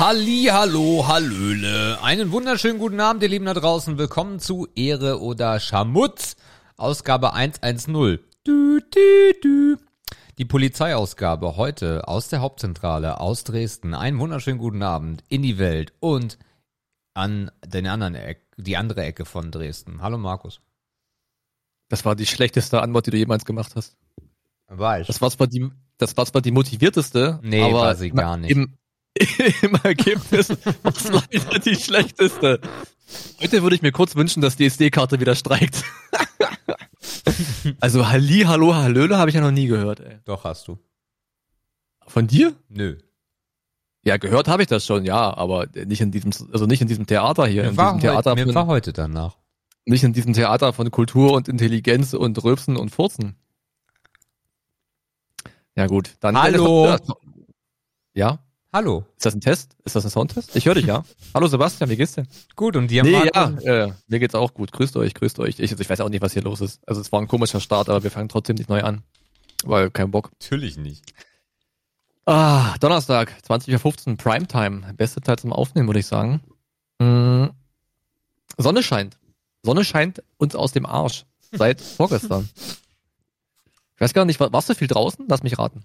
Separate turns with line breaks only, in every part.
Halli, hallo, hallöle. Einen wunderschönen guten Abend, ihr Lieben da draußen. Willkommen zu Ehre oder Schamutz, Ausgabe 110. Du, du, du. Die Polizeiausgabe heute aus der Hauptzentrale aus Dresden. Einen wunderschönen guten Abend in die Welt und an den anderen Eck, die andere Ecke von Dresden. Hallo Markus.
Das war die schlechteste Antwort, die du jemals gemacht hast.
Weiß.
Das war zwar die, das war zwar die motivierteste,
Nee,
aber
war sie gar nicht.
Im, im Ergebnis war es leider die schlechteste. Heute würde ich mir kurz wünschen, dass die SD-Karte wieder streikt. also Halli, Hallo, Hallöle habe ich ja noch nie gehört. Ey.
Doch hast du.
Von dir?
Nö.
Ja, gehört habe ich das schon, ja, aber nicht in diesem, also nicht in diesem Theater hier,
Mir
in
war,
diesem Theater
heute, mir war
von,
heute danach.
nicht in diesem Theater von Kultur und Intelligenz und Rülpsen und Furzen. Ja gut, dann.
Hallo.
Ja,
Hallo.
Ist das ein Test? Ist das ein Soundtest? Ich höre dich, ja. Hallo Sebastian, wie geht's dir?
Gut, und dir
Nee,
Markus?
ja, äh, mir geht's auch gut. Grüßt euch, grüßt euch. Ich, also ich weiß auch nicht, was hier los ist. Also es war ein komischer Start, aber wir fangen trotzdem nicht neu an. Weil kein Bock.
Natürlich nicht.
Ah, Donnerstag, 20.15 Uhr, Primetime. Beste Zeit zum Aufnehmen, würde ich sagen. Mm, Sonne scheint. Sonne scheint uns aus dem Arsch. Seit vorgestern. Ich weiß gar nicht, war- warst du viel draußen? Lass mich raten.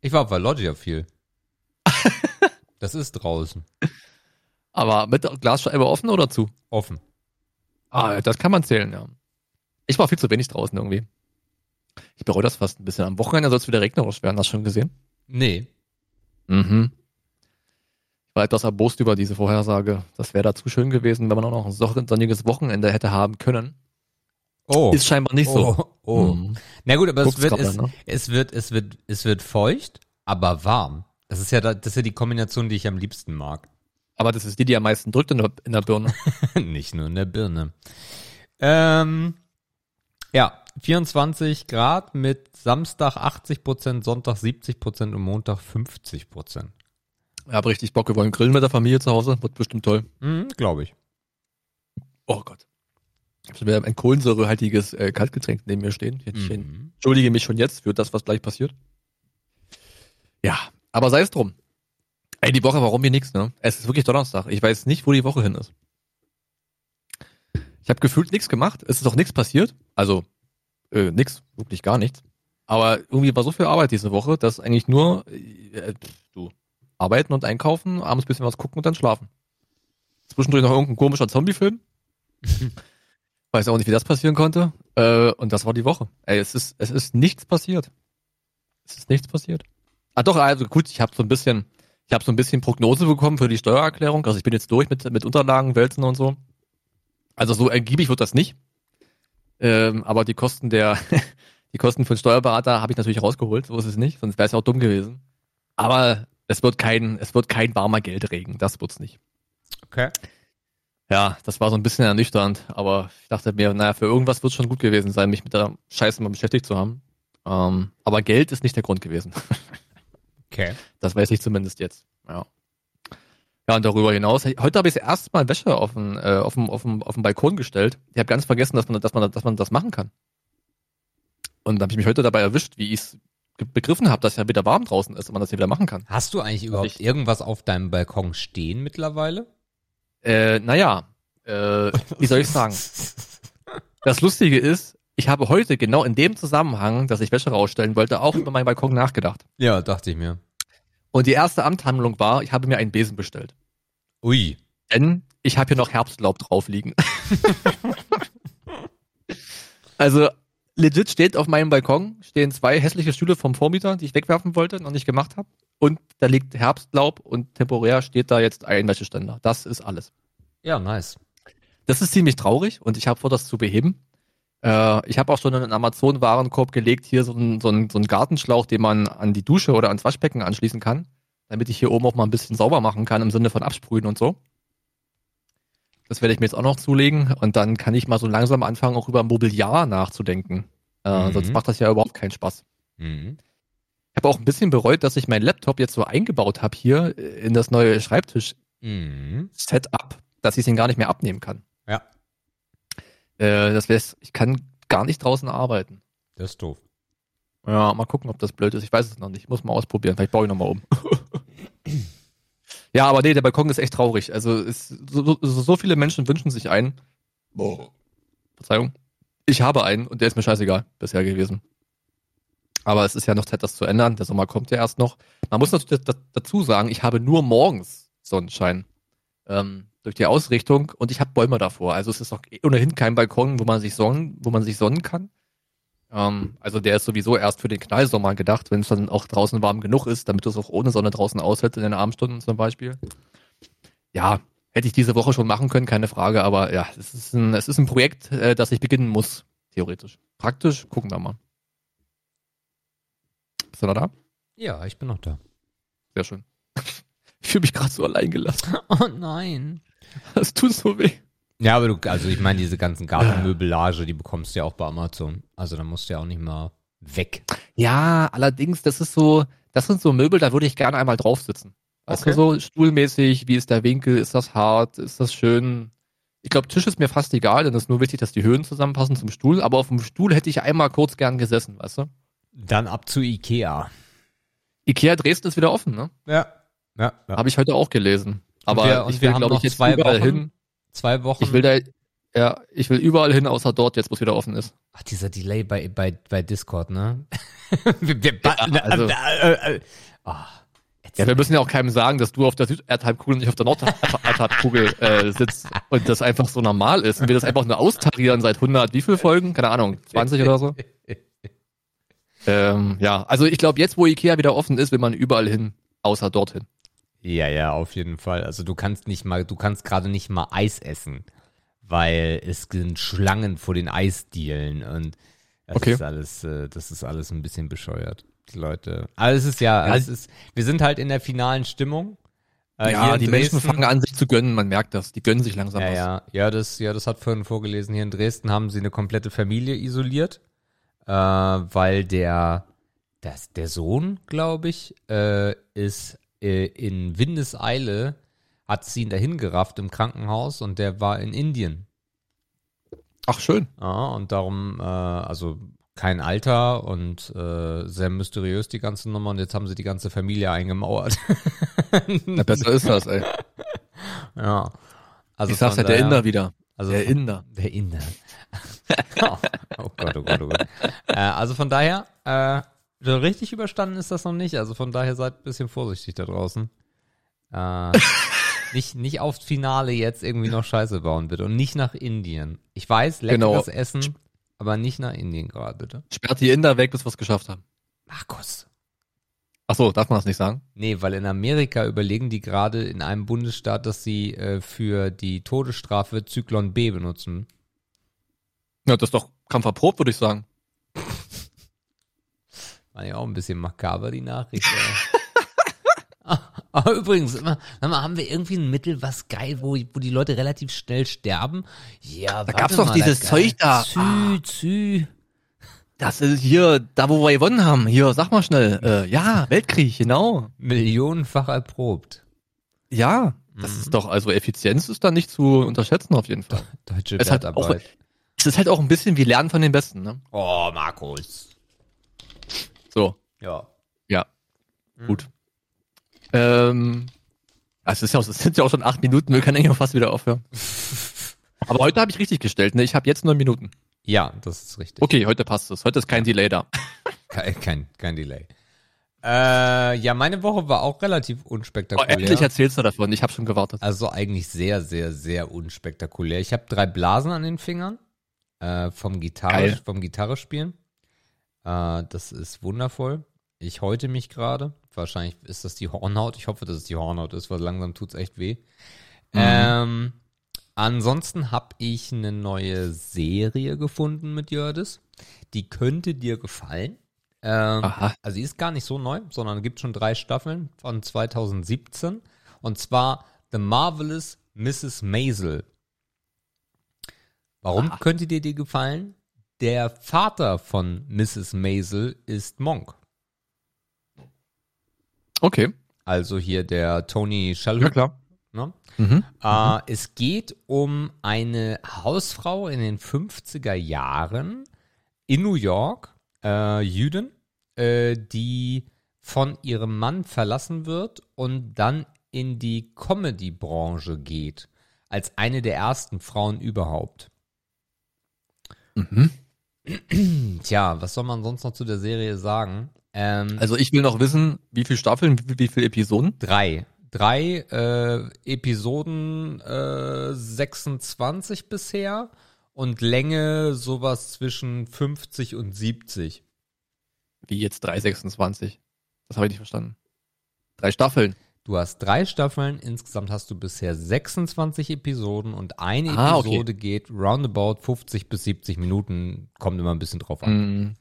Ich war bei Loggia viel. das ist draußen.
Aber mit der Glasscheibe offen oder zu?
Offen.
Ah, das kann man zählen, ja. Ich war viel zu wenig draußen irgendwie. Ich bereue das fast ein bisschen. Am Wochenende soll es wieder regnerisch werden, hast du schon gesehen?
Nee.
Mhm. Ich war etwas erbost über diese Vorhersage. Das wäre da zu schön gewesen, wenn man auch noch ein son- sonniges Wochenende hätte haben können.
Oh.
Ist scheinbar nicht so.
Oh. oh.
Mhm.
Na gut, aber es wird, es,
mal, ne?
es wird, es wird, es wird feucht, aber warm. Das ist ja, da- das ist ja die Kombination, die ich am liebsten mag.
Aber das ist die, die am meisten drückt in der, in der Birne.
Nicht nur in der Birne. Ähm, ja, 24 Grad mit Samstag 80 Prozent, Sonntag 70 Prozent und Montag 50 Prozent.
Ich habe richtig Bock. Wir wollen grillen mit der Familie zu Hause. Wird bestimmt toll.
Mhm, Glaube ich.
Oh Gott. Ich habe wieder ein kohlensäurehaltiges äh, Kaltgetränk neben mir stehen.
Mhm.
Entschuldige mich schon jetzt für das, was gleich passiert. Ja, aber sei es drum. Ey, die Woche, warum hier nichts, ne? Es ist wirklich Donnerstag. Ich weiß nicht, wo die Woche hin ist. Ich habe gefühlt nichts gemacht. Es ist auch nichts passiert. Also, äh, nix, wirklich gar nichts. Aber irgendwie war so viel Arbeit diese Woche, dass eigentlich nur äh, du arbeiten und einkaufen, abends bisschen was gucken und dann schlafen. Zwischendurch noch irgendein komischer Zombie-Film. Weiß auch nicht, wie das passieren konnte. Äh, und das war die Woche. Ey, es ist, es ist nichts passiert. Es ist nichts passiert. Ah doch, also gut, ich habe so ein bisschen, ich habe so ein bisschen Prognose bekommen für die Steuererklärung. Also ich bin jetzt durch mit, mit Unterlagen, Wälzen und so. Also so ergiebig wird das nicht. Ähm, aber die Kosten der, die Kosten für den Steuerberater habe ich natürlich rausgeholt, so ist es nicht, sonst wäre es ja auch dumm gewesen. Aber es wird kein, es wird kein warmer Geldregen, das wird's nicht.
Okay.
Ja, das war so ein bisschen ernüchternd, aber ich dachte mir, naja, für irgendwas wird schon gut gewesen sein, mich mit der Scheiße mal beschäftigt zu haben. Ähm, aber Geld ist nicht der Grund gewesen.
Okay.
Das weiß ich zumindest jetzt. Ja. Ja, und darüber hinaus, heute habe ich das erste Mal Wäsche auf den, äh, auf den, auf den, auf den Balkon gestellt. Ich habe ganz vergessen, dass man, dass man, dass man das machen kann. Und dann habe ich mich heute dabei erwischt, wie ich es begriffen habe, dass ja wieder warm draußen ist und man das hier wieder machen kann.
Hast du eigentlich überhaupt
Ich-
irgendwas auf deinem Balkon stehen mittlerweile?
Äh, naja, äh, wie soll ich sagen? Das Lustige ist, ich habe heute genau in dem Zusammenhang, dass ich Wäsche rausstellen wollte, auch über meinen Balkon nachgedacht.
Ja, dachte ich mir.
Und die erste Amthandlung war, ich habe mir einen Besen bestellt.
Ui.
Denn ich habe hier noch Herbstlaub drauf liegen. also legit steht auf meinem Balkon, stehen zwei hässliche Stühle vom Vormieter, die ich wegwerfen wollte, noch nicht gemacht habe. Und da liegt Herbstlaub und temporär steht da jetzt ein Wäscheständer. Das ist alles.
Ja, nice.
Das ist ziemlich traurig und ich habe vor, das zu beheben. Äh, ich habe auch schon in einen Amazon-Warenkorb gelegt, hier so einen so einen- so einen Gartenschlauch, den man an die Dusche oder ans Waschbecken anschließen kann, damit ich hier oben auch mal ein bisschen sauber machen kann im Sinne von Absprühen und so. Das werde ich mir jetzt auch noch zulegen und dann kann ich mal so langsam anfangen, auch über Mobiliar nachzudenken. Äh,
Mhm.
Sonst macht das ja überhaupt keinen Spaß.
Mhm.
Ich habe auch ein bisschen bereut, dass ich meinen Laptop jetzt so eingebaut habe hier in das neue Schreibtisch
Mhm.
Dass ich den gar nicht mehr abnehmen kann.
Ja.
Äh, das wär's, ich kann gar nicht draußen arbeiten.
Das ist doof.
Ja, mal gucken, ob das blöd ist. Ich weiß es noch nicht. Ich muss mal ausprobieren. Vielleicht baue ich nochmal um. Ja, aber nee, der Balkon ist echt traurig. Also es, so, so, so viele Menschen wünschen sich einen. Boah. Verzeihung. Ich habe einen und der ist mir scheißegal bisher gewesen. Aber es ist ja noch Zeit, das zu ändern. Der Sommer kommt ja erst noch. Man muss natürlich dazu sagen, ich habe nur morgens Sonnenschein ähm, durch die Ausrichtung und ich habe Bäume davor. Also es ist auch ohnehin kein Balkon, wo man sich sonnen, wo man sich sonnen kann. Ähm, also der ist sowieso erst für den Knallsommer gedacht, wenn es dann auch draußen warm genug ist, damit es auch ohne Sonne draußen aushält in den Abendstunden zum Beispiel. Ja, hätte ich diese Woche schon machen können, keine Frage, aber ja, es ist ein, es ist ein Projekt, äh, das ich beginnen muss, theoretisch. Praktisch, gucken wir mal. Bist du noch da?
Ja, ich bin noch da.
Sehr schön. Ich fühle mich gerade so allein gelassen.
Oh nein.
Das tut so weh.
Ja, aber du, also ich meine, diese ganzen Gartenmöbelage, die bekommst du ja auch bei Amazon. Also da musst du ja auch nicht mal weg.
Ja, allerdings, das ist so, das sind so Möbel, da würde ich gerne einmal drauf sitzen. Weißt okay. du, so stuhlmäßig, wie ist der Winkel, ist das hart, ist das schön? Ich glaube, Tisch ist mir fast egal, denn es ist nur wichtig, dass die Höhen zusammenpassen zum Stuhl, aber auf dem Stuhl hätte ich einmal kurz gern gesessen, weißt du?
Dann ab zu Ikea.
Ikea Dresden ist wieder offen, ne?
Ja. Ja, ja.
Habe ich heute auch gelesen. Aber
und wir,
ich will, glaube ich, jetzt zwei überall
Wochen,
hin.
Zwei Wochen.
Ich will da, ja, ich will überall hin, außer dort, jetzt wo es wieder offen ist.
Ach, dieser Delay bei, bei, bei Discord, ne?
wir, wir, ja, also, äh, äh, äh, oh, ja, wir müssen ja auch keinem sagen, dass du auf der Süderdhalbkugel und nicht auf der Nordhalbkugel äh, sitzt und das einfach so normal ist und wir das einfach nur austarieren seit 100, wie viel Folgen? Keine Ahnung, 20 oder so? ähm, ja, also ich glaube, jetzt wo Ikea wieder offen ist, will man überall hin, außer dorthin.
Ja, ja, auf jeden Fall. Also du kannst nicht mal, du kannst gerade nicht mal Eis essen, weil es sind Schlangen vor den Eisdielen und das okay. ist alles, äh, das ist alles ein bisschen bescheuert. Die Leute. Aber es ist ja, ja es ist, wir sind halt in der finalen Stimmung.
Äh, ja, die Dresden, Menschen fangen an, sich zu gönnen, man merkt das. Die gönnen sich langsam
ja,
was.
Ja, ja, das, ja, das hat vorhin vorgelesen. Hier in Dresden haben sie eine komplette Familie isoliert, äh, weil der, das, der Sohn, glaube ich, äh, ist äh, in Windeseile hat sie ihn dahin gerafft im Krankenhaus und der war in Indien.
Ach, schön.
Ja, und darum, äh, also kein Alter und äh, sehr mysteriös die ganze Nummer und jetzt haben sie die ganze Familie eingemauert.
Na, besser ist das, ey.
Ja.
Also ich sag's ja, der Inder wieder.
Also
der Inder.
Der Inder. oh, oh Gott, oh Gott, oh Gott. äh, also von daher, äh, richtig überstanden ist das noch nicht. Also von daher seid ein bisschen vorsichtig da draußen. Äh, nicht, nicht aufs Finale jetzt irgendwie noch Scheiße bauen, bitte. Und nicht nach Indien. Ich weiß, leckeres genau. Essen, aber nicht nach Indien gerade, bitte.
Sperrt die Inder weg, bis wir es geschafft haben.
Markus.
Ach so, darf man das nicht sagen?
Nee, weil in Amerika überlegen die gerade in einem Bundesstaat, dass sie äh, für die Todesstrafe Zyklon B benutzen.
Ja, das ist doch kampferprobt, würde ich sagen.
War ja auch ein bisschen makaber, die Nachricht. Aber übrigens, mal, haben wir irgendwie ein Mittel, was geil, wo, wo die Leute relativ schnell sterben? Ja,
da gab's doch dieses Zeug da.
Zü, ah. Zü.
Das ist hier, da wo wir gewonnen haben. Hier, sag mal schnell. Äh, ja, Weltkrieg, genau.
Millionenfach erprobt.
Ja, das mhm. ist doch, also Effizienz ist da nicht zu unterschätzen auf jeden Fall.
Deutsche
es Wertarbeit. Auch, es ist halt auch ein bisschen wie Lernen von den Besten, ne?
Oh, Markus.
So.
Ja.
Ja. Mhm. Gut. Ähm, also es, ist ja, es sind ja auch schon acht Minuten, wir können eigentlich auch fast wieder aufhören. Aber heute habe ich richtig gestellt, ne? Ich habe jetzt neun Minuten.
Ja, das ist richtig.
Okay, heute passt es. Heute ist kein Delay da.
Kein, kein, kein Delay. Äh, ja, meine Woche war auch relativ unspektakulär.
Oh, endlich erzählst du davon, ich habe schon gewartet.
Also eigentlich sehr, sehr, sehr unspektakulär. Ich habe drei Blasen an den Fingern äh, vom Gitarre, vom Gitarre spielen. Äh, das ist wundervoll. Ich häute mich gerade. Wahrscheinlich ist das die Hornhaut. Ich hoffe, dass es die Hornhaut ist, weil langsam tut es echt weh. Mhm. Ähm, ansonsten habe ich eine neue Serie gefunden mit Jördis. Die könnte dir gefallen. Ähm, also die ist gar nicht so neu, sondern gibt schon drei Staffeln von 2017. Und zwar The Marvelous Mrs. Maisel. Warum Aha. könnte dir die gefallen? Der Vater von Mrs. Maisel ist Monk.
Okay.
Also hier der Tony Shalhoub.
Ja, klar.
Ne? Mhm. Äh, es geht um eine Hausfrau in den 50er Jahren in New York, äh, Jüdin, äh, die von ihrem Mann verlassen wird und dann in die Comedy-Branche geht. Als eine der ersten Frauen überhaupt.
Mhm.
Tja, was soll man sonst noch zu der Serie sagen? Ähm,
Also ich will noch wissen, wie viele Staffeln, wie, wie viele Episoden?
drei. Drei äh, Episoden äh, 26 bisher und Länge sowas zwischen 50 und 70.
Wie jetzt 326? Das habe ich nicht verstanden. Drei Staffeln.
Du hast drei Staffeln, insgesamt hast du bisher 26 Episoden und eine
Ah, okay.
Episode geht roundabout 50 bis 70 Minuten, kommt immer ein bisschen drauf an.
Mhm.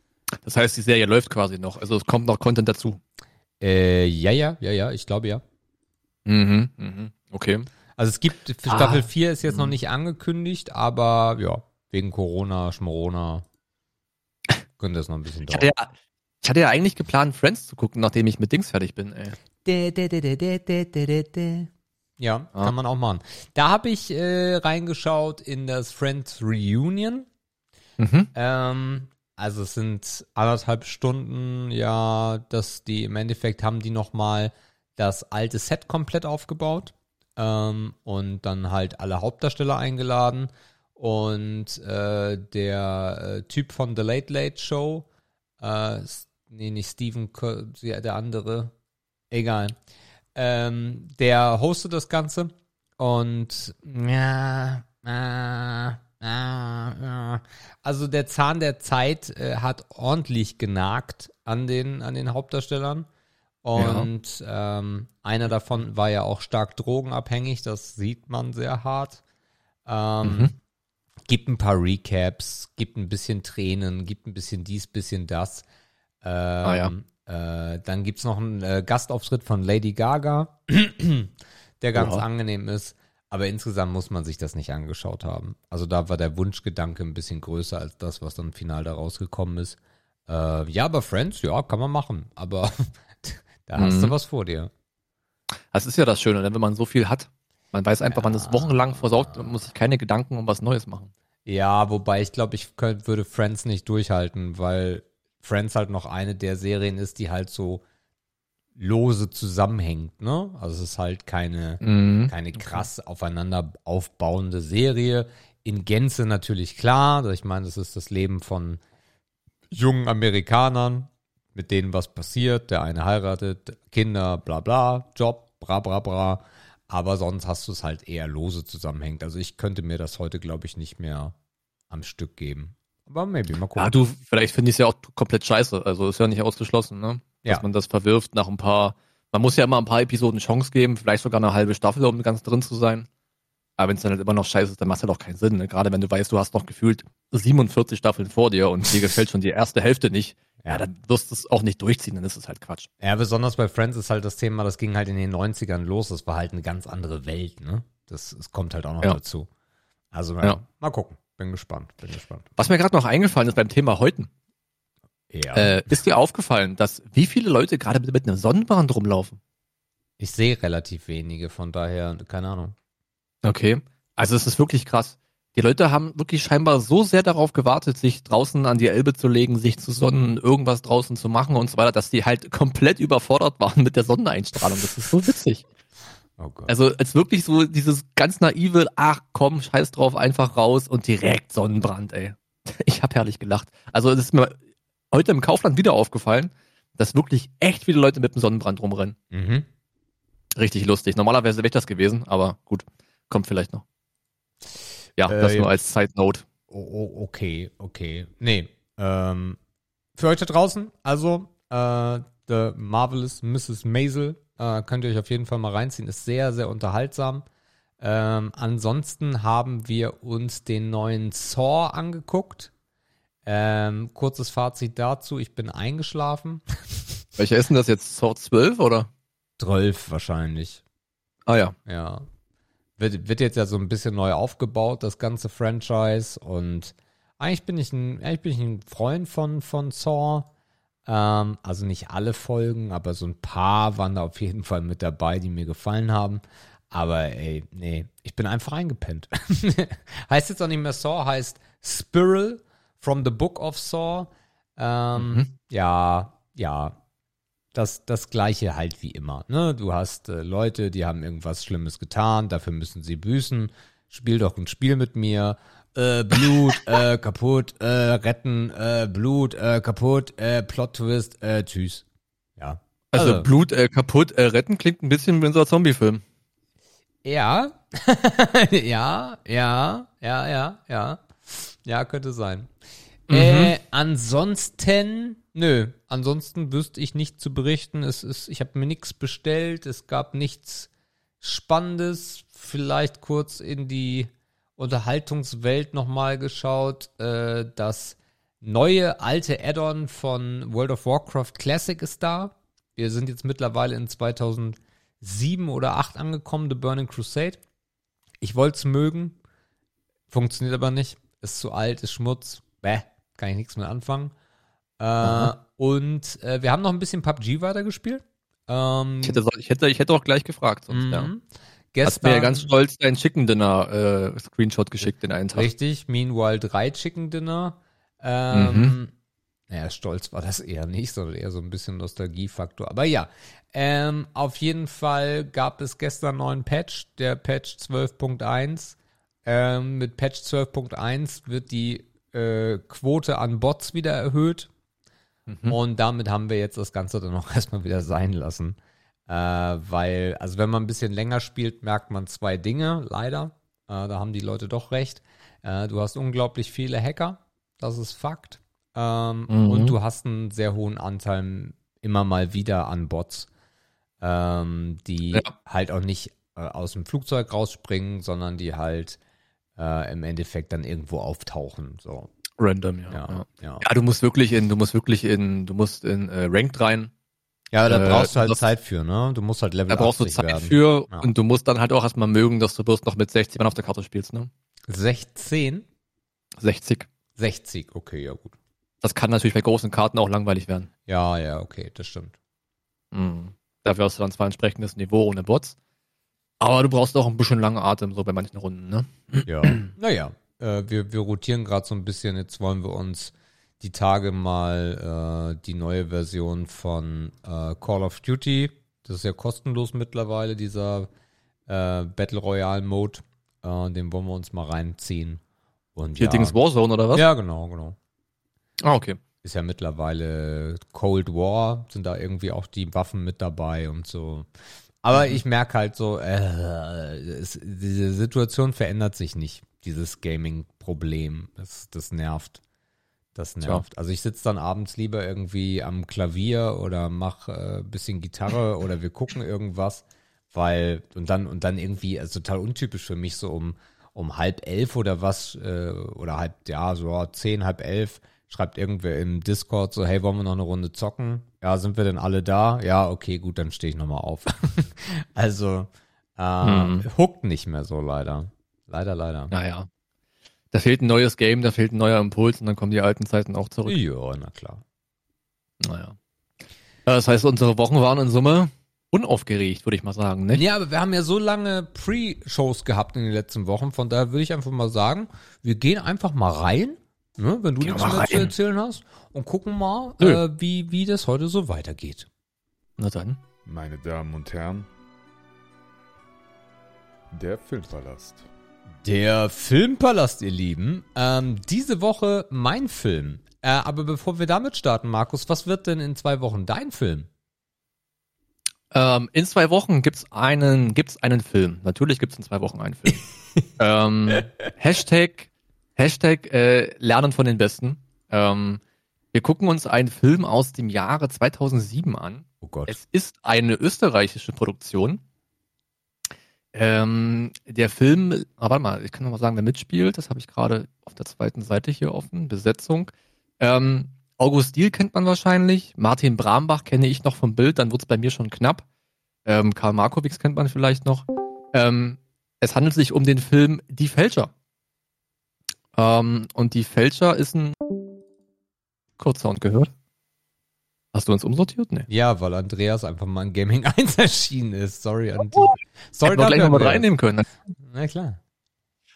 Das heißt, die Serie läuft quasi noch. Also es kommt noch Content dazu.
Äh, ja, ja, ja, ja, ich glaube ja.
Mhm. Mhm. Okay.
Also es gibt, für
Ah.
Staffel 4 ist jetzt noch nicht angekündigt, aber ja, wegen Corona, Schmorona, könnte das noch ein bisschen
Ich hatte,
dauern.
ja, ich hatte ja eigentlich geplant, Friends zu gucken, nachdem ich mit Dings fertig bin, ey.
Ja,
Ah.
kann man auch machen. Da habe ich äh, reingeschaut in das Friends Reunion.
Mhm.
Ähm, also es sind anderthalb Stunden, ja, dass die im Endeffekt haben die nochmal das alte Set komplett aufgebaut ähm, und dann halt alle Hauptdarsteller eingeladen und äh, der äh, Typ von The Late Late Show, äh, nee, nicht ja, der andere, egal, ähm, der hostet das Ganze und ja, äh, äh, äh, also der Zahn der Zeit äh, hat ordentlich genagt an den, an den Hauptdarstellern. Und ähm, einer davon war ja auch stark drogenabhängig, das sieht man sehr hart. Ähm,
Mhm.
Gibt ein paar Recaps, gibt ein bisschen Tränen, gibt ein bisschen dies, bisschen das. Ähm, äh, dann gibt's noch einen äh, Gastauftritt von Lady Gaga, der ganz
Oha.
angenehm ist. Aber insgesamt muss man sich das nicht angeschaut haben. Also da war der Wunschgedanke ein bisschen größer als das, was dann final da rausgekommen ist. Äh, ja, aber Friends, ja, kann man machen. Aber da hast du
Mhm.
was vor dir.
Das ist ja das Schöne, ne, wenn man so viel hat. Man weiß einfach, man ist wochenlang versorgt und muss sich keine Gedanken um was Neues machen.
Ja, wobei ich glaube, ich könnt, würde Friends nicht durchhalten, weil Friends halt noch eine der Serien ist, die halt so lose zusammenhängt, ne? Also es ist halt keine,
Mhm.
keine krass aufeinander aufbauende Serie. In Gänze natürlich klar. Ich meine, das ist das Leben von jungen Amerikanern, mit denen was passiert. Der eine heiratet, Kinder, bla bla, Job, bra bra bra. Aber sonst hast du es halt eher lose zusammenhängt. Also ich könnte mir das heute, glaube ich, nicht mehr am Stück geben. Aber maybe, mal gucken.
Ja, du, vielleicht finde ich es ja auch komplett scheiße. Also ist ja nicht ausgeschlossen, ne? Dass
Ja.
man das verwirft nach ein paar. Man muss ja immer ein paar Episoden Chance geben, vielleicht sogar eine halbe Staffel, um ganz drin zu sein. Aber wenn es dann halt immer noch scheiße ist, dann macht es halt auch keinen Sinn. Ne? Gerade wenn du weißt, du hast noch gefühlt 47 Staffeln vor dir und dir gefällt schon die erste Hälfte nicht, ja,
Ja.
dann wirst du es auch nicht durchziehen, dann ist es halt Quatsch.
Ja, besonders bei Friends ist halt das Thema, das ging halt in den 90ern los. Das war halt eine ganz andere Welt, ne? Das, das kommt halt auch noch
Ja.
dazu. Also ja,
Ja.
mal gucken. Bin gespannt, bin gespannt.
Was mir gerade noch eingefallen ist beim Thema Häuten,
Ja.
äh, ist dir aufgefallen, dass wie viele Leute gerade mit, mit einem Sonnenbrand rumlaufen?
ich sehe relativ wenige, von daher, keine Ahnung.
Okay. Also es ist wirklich krass. Die Leute haben wirklich scheinbar so sehr darauf gewartet, sich draußen an die Elbe zu legen, sich zu sonnen, irgendwas draußen zu machen und so weiter, dass die halt komplett überfordert waren mit der Sonneneinstrahlung. Das ist so witzig.
Oh.
Also als wirklich so dieses ganz naive, ach komm, scheiß drauf, einfach raus und direkt Sonnenbrand, ey. Ich hab herrlich gelacht. Also es ist mir heute im Kaufland wieder aufgefallen, dass wirklich echt viele Leute mit dem Sonnenbrand rumrennen.
Mhm.
Richtig lustig. Normalerweise wäre ich das gewesen, aber gut, kommt vielleicht noch. Ja,
Äh,
das nur
ja.
als Side Note.
Oh, okay, okay. Nee, ähm, für euch da draußen, also, äh, The Marvelous Mrs. Maisel, äh, könnt ihr euch auf jeden Fall mal reinziehen, ist sehr, sehr unterhaltsam. Ähm, ansonsten haben wir uns den neuen Saw angeguckt. Ähm, kurzes Fazit dazu, ich bin eingeschlafen.
Welcher ist denn das jetzt? Sword 12 oder?
12 wahrscheinlich.
Ah ja.
Ja. Wird, wird jetzt ja so ein bisschen neu aufgebaut, das ganze Franchise. Und eigentlich bin ich ein, eigentlich bin ich ein Freund von, von Saw. Ähm, also nicht alle Folgen, aber so ein paar waren da auf jeden Fall mit dabei, die mir gefallen haben. Aber ey, nee, ich bin einfach eingepennt. heißt jetzt auch nicht mehr Saw, heißt Spiral from the Book of Saw. Ähm, Ja, ja. das, das Gleiche halt wie immer. Ne? Du hast äh, Leute, die haben irgendwas Schlimmes getan, dafür müssen sie büßen. Spiel doch ein Spiel mit mir. Äh, Blut, äh, kaputt, äh, retten, äh, Blut, äh, kaputt, äh, Plot Twist, äh, tschüss. Ja.
Also, Blut äh, kaputt äh, retten klingt ein bisschen wie unser Zombie-Film.
Ja. ja, ja, ja, ja, ja. Ja, könnte sein. Äh, ansonsten, nö, ansonsten wüsste ich nicht zu berichten. Es ist, ich habe mir nichts bestellt, es gab nichts Spannendes. Vielleicht kurz in die Unterhaltungswelt nochmal geschaut. Äh, das neue alte Add-on von World of Warcraft Classic ist da. Wir sind jetzt mittlerweile in 2007 oder 2008 angekommen, The Burning Crusade. Ich wollte es mögen, funktioniert aber nicht. Ist zu alt, ist Schmutz. Bäh, kann ich nichts mehr anfangen. Äh, und äh, wir haben noch ein bisschen PUBG weitergespielt. Ähm,
Ich hätte, ich hätte, ich hätte auch gleich gefragt. Sonst, ja.
Mhm.
Hast mir ja ganz stolz deinen Chicken Dinner äh, Screenshot geschickt den einen Tag.
Richtig, Meanwhile 3 Chicken Dinner. Ähm,
Mhm.
Naja, stolz war das eher nicht, sondern eher so ein bisschen Nostalgiefaktor. Aber ja, ähm, auf jeden Fall gab es gestern einen neuen Patch, der Patch 12.1. Ähm, mit Patch 12.1 wird die äh, Quote an Bots wieder erhöht. Und damit haben wir jetzt das Ganze dann auch erstmal wieder sein lassen. Äh, weil, also wenn man ein bisschen länger spielt, merkt man zwei Dinge, leider. Äh, da haben die Leute doch recht. Äh, du hast unglaublich viele Hacker, das ist Fakt. Ähm,
Mhm.
Und du hast einen sehr hohen Anteil immer mal wieder an Bots, ähm, die
Ja.
halt auch nicht äh, aus dem Flugzeug rausspringen, sondern die halt äh, im Endeffekt dann irgendwo auftauchen. So,
Random, ja.
ja,
ja.
ja.
Du musst wirklich in, du musst wirklich in, du musst in äh, Ranked rein.
Ja, da
Äh,
brauchst du halt
das-
Zeit für, ne? Du musst halt Level
Da brauchst du
80
Zeit
werden.
für
Ja.
und du musst dann halt auch erstmal mögen, dass du bloß noch mit 60 Mann auf der Karte spielst, ne?
16?
60.
60, okay, ja gut.
Das kann natürlich bei großen Karten auch langweilig werden.
Ja, ja, okay, das stimmt.
Mhm. Dafür hast du dann zwar ein entsprechendes Niveau ohne Bots, aber du brauchst auch ein bisschen langen Atem, so bei manchen Runden, ne?
Ja. naja, äh, wir, wir rotieren gerade so ein bisschen. Jetzt wollen wir uns die Tage mal äh, die neue Version von äh, Call of Duty, das ist ja kostenlos mittlerweile, dieser äh, Battle Royale Mode, äh, den wollen wir uns mal reinziehen. Und
Hier
ja,
Dings Warzone oder was?
ja, genau, genau.
Ah, okay.
Ist ja mittlerweile Cold War, sind da irgendwie auch die Waffen mit dabei und so. Aber ich merke halt so, äh, es, diese Situation verändert sich nicht, dieses Gaming-Problem. Das, das nervt. Das nervt. Also ich sitze dann abends lieber irgendwie am Klavier oder mach äh, ein bisschen Gitarre oder wir gucken irgendwas, weil und dann und dann irgendwie, also total untypisch für mich so um um halb elf oder was äh, oder halb ja so zehn halb elf schreibt irgendwer im Discord so hey wollen wir noch eine Runde zocken? Ja sind wir denn alle da? Ja okay gut dann stehe ich noch mal auf. also ähm,
Hm.
huckt nicht mehr so leider, leider leider.
Naja. Da fehlt ein neues Game, da fehlt ein neuer Impuls und dann kommen die alten Zeiten auch zurück.
Ja na klar.
Naja. Ja, Das heißt, unsere Wochen waren in Summe unaufgeregt, würde ich mal sagen, ne?
Ja, aber wir haben ja so lange Pre-Shows gehabt in den letzten Wochen, von daher würde ich einfach mal sagen, wir gehen einfach mal rein, ne, wenn du
Gehen
nichts mehr zu erzählen hast, und gucken mal, äh, wie, wie das heute so weitergeht.
Na dann.
Meine Damen und Herren, der Filmpalast.
Der Filmpalast, ihr Lieben. Ähm, diese Woche mein Film. Äh, aber bevor wir damit starten, Markus, was wird denn in zwei Wochen dein Film?
Ähm, in zwei Wochen gibt's einen, gibt's einen Film. Natürlich gibt's in zwei Wochen einen Film. ähm, Hashtag, Hashtag äh, Lernen von den Besten. Ähm, wir gucken uns einen Film aus dem Jahre 2007 an.
Oh Gott.
Es ist eine österreichische Produktion. Ähm, der Film, ah, warte mal, ich kann noch mal sagen, wer mitspielt. Das habe ich gerade auf der zweiten Seite hier offen. Besetzung. Ähm, August Diel kennt man wahrscheinlich. Martin Brambach kenne ich noch vom Bild, dann wird's bei mir schon knapp. Ähm, Karl Markowitz kennt man vielleicht noch. Ähm, es handelt sich um den Film Die Fälscher. Ähm, und Die Fälscher ist ein Kurzsound gehört. Hast du uns umsortiert? Nee.
Ja, weil Andreas einfach mal in Gaming 1 erschienen ist. Sorry an die. Sorry
Hätten wir gleich noch mal
Andreas.
reinnehmen können.
Na klar.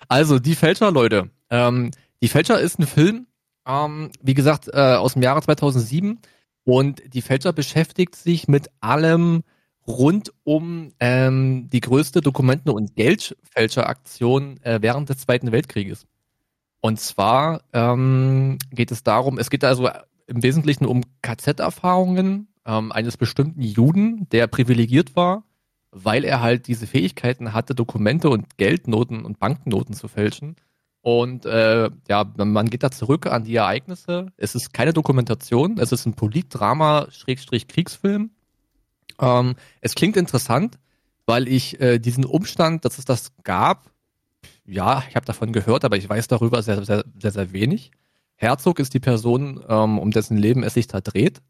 Also, Die Fälscher, Leute. Ähm, die Fälscher ist ein Film, ähm, wie gesagt, äh, aus dem Jahre 2007. Und die Fälscher beschäftigt sich mit allem rund um ähm, die größte Dokumenten- und Geldfälscheraktion äh, während des Zweiten Weltkrieges. Und zwar ähm, geht es darum, es geht also im Wesentlichen um KZ-Erfahrungen ähm, eines bestimmten Juden, der privilegiert war, weil er halt diese Fähigkeiten hatte, Dokumente und Geldnoten und Banknoten zu fälschen. Und äh, ja, man geht da zurück an die Ereignisse. Es ist keine Dokumentation, es ist ein Politdrama-Kriegsfilm. Ähm, es klingt interessant, weil ich äh, diesen Umstand, dass es das gab, ja, ich habe davon gehört, aber ich weiß darüber sehr, sehr, sehr, sehr wenig. Herzog ist die Person, ähm, um dessen Leben es sich da dreht.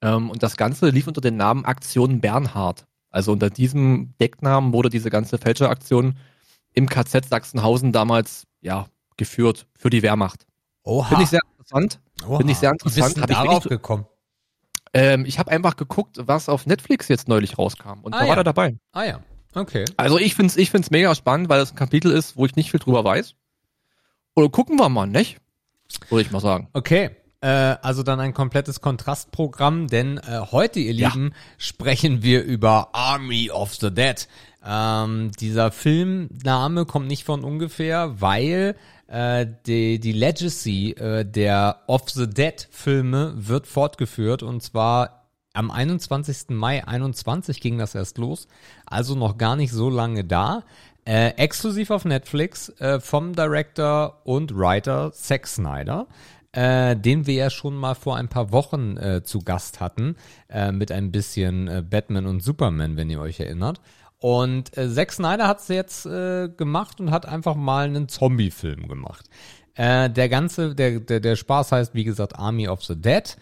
Ähm, und das Ganze lief unter dem Namen Aktion Bernhard. Also unter diesem Decknamen wurde diese ganze Fälscheraktion im KZ Sachsenhausen damals ja geführt für die Wehrmacht.
Oha.
Finde ich sehr interessant.
Oha.
Finde ich sehr
Wie
interessant. ich
darauf
wenig-
gekommen?
Ähm, ich habe einfach geguckt, was auf Netflix jetzt neulich rauskam. Und
Ah,
da
ja.
war er dabei.
Ah ja, okay.
Also ich find's, ich find's mega spannend, weil es ein Kapitel ist, wo ich nicht viel drüber weiß. Oder gucken wir mal, nicht? Würde ich mal sagen.
Okay. Äh, also dann ein komplettes Kontrastprogramm, denn äh, heute, ihr
Ja.
Lieben, sprechen wir über Army of the Dead. Ähm, dieser Filmname kommt nicht von ungefähr, weil äh, die, die Legacy äh, der Of the Dead Filme wird fortgeführt und zwar am 21. Mai 21 ging das erst los, also noch gar nicht so lange da. Äh, exklusiv auf Netflix äh, vom Director und Writer Zack Snyder, äh, den wir ja schon mal vor ein paar Wochen äh, zu Gast hatten, äh, mit ein bisschen äh, Batman und Superman, wenn ihr euch erinnert. Und äh, Zack Snyder hat es jetzt äh, gemacht und hat einfach mal einen Zombie-Film gemacht. Der ganze, der, der, der Spaß heißt, wie gesagt, Army of the Dead,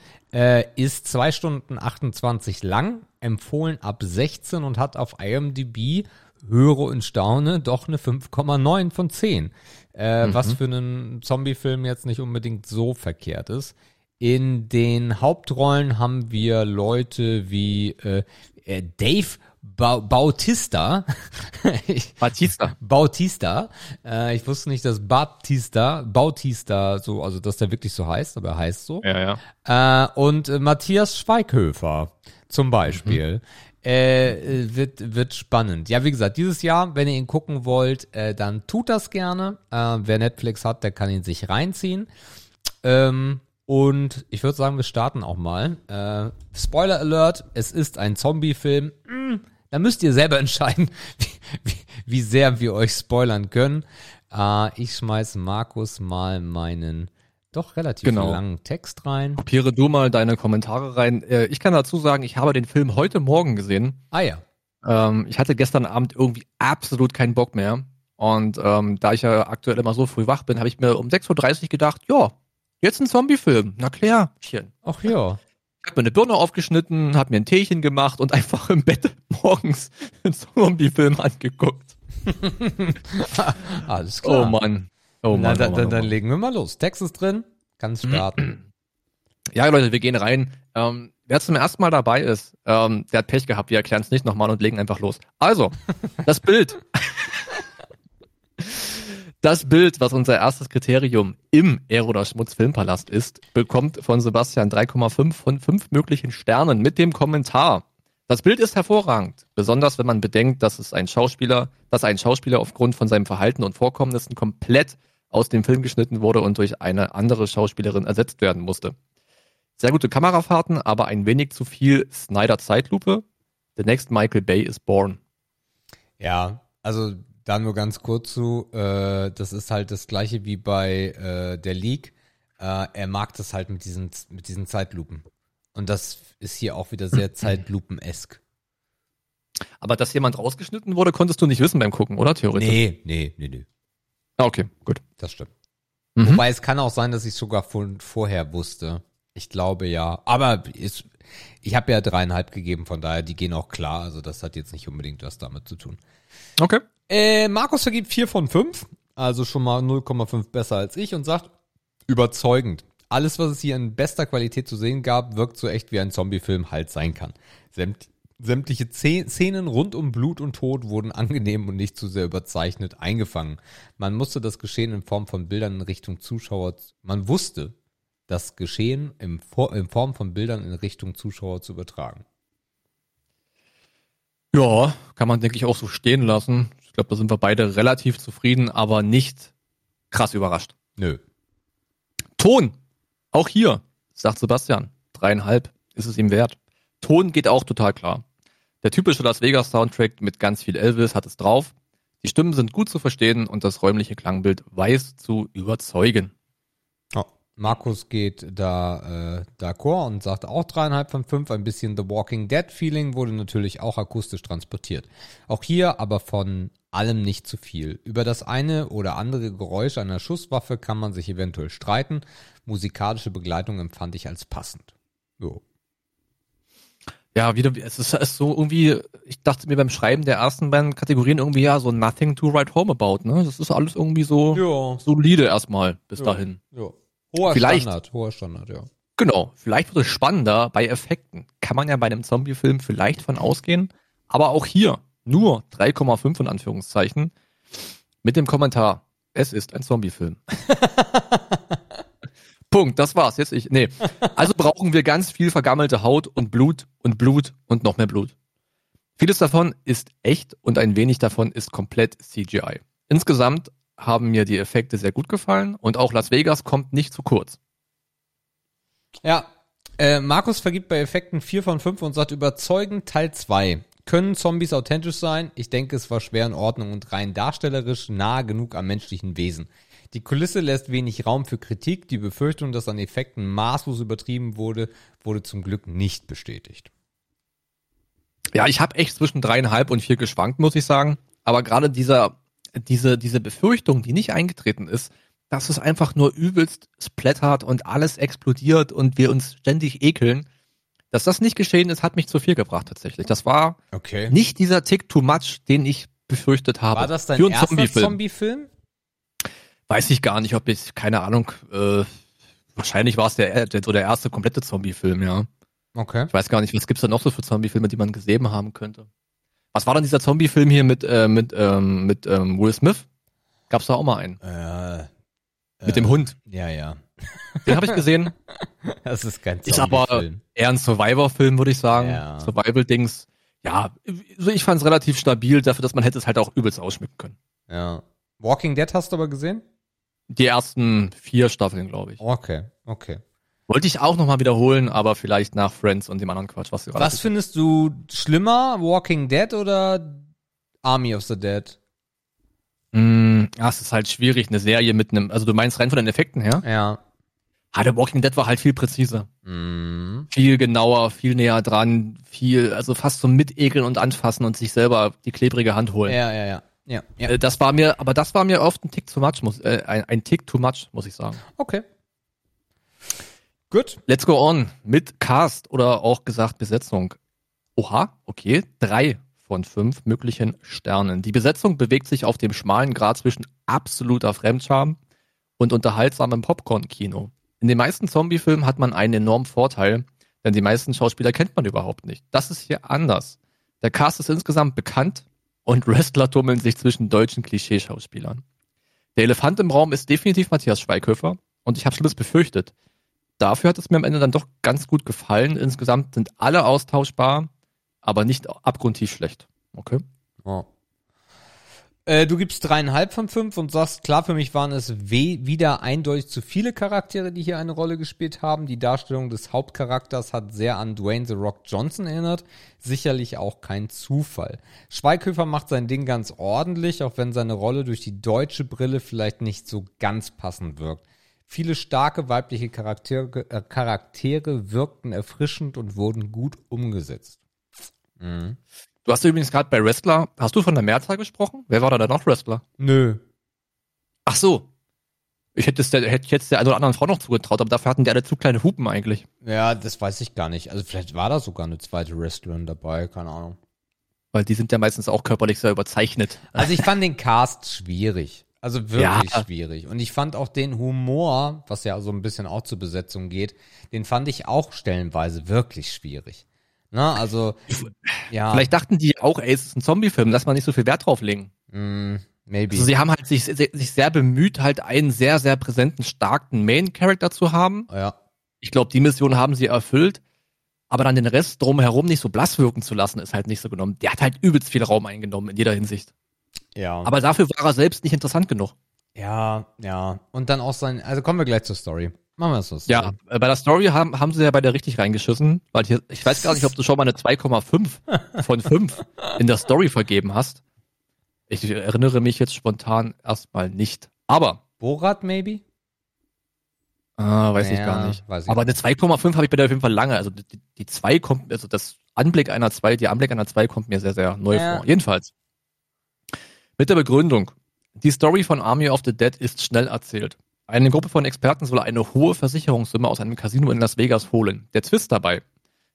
ist zwei Stunden 28 lang, empfohlen ab 16 und hat auf IMDb, höre und staune, doch eine 5,9 von 10. Äh, Was für einen Zombie-Film jetzt nicht unbedingt so verkehrt ist. In den Hauptrollen haben wir Leute wie äh, äh, Dave ba Bautista. ich,
Batista.
Bautista. Äh, ich wusste nicht, dass Baptista, Bautista, so, also dass der wirklich so heißt, aber er heißt so.
Ja, ja.
Äh, und äh, Matthias Schweighöfer zum Beispiel. Äh, äh, wird, wird spannend. Ja, wie gesagt, dieses Jahr, wenn ihr ihn gucken wollt, äh, dann tut das gerne. Äh, wer Netflix hat, der kann ihn sich reinziehen. Ähm, und ich würde sagen, wir starten auch mal. Äh, Spoiler Alert, es ist ein Zombie-Film. Mm, da müsst ihr selber entscheiden, wie, wie, wie sehr wir euch spoilern können. Äh, ich schmeiße Markus mal meinen doch relativ
Genau.
langen Text rein.
Kopiere du mal deine Kommentare rein. Äh, ich kann dazu sagen, ich habe den Film heute Morgen gesehen.
Ah ja.
Ähm, ich hatte gestern Abend irgendwie absolut keinen Bock mehr. Und ähm, da ich ja aktuell immer so früh wach bin, habe ich mir um 6.30 Uhr gedacht, ja, jetzt ein Zombie-Film. Na klärchen.
Ach ja.
Ich habe mir eine Birne aufgeschnitten, habe mir ein Teechen gemacht und einfach im Bett morgens einen Zombie-Film angeguckt.
Alles klar.
Oh Mann. Oh
Na,
Mann.
da,
oh Mann,
dann,
oh
dann legen wir mal los. Text ist drin, kannst starten.
Ja, Leute, wir gehen rein. Ähm, wer zum ersten Mal dabei ist, ähm, der hat Pech gehabt. Wir erklären es nicht nochmal und legen einfach los. Also, das Bild. Das Bild, was unser erstes Kriterium im Eroder Schmutz Filmpalast ist, bekommt von Sebastian 3,5 von 5 möglichen Sternen mit dem Kommentar. Das Bild ist hervorragend, besonders wenn man bedenkt, dass es ein Schauspieler, dass ein Schauspieler aufgrund von seinem Verhalten und Vorkommnissen komplett aus dem Film geschnitten wurde und durch eine andere Schauspielerin ersetzt werden musste. Sehr gute Kamerafahrten, aber ein wenig zu viel Snyder Zeitlupe. The next Michael Bay is born.
Ja, also da nur ganz kurz zu, äh, das ist halt das gleiche wie bei äh, der League. Äh, er mag das halt mit diesen, mit diesen Zeitlupen. Und das ist hier auch wieder sehr Zeitlupen-esk.
Aber dass jemand rausgeschnitten wurde, konntest du nicht wissen beim Gucken, oder? Theoretisch.
Nee, nee, nee, nee.
Ah, okay, gut.
Das stimmt.
Mhm.
Wobei es kann auch sein, dass ich sogar von vorher wusste. Ich glaube ja. Aber ist, ich habe ja dreieinhalb gegeben, von daher, die gehen auch klar. Also das hat jetzt nicht unbedingt was damit zu tun.
Okay.
Äh, Markus vergibt vier von fünf, also schon mal 0,5 besser als ich und sagt, überzeugend. Alles, was es hier in bester Qualität zu sehen gab, wirkt so echt wie ein Zombie-Film halt sein kann. Sämt, sämtliche Ze- Szenen rund um Blut und Tod wurden angenehm und nicht zu sehr überzeichnet eingefangen. Man musste das Geschehen in Form von Bildern in Richtung Zuschauer, man wusste, das Geschehen For in Form von Bildern in Richtung Zuschauer zu übertragen.
Ja, kann man, denke ich, auch so stehen lassen. Ich glaube, da sind wir beide relativ zufrieden, aber nicht krass überrascht.
Nö.
Ton. Auch hier, sagt Sebastian. Dreieinhalb ist es ihm wert. Ton geht auch total klar. Der typische Las Vegas Soundtrack mit ganz viel Elvis hat es drauf. Die Stimmen sind gut zu verstehen und das räumliche Klangbild weiß zu überzeugen.
Ja. Markus geht da äh, d'accord und sagt auch dreieinhalb von fünf. Ein bisschen The Walking Dead Feeling wurde natürlich auch akustisch transportiert. Auch hier aber von allem nicht zu viel. Über das eine oder andere Geräusch einer Schusswaffe kann man sich eventuell streiten. Musikalische Begleitung empfand ich als passend. Jo.
Ja, wieder, es ist, es ist so irgendwie, ich dachte mir beim Schreiben der ersten beiden Kategorien irgendwie, ja, so nothing to write home about, ne? Das ist alles irgendwie so
Ja.
solide erstmal bis
Ja.
dahin.
ja. Hoher
Vielleicht-
Standard, hoher Standard, ja.
Genau, vielleicht wird es spannender bei Effekten. Kann man ja bei einem Zombie-Film vielleicht von ausgehen. Aber auch hier nur 3,5 in Anführungszeichen mit dem Kommentar, es ist ein Zombie-Film. Punkt, das war's. Jetzt ich, nee. Also brauchen wir ganz viel vergammelte Haut und Blut und Blut und noch mehr Blut. Vieles davon ist echt und ein wenig davon ist komplett CGI. Insgesamt haben mir die Effekte sehr gut gefallen und auch Las Vegas kommt nicht zu kurz.
Ja, äh, Markus vergibt bei Effekten 4 von 5 und sagt überzeugend Teil 2. Können Zombies authentisch sein? Ich denke, es war schwer in Ordnung und rein darstellerisch nahe genug am menschlichen Wesen. Die Kulisse lässt wenig Raum für Kritik. Die Befürchtung, dass an Effekten maßlos übertrieben wurde, wurde zum Glück nicht bestätigt.
Ja, ich habe echt zwischen dreieinhalb und vier geschwankt, muss ich sagen. Aber gerade dieser, diese, diese Befürchtung, die nicht eingetreten ist, dass es einfach nur übelst splattert und alles explodiert und wir uns ständig ekeln, dass das nicht geschehen ist, hat mich zu viel gebracht tatsächlich. Das war
Okay.
nicht dieser Tick too much, den ich befürchtet habe.
War das dein
Für
erster
Zombie-Film.
Zombie-Film?
Weiß ich gar nicht, ob ich, keine Ahnung, äh, wahrscheinlich war es der, der, so der erste komplette Zombie-Film, ja.
Okay.
Ich weiß gar nicht, was gibt's da noch so für Zombie-Filme, die man gesehen haben könnte. Was war denn dieser Zombie-Film hier mit, äh, mit, ähm, mit ähm, Will Smith? Gab's da auch mal einen.
Äh,
Mit dem Hund.
Ja, ja.
Den habe ich gesehen.
Das ist kein
Ist aber
Zombie-Film.
eher ein Survivor-Film, würde ich sagen.
Ja.
Survival-Dings. Ja, also ich fand's relativ stabil, dafür, dass man hätte es halt auch übelst ausschmücken können.
Ja. Walking Dead hast du aber gesehen?
Die ersten vier Staffeln, glaube ich.
Okay, okay.
Wollte ich auch nochmal wiederholen, aber vielleicht nach Friends und dem anderen Quatsch, was du gerade
Was findest du schlimmer, Walking Dead oder Army of the Dead?
Mm, ja, es ist halt schwierig, eine Serie mit einem, also du meinst rein von den Effekten her?
Ja.
Ah, der Walking Dead war halt viel präziser.
Mhm.
Viel genauer, viel näher dran, viel, also fast so mit Ekeln und anfassen und sich selber die klebrige Hand holen.
Ja, ja, ja. Ja, ja.
Äh, Das war mir, aber das war mir oft ein Tick too much, muss, äh, ein, ein Tick too much, muss ich sagen.
Okay. Gut.
Let's go on mit Cast oder auch gesagt Besetzung. Oha, okay, drei von fünf möglichen Sternen. Die Besetzung bewegt sich auf dem schmalen Grad zwischen absoluter Fremdscham und unterhaltsamem Popcorn-Kino. In den meisten Zombie-Filmen hat man einen enormen Vorteil, denn die meisten Schauspieler kennt man überhaupt nicht. Das ist hier anders. Der Cast ist insgesamt bekannt und Wrestler tummeln sich zwischen deutschen Klischeeschauspielern. Der Elefant im Raum ist definitiv Matthias Schweighöfer und ich habe Schlimmes befürchtet. Dafür hat es mir am Ende dann doch ganz gut gefallen. Insgesamt sind alle austauschbar, aber nicht abgrundtief schlecht. Okay.
Oh. Äh, du gibst dreieinhalb von fünf und sagst, klar, für mich waren es wieder eindeutig zu viele Charaktere, die hier eine Rolle gespielt haben. Die Darstellung des Hauptcharakters hat sehr an Dwayne The Rock Johnson erinnert. Sicherlich auch kein Zufall. Schweighöfer macht sein Ding ganz ordentlich, auch wenn seine Rolle durch die deutsche Brille vielleicht nicht so ganz passend wirkt. Viele starke weibliche Charaktere, äh, Charaktere wirkten erfrischend und wurden gut umgesetzt. Mhm.
Du hast übrigens gerade bei Wrestler, hast du von der Mehrzahl gesprochen? Wer war da noch Wrestler?
Nö.
Ach so. Ich hätte es der, hätte ich jetzt der einen oder anderen Frau noch zugetraut, aber dafür hatten die alle zu kleine Hupen eigentlich.
Ja, das weiß ich gar nicht. Also vielleicht war da sogar eine zweite Wrestlerin dabei, keine Ahnung.
Weil die sind ja meistens auch körperlich sehr überzeichnet.
Also ich fand den Cast schwierig. Also wirklich
Ja.
schwierig. Und ich fand auch den Humor, was ja so ein bisschen auch zur Besetzung geht, den fand ich auch stellenweise wirklich schwierig. Na, also, ja.
Vielleicht dachten die auch, ey, es ist ein Zombie-Film, lass mal nicht so viel Wert drauf legen.
Mm, Maybe.
Also sie haben halt sich, sich sehr bemüht, halt einen sehr, sehr präsenten, starken Main-Character zu haben.
ja.
Ich glaube, die Mission haben sie erfüllt. Aber dann den Rest drumherum nicht so blass wirken zu lassen, ist halt nicht so genommen. Der hat halt übelst viel Raum eingenommen in jeder Hinsicht.
Ja.
Aber dafür war er selbst nicht interessant genug.
ja, ja. Und dann auch sein, also kommen wir gleich zur Story. Machen wir es so.
Ja, äh, bei der Story haben, haben sie ja bei der richtig reingeschissen, weil hier, ich weiß gar nicht, ob du schon mal eine 2,5 von 5 in der Story vergeben hast. Ich erinnere mich jetzt spontan erstmal nicht. Aber,
Borat, maybe?
ah, weiß ich
Ja,
gar nicht.
weiß ich
Aber eine 2,5 habe ich bei der auf jeden Fall lange. Also die, die 2 kommt, also das Anblick einer 2, die Anblick einer 2 kommt mir sehr, sehr neu
Ja.
vor. Jedenfalls. Mit der Begründung. Die Story von Army of the Dead ist schnell erzählt. Eine Gruppe von Experten soll eine hohe Versicherungssumme aus einem Casino in Las Vegas holen. Der Twist dabei.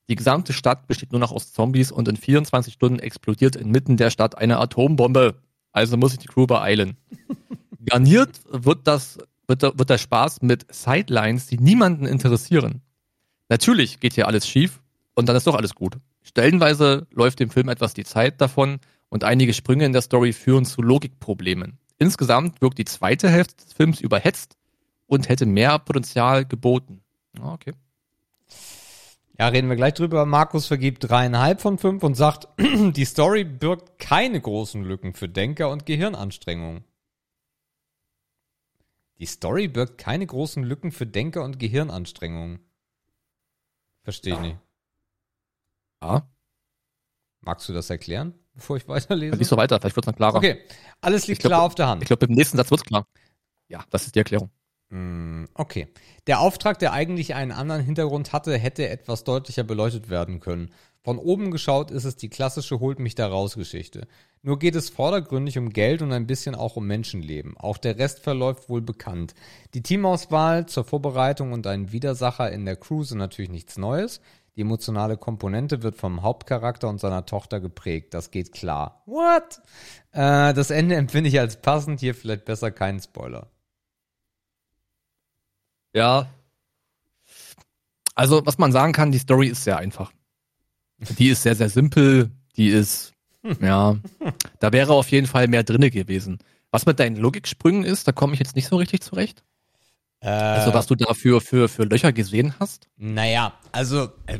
Die gesamte Stadt besteht nur noch aus Zombies und in 24 Stunden explodiert inmitten der Stadt eine Atombombe. Also muss sich die Crew beeilen. Garniert wird das, wird, der- wird der Spaß mit Sidelines, die niemanden interessieren. Natürlich geht hier alles schief und dann ist doch alles gut. Stellenweise läuft dem Film etwas die Zeit davon und einige Sprünge in der Story führen zu Logikproblemen. Insgesamt wirkt die zweite Hälfte des Films überhetzt und hätte mehr Potenzial geboten. Ah, Okay.
Ja, reden wir gleich drüber. Markus vergibt dreieinhalb von fünf und sagt, die Story birgt keine großen Lücken für Denker und Gehirnanstrengungen. Die Story birgt keine großen Lücken für Denker und Gehirnanstrengungen. Verstehe ich nicht.
Ja,
Magst du das erklären, bevor ich weiterlese?
lies so weiter, vielleicht wird es noch klarer.
Okay, alles liegt
glaub-
klar auf der Hand.
Ich glaube, im nächsten Satz wird's klar. Ja, das ist die Erklärung.
Mm, Okay. Der Auftrag, der eigentlich einen anderen Hintergrund hatte, hätte etwas deutlicher beleuchtet werden können. Von oben geschaut ist es die klassische Holt mich da raus Geschichte. Nur geht es vordergründig um Geld und ein bisschen auch um Menschenleben. Auch der Rest verläuft wohl bekannt. Die Teamauswahl zur Vorbereitung und ein Widersacher in der Crew sind natürlich nichts Neues. Die emotionale Komponente wird vom Hauptcharakter und seiner Tochter geprägt. Das geht klar. What? Äh, das Ende empfinde ich als passend. Hier vielleicht besser keinen Spoiler.
Ja. Also, was man sagen kann, die Story ist sehr einfach. Die ist sehr, sehr simpel. Die ist, ja, da wäre auf jeden Fall mehr drinne gewesen. Was mit deinen Logiksprüngen ist, da komme ich jetzt nicht so richtig zurecht. Also, was du dafür für, für Löcher gesehen hast.
Naja, also, äh,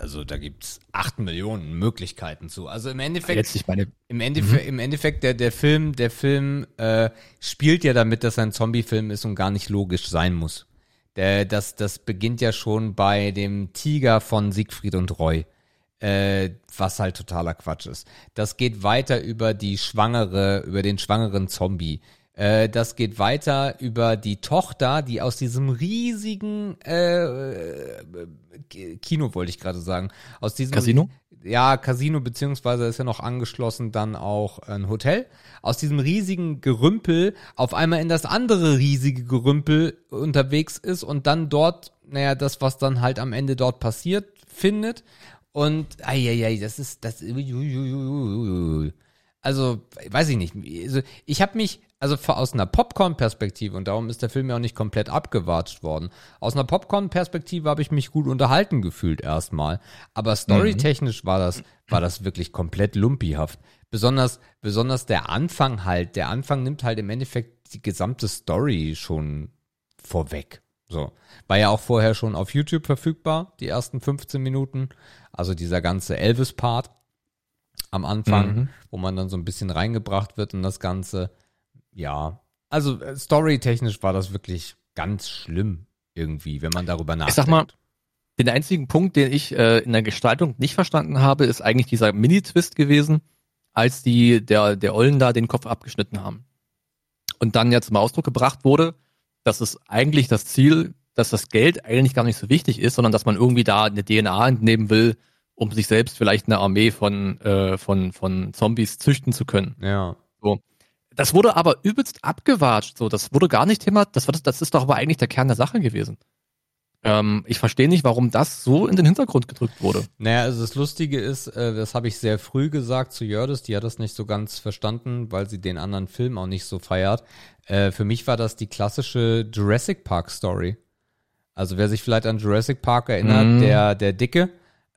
also da gibt's acht Millionen Möglichkeiten zu. Also im Endeffekt,
Jetzt, ich meine,
im Endeffekt, im Endeffekt der, der Film, der Film äh, spielt ja damit, dass er ein Zombie-Film ist und gar nicht logisch sein muss. Der, das, das beginnt ja schon bei dem Tiger von Siegfried und Roy, äh, was halt totaler Quatsch ist. Das geht weiter über die Schwangere, über den schwangeren Zombie. Äh, das geht weiter über die Tochter, die aus diesem riesigen äh, äh, Kino wollte ich gerade sagen, aus diesem
Casino?
ja, Casino, beziehungsweise ist ja noch angeschlossen dann auch ein Hotel. Aus diesem riesigen Gerümpel auf einmal in das andere riesige Gerümpel unterwegs ist und dann dort, naja, das, was dann halt am Ende dort passiert, findet. Und, eieiei, das ist, das, also, weiß ich nicht. Also, ich habe mich, also aus einer Popcorn-Perspektive, und darum ist der Film ja auch nicht komplett abgewatscht worden, aus einer Popcorn-Perspektive habe ich mich gut unterhalten gefühlt erstmal. Aber storytechnisch war das, war das wirklich komplett lumpihaft. Besonders, besonders der Anfang halt, der Anfang nimmt halt im Endeffekt die gesamte Story schon vorweg. So. War ja auch vorher schon auf YouTube verfügbar, die ersten 15 Minuten. Also dieser ganze Elvis-Part am Anfang,
Mhm.
wo man dann so ein bisschen reingebracht wird in das Ganze. Ja, also äh, storytechnisch war das wirklich ganz schlimm irgendwie, wenn man darüber nachdenkt.
Ich sag mal, den einzigen Punkt, den ich äh, in der Gestaltung nicht verstanden habe, ist eigentlich dieser Mini-Twist gewesen, als die der der Ollen da den Kopf abgeschnitten haben. Und dann ja zum Ausdruck gebracht wurde, dass es eigentlich das Ziel, dass das Geld eigentlich gar nicht so wichtig ist, sondern dass man irgendwie da eine DNA entnehmen will, um sich selbst vielleicht eine Armee von äh, von von Zombies züchten zu können.
ja.
Das wurde aber übelst abgewatscht. So, das wurde gar nicht Thema. Das, war, das ist doch aber eigentlich der Kern der Sache gewesen. Ähm, ich verstehe nicht, warum das so in den Hintergrund gedrückt wurde.
Naja, also das Lustige ist, äh, das habe ich sehr früh gesagt zu Jördis, die hat das nicht so ganz verstanden, weil sie den anderen Film auch nicht so feiert. Äh, für mich war das die klassische Jurassic Park Story. Also wer sich vielleicht an Jurassic Park erinnert,
Mhm.
der, der Dicke,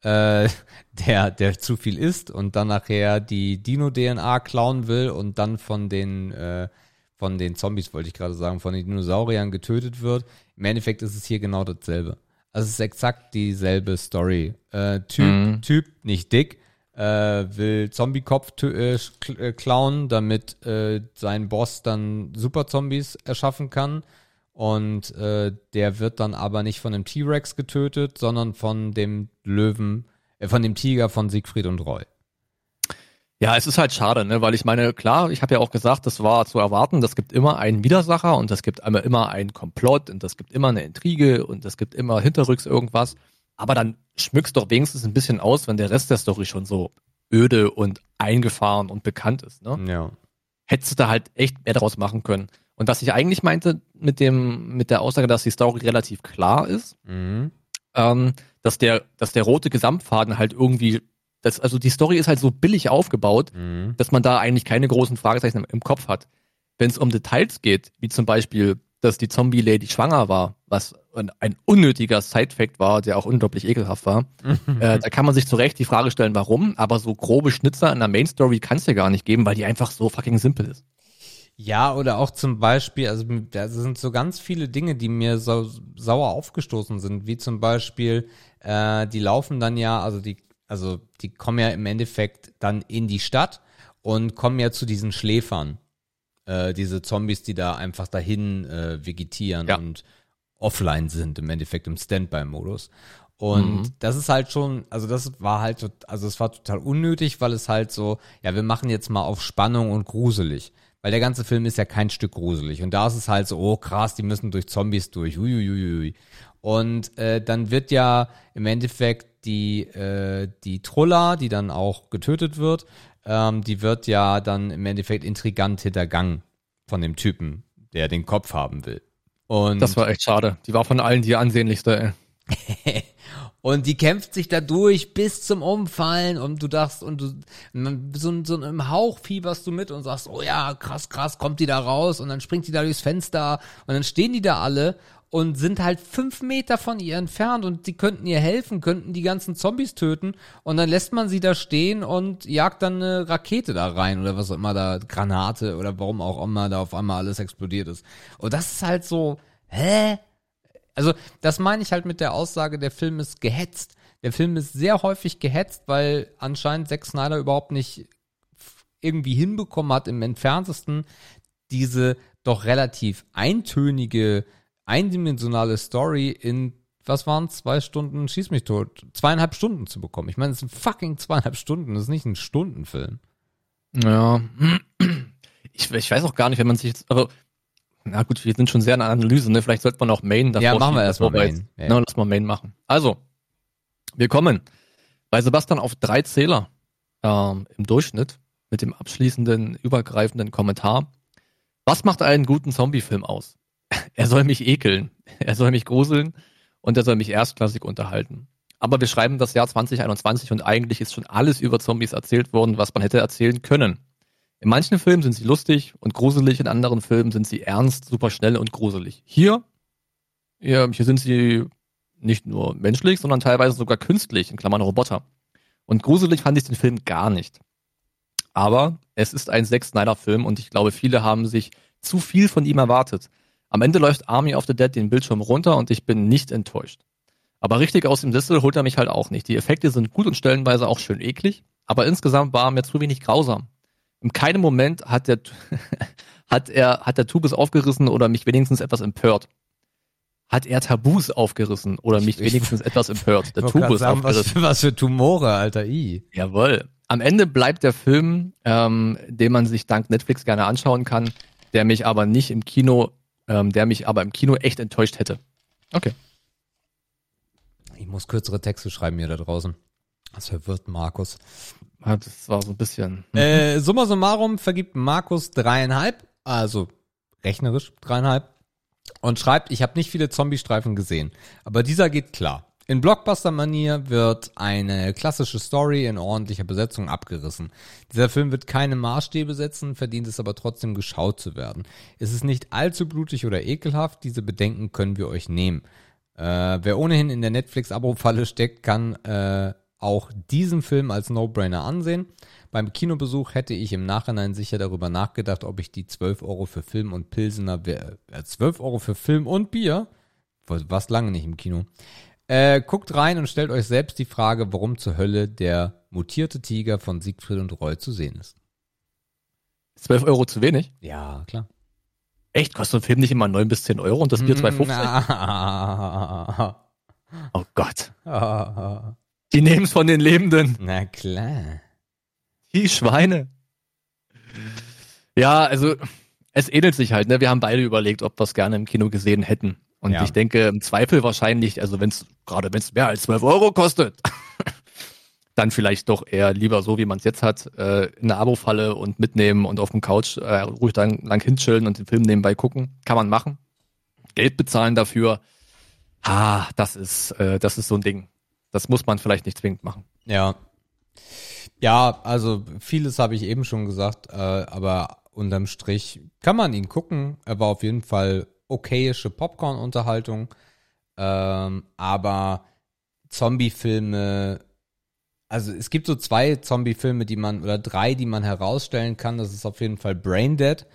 äh, der, der zu viel isst und dann nachher die Dino-DNA klauen will und dann von den, äh, von den Zombies, wollte ich gerade sagen, von den Dinosauriern getötet wird. Im Endeffekt ist es hier genau dasselbe. Also es ist exakt dieselbe Story. Äh, typ,
Mhm.
Typ, nicht dick, äh, will Zombie-Kopf äh, äh, klauen, damit sein Boss dann Super-Zombies erschaffen kann. Und äh, der wird dann aber nicht von einem T-Rex getötet, sondern von dem Löwen, äh, von dem Tiger von Siegfried und Roy.
Ja, es ist halt schade, ne? weil ich meine, klar, ich habe ja auch gesagt, das war zu erwarten, das gibt immer einen Widersacher und das gibt einmal immer einen Komplott und das gibt immer eine Intrige und das gibt immer hinterrücks irgendwas. Aber dann schmückst doch wenigstens ein bisschen aus, wenn der Rest der Story schon so öde und eingefahren und bekannt ist. Ne?
Ja.
Hättest du da halt echt mehr draus machen können. Und was ich eigentlich meinte mit dem, mit der Aussage, dass die Story relativ klar ist,
Mhm.
ähm, dass der, dass der rote Gesamtfaden halt irgendwie, das, also die Story ist halt so billig aufgebaut,
Mhm.
dass man da eigentlich keine großen Fragezeichen im, im Kopf hat. Wenn es um Details geht, wie zum Beispiel, dass die Zombie-Lady schwanger war, was ein, ein unnötiger Side-Fact war, der auch unglaublich ekelhaft war, äh, da kann man sich zu Recht die Frage stellen, warum, aber so grobe Schnitzer in der Main-Story kann es ja gar nicht geben, weil die einfach so fucking simpel ist.
Ja, oder auch zum Beispiel, also da sind so ganz viele Dinge, die mir sau, sauer aufgestoßen sind, wie zum Beispiel, äh, die laufen dann ja, also die, also die kommen ja im Endeffekt dann in die Stadt und kommen ja zu diesen Schläfern. Äh, diese Zombies, die da einfach dahin äh, vegetieren
Ja.
und offline sind, im Endeffekt im Standby-Modus. Und
Mhm.
das ist halt schon, also das war halt, also es war total unnötig, weil es halt so, ja, wir machen jetzt mal auf Spannung und gruselig. Weil der ganze Film ist ja kein Stück gruselig. Und da ist es halt so, oh krass, die müssen durch Zombies durch. Uiuiui. Und äh, dann wird ja im Endeffekt die, äh, die Trulla, die dann auch getötet wird, ähm, die wird ja dann im Endeffekt intrigant hintergangen von dem Typen, der den Kopf haben will. Und
Das war echt schade. Die war von allen die ansehnlichste. Ey.
Und die kämpft sich da durch bis zum Umfallen und du dachtest, und du, so, so im Hauch fieberst du mit und sagst, oh ja, krass, krass, kommt die da raus und dann springt die da durchs Fenster und dann stehen die da alle und sind halt fünf Meter von ihr entfernt und die könnten ihr helfen, könnten die ganzen Zombies töten und dann lässt man sie da stehen und jagt dann eine Rakete da rein oder was auch immer da, Granate oder warum auch immer da auf einmal alles explodiert ist. Und das ist halt so, hä? Also, das meine ich halt mit der Aussage, der Film ist gehetzt. Der Film ist sehr häufig gehetzt, weil anscheinend Zack Snyder überhaupt nicht irgendwie hinbekommen hat, im entferntesten diese doch relativ eintönige, eindimensionale Story in, was waren zwei Stunden, schieß mich tot, zweieinhalb Stunden zu bekommen. Ich meine, es sind fucking zweieinhalb Stunden, das ist nicht ein Stundenfilm.
Ja. Ich, ich weiß auch gar nicht, wenn man sich jetzt, also, na gut, wir sind schon sehr in der Analyse, ne? Vielleicht sollte man auch Main davor
Ja, machen wir
schieben,
erst mal
bevor wir
Main. Ja.
Ne, lass mal Main machen. Also, wir kommen bei Sebastian auf drei Zähler ähm, im Durchschnitt mit dem abschließenden, übergreifenden Kommentar. Was macht einen guten Zombie-Film aus? Er soll mich ekeln, er soll mich gruseln und er soll mich erstklassig unterhalten. Aber wir schreiben das Jahr 2021 und eigentlich ist schon alles über Zombies erzählt worden, was man hätte erzählen können. In manchen Filmen sind sie lustig und gruselig, in anderen Filmen sind sie ernst, super schnell und gruselig. Hier, ja, hier sind sie nicht nur menschlich, sondern teilweise sogar künstlich, in Klammern Roboter. Und gruselig fand ich den Film gar nicht. Aber es ist ein Zack Snyder-Film und ich glaube, viele haben sich zu viel von ihm erwartet. Am Ende läuft Army of the Dead den Bildschirm runter und ich bin nicht enttäuscht. Aber richtig aus dem Sessel holt er mich halt auch nicht. Die Effekte sind gut und stellenweise auch schön eklig, aber insgesamt war er mir zu wenig grausam. In keinem Moment hat der, hat er, hat der Tubus aufgerissen oder mich wenigstens etwas empört. Hat er Tabus aufgerissen oder mich
Ich-
wenigstens etwas empört? Der Tubus
sagen, was,
aufgerissen.
für- was für Tumore, Alter, i.
Jawohl. Am Ende bleibt der Film, ähm, den man sich dank Netflix gerne anschauen kann, der mich aber nicht im Kino, ähm, der mich aber im Kino echt enttäuscht hätte. Okay.
Ich muss kürzere Texte schreiben hier da draußen. Das verwirrt Markus.
Ah, Das war so ein bisschen.
Äh, summa summarum vergibt Markus dreieinhalb, also rechnerisch dreieinhalb, und schreibt, ich habe nicht viele Zombie-Streifen gesehen, aber dieser geht klar. In Blockbuster-Manier wird eine klassische Story in ordentlicher Besetzung abgerissen. Dieser Film wird keine Maßstäbe setzen, verdient es aber trotzdem geschaut zu werden. Es ist nicht allzu blutig oder ekelhaft, diese Bedenken können wir euch nehmen. Äh, wer ohnehin in der Netflix-Abo-Falle steckt, kann äh, auch diesen Film als No-Brainer ansehen. Beim Kinobesuch hätte ich im Nachhinein sicher darüber nachgedacht, ob ich die 12 Euro für Film und Pilsener, äh, 12 Euro für Film und Bier, was lange nicht im Kino, äh, guckt rein und stellt euch selbst die Frage, warum zur Hölle der mutierte Tiger von Siegfried und Roy zu sehen ist.
12 Euro zu wenig?
Ja, klar.
Echt? Kostet ein Film nicht immer 9 bis 10 Euro und das Bier 2,50?
Na,
Oh Gott. Die nehmen es von den Lebenden.
Na klar.
Die Schweine. Ja, also es ähnelt sich halt. Ne? Wir haben beide überlegt, ob wir es gerne im Kino gesehen hätten. Und
Ja.
ich denke, im Zweifel wahrscheinlich, also wenn es, gerade wenn es mehr als 12 Euro kostet, dann vielleicht doch eher lieber so, wie man es jetzt hat, äh, in eine Abo-Falle und mitnehmen und auf dem Couch äh, ruhig dann lang hinchillen und den Film nebenbei gucken. Kann man machen. Geld bezahlen dafür. Ah, das ist, äh, das ist so ein Ding. Das muss man vielleicht nicht zwingend machen.
Ja. Ja, also vieles habe ich eben schon gesagt, äh, aber unterm Strich kann man ihn gucken. Er war auf jeden Fall okayische Popcorn-Unterhaltung. Ähm, aber Zombie-Filme, also es gibt so zwei Zombie-Filme, die man, oder drei, die man herausstellen kann. Das ist auf jeden Fall Braindead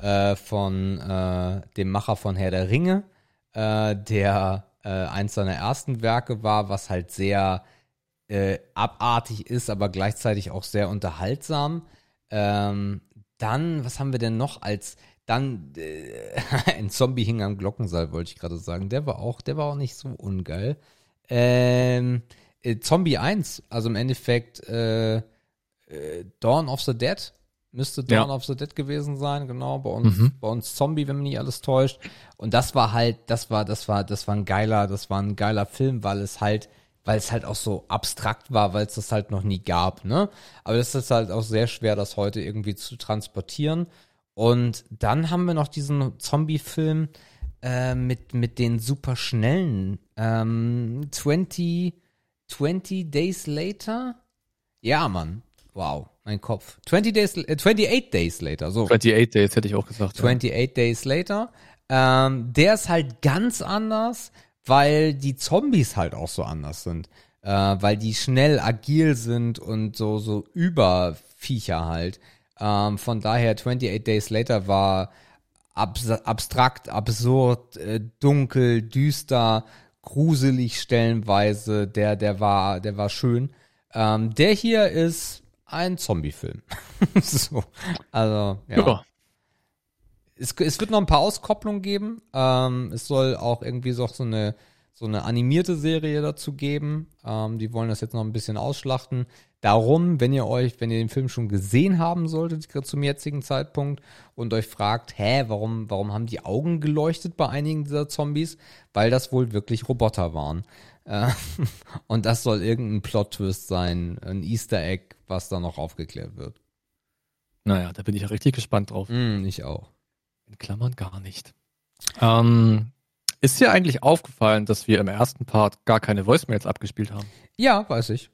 äh, von äh, dem Macher von Herr der Ringe, äh, der äh, eins seiner ersten Werke war, was halt sehr äh, abartig ist, aber gleichzeitig auch sehr unterhaltsam. Ähm, dann, was haben wir denn noch als dann äh, ein Zombie hing am Glockenseil, wollte ich gerade sagen. Der war auch, der war auch nicht so ungeil. Ähm, äh, Zombie 1, also im Endeffekt äh, äh, Dawn of the Dead. Müsste Dawn
Ja.
of the Dead gewesen sein, genau, bei uns,
Mhm.
bei uns Zombie, wenn mich nicht alles täuscht. Und das war halt, das war, das war, das war ein geiler, das war ein geiler Film, weil es halt, weil es halt auch so abstrakt war, weil es das halt noch nie gab, ne? Aber das ist halt auch sehr schwer, das heute irgendwie zu transportieren. Und dann haben wir noch diesen Zombie-Film äh, mit, mit den super schnellen ähm, 20, 20 Days Later. Ja, Mann. Wow, mein Kopf. 20 Days, äh, 28 Days Later, so.
28 Days hätte ich auch gesagt. ja.
28 Days Later. Ähm, der ist halt ganz anders, weil die Zombies halt auch so anders sind. Äh, weil die schnell agil sind und so, so Überviecher halt. Ähm, von daher 28 Days Later war abs abstrakt, absurd, äh, dunkel, düster, gruselig stellenweise. Der, der war, der war schön. Ähm, der hier ist ein Zombie-Film. so, also, ja
Ja.
es, es wird noch ein paar Auskopplungen geben. Ähm, es soll auch irgendwie so, so eine so eine animierte Serie dazu geben. Ähm, die wollen das jetzt noch ein bisschen ausschlachten. Darum, wenn ihr euch, wenn ihr den Film schon gesehen haben solltet gerade zum jetzigen Zeitpunkt und euch fragt, hä, warum, warum haben die Augen geleuchtet bei einigen dieser Zombies? Weil das wohl wirklich Roboter waren. Äh, und das soll irgendein Plot-Twist sein, ein Easter Egg, was da noch aufgeklärt wird.
Naja, da bin ich ja richtig gespannt drauf.
Mm, ich auch.
In Klammern gar nicht. Ähm, ist dir eigentlich aufgefallen, dass wir im ersten Part gar keine Voicemails abgespielt haben?
Ja, weiß ich.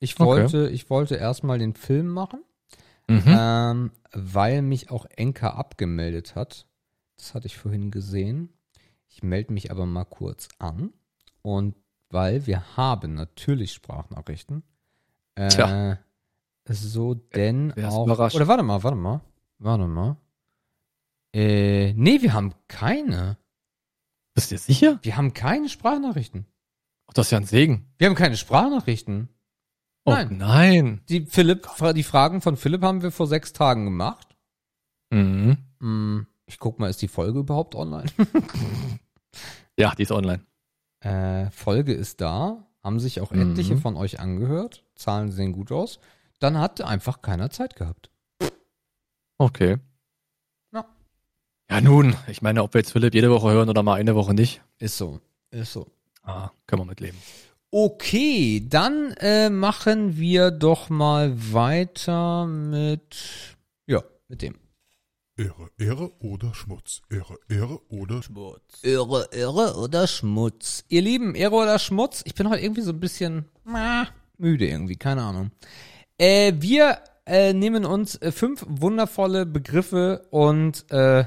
Ich
Okay.
wollte, ich wollte erstmal den Film machen,
Mhm.
ähm, weil mich auch Enka abgemeldet hat. Das hatte ich vorhin gesehen. Ich melde mich aber mal kurz an. Und weil wir haben natürlich Sprachnachrichten. Äh,
Tja.
So denn
wer ist
auch.
überrascht?
Oder warte mal, warte mal. Warte mal. Äh, nee, wir haben keine.
Bist du dir sicher?
Wir haben keine Sprachnachrichten.
Ach, das ist ja ein Segen.
Wir haben keine Sprachnachrichten.
Oh
Nein.
nein.
Die Philipp, die Fragen von Philipp haben wir vor sechs Tagen gemacht.
Mhm.
Hm, Ich guck mal, ist die Folge überhaupt online?
Ja, die ist online.
äh, Folge ist da. Haben sich auch
Mhm.
etliche von euch angehört. Zahlen sehen gut aus. Dann hat einfach keiner Zeit gehabt.
Okay.
Ja.
Ja, nun, ich meine, ob wir jetzt Philipp jede Woche hören oder mal eine Woche nicht,
Ist so. Ist so.
ah, können wir mitleben.
Okay, dann äh, machen wir doch mal weiter mit, ja, mit dem.
Ehre, Ehre oder Schmutz. Ehre, Ehre oder Schmutz.
Irre, Irre oder Schmutz. Ihr Lieben, Irre oder Schmutz? Ich bin heute irgendwie so ein bisschen ah, müde irgendwie, keine Ahnung. Äh, wir äh, nehmen uns äh, fünf wundervolle Begriffe und äh,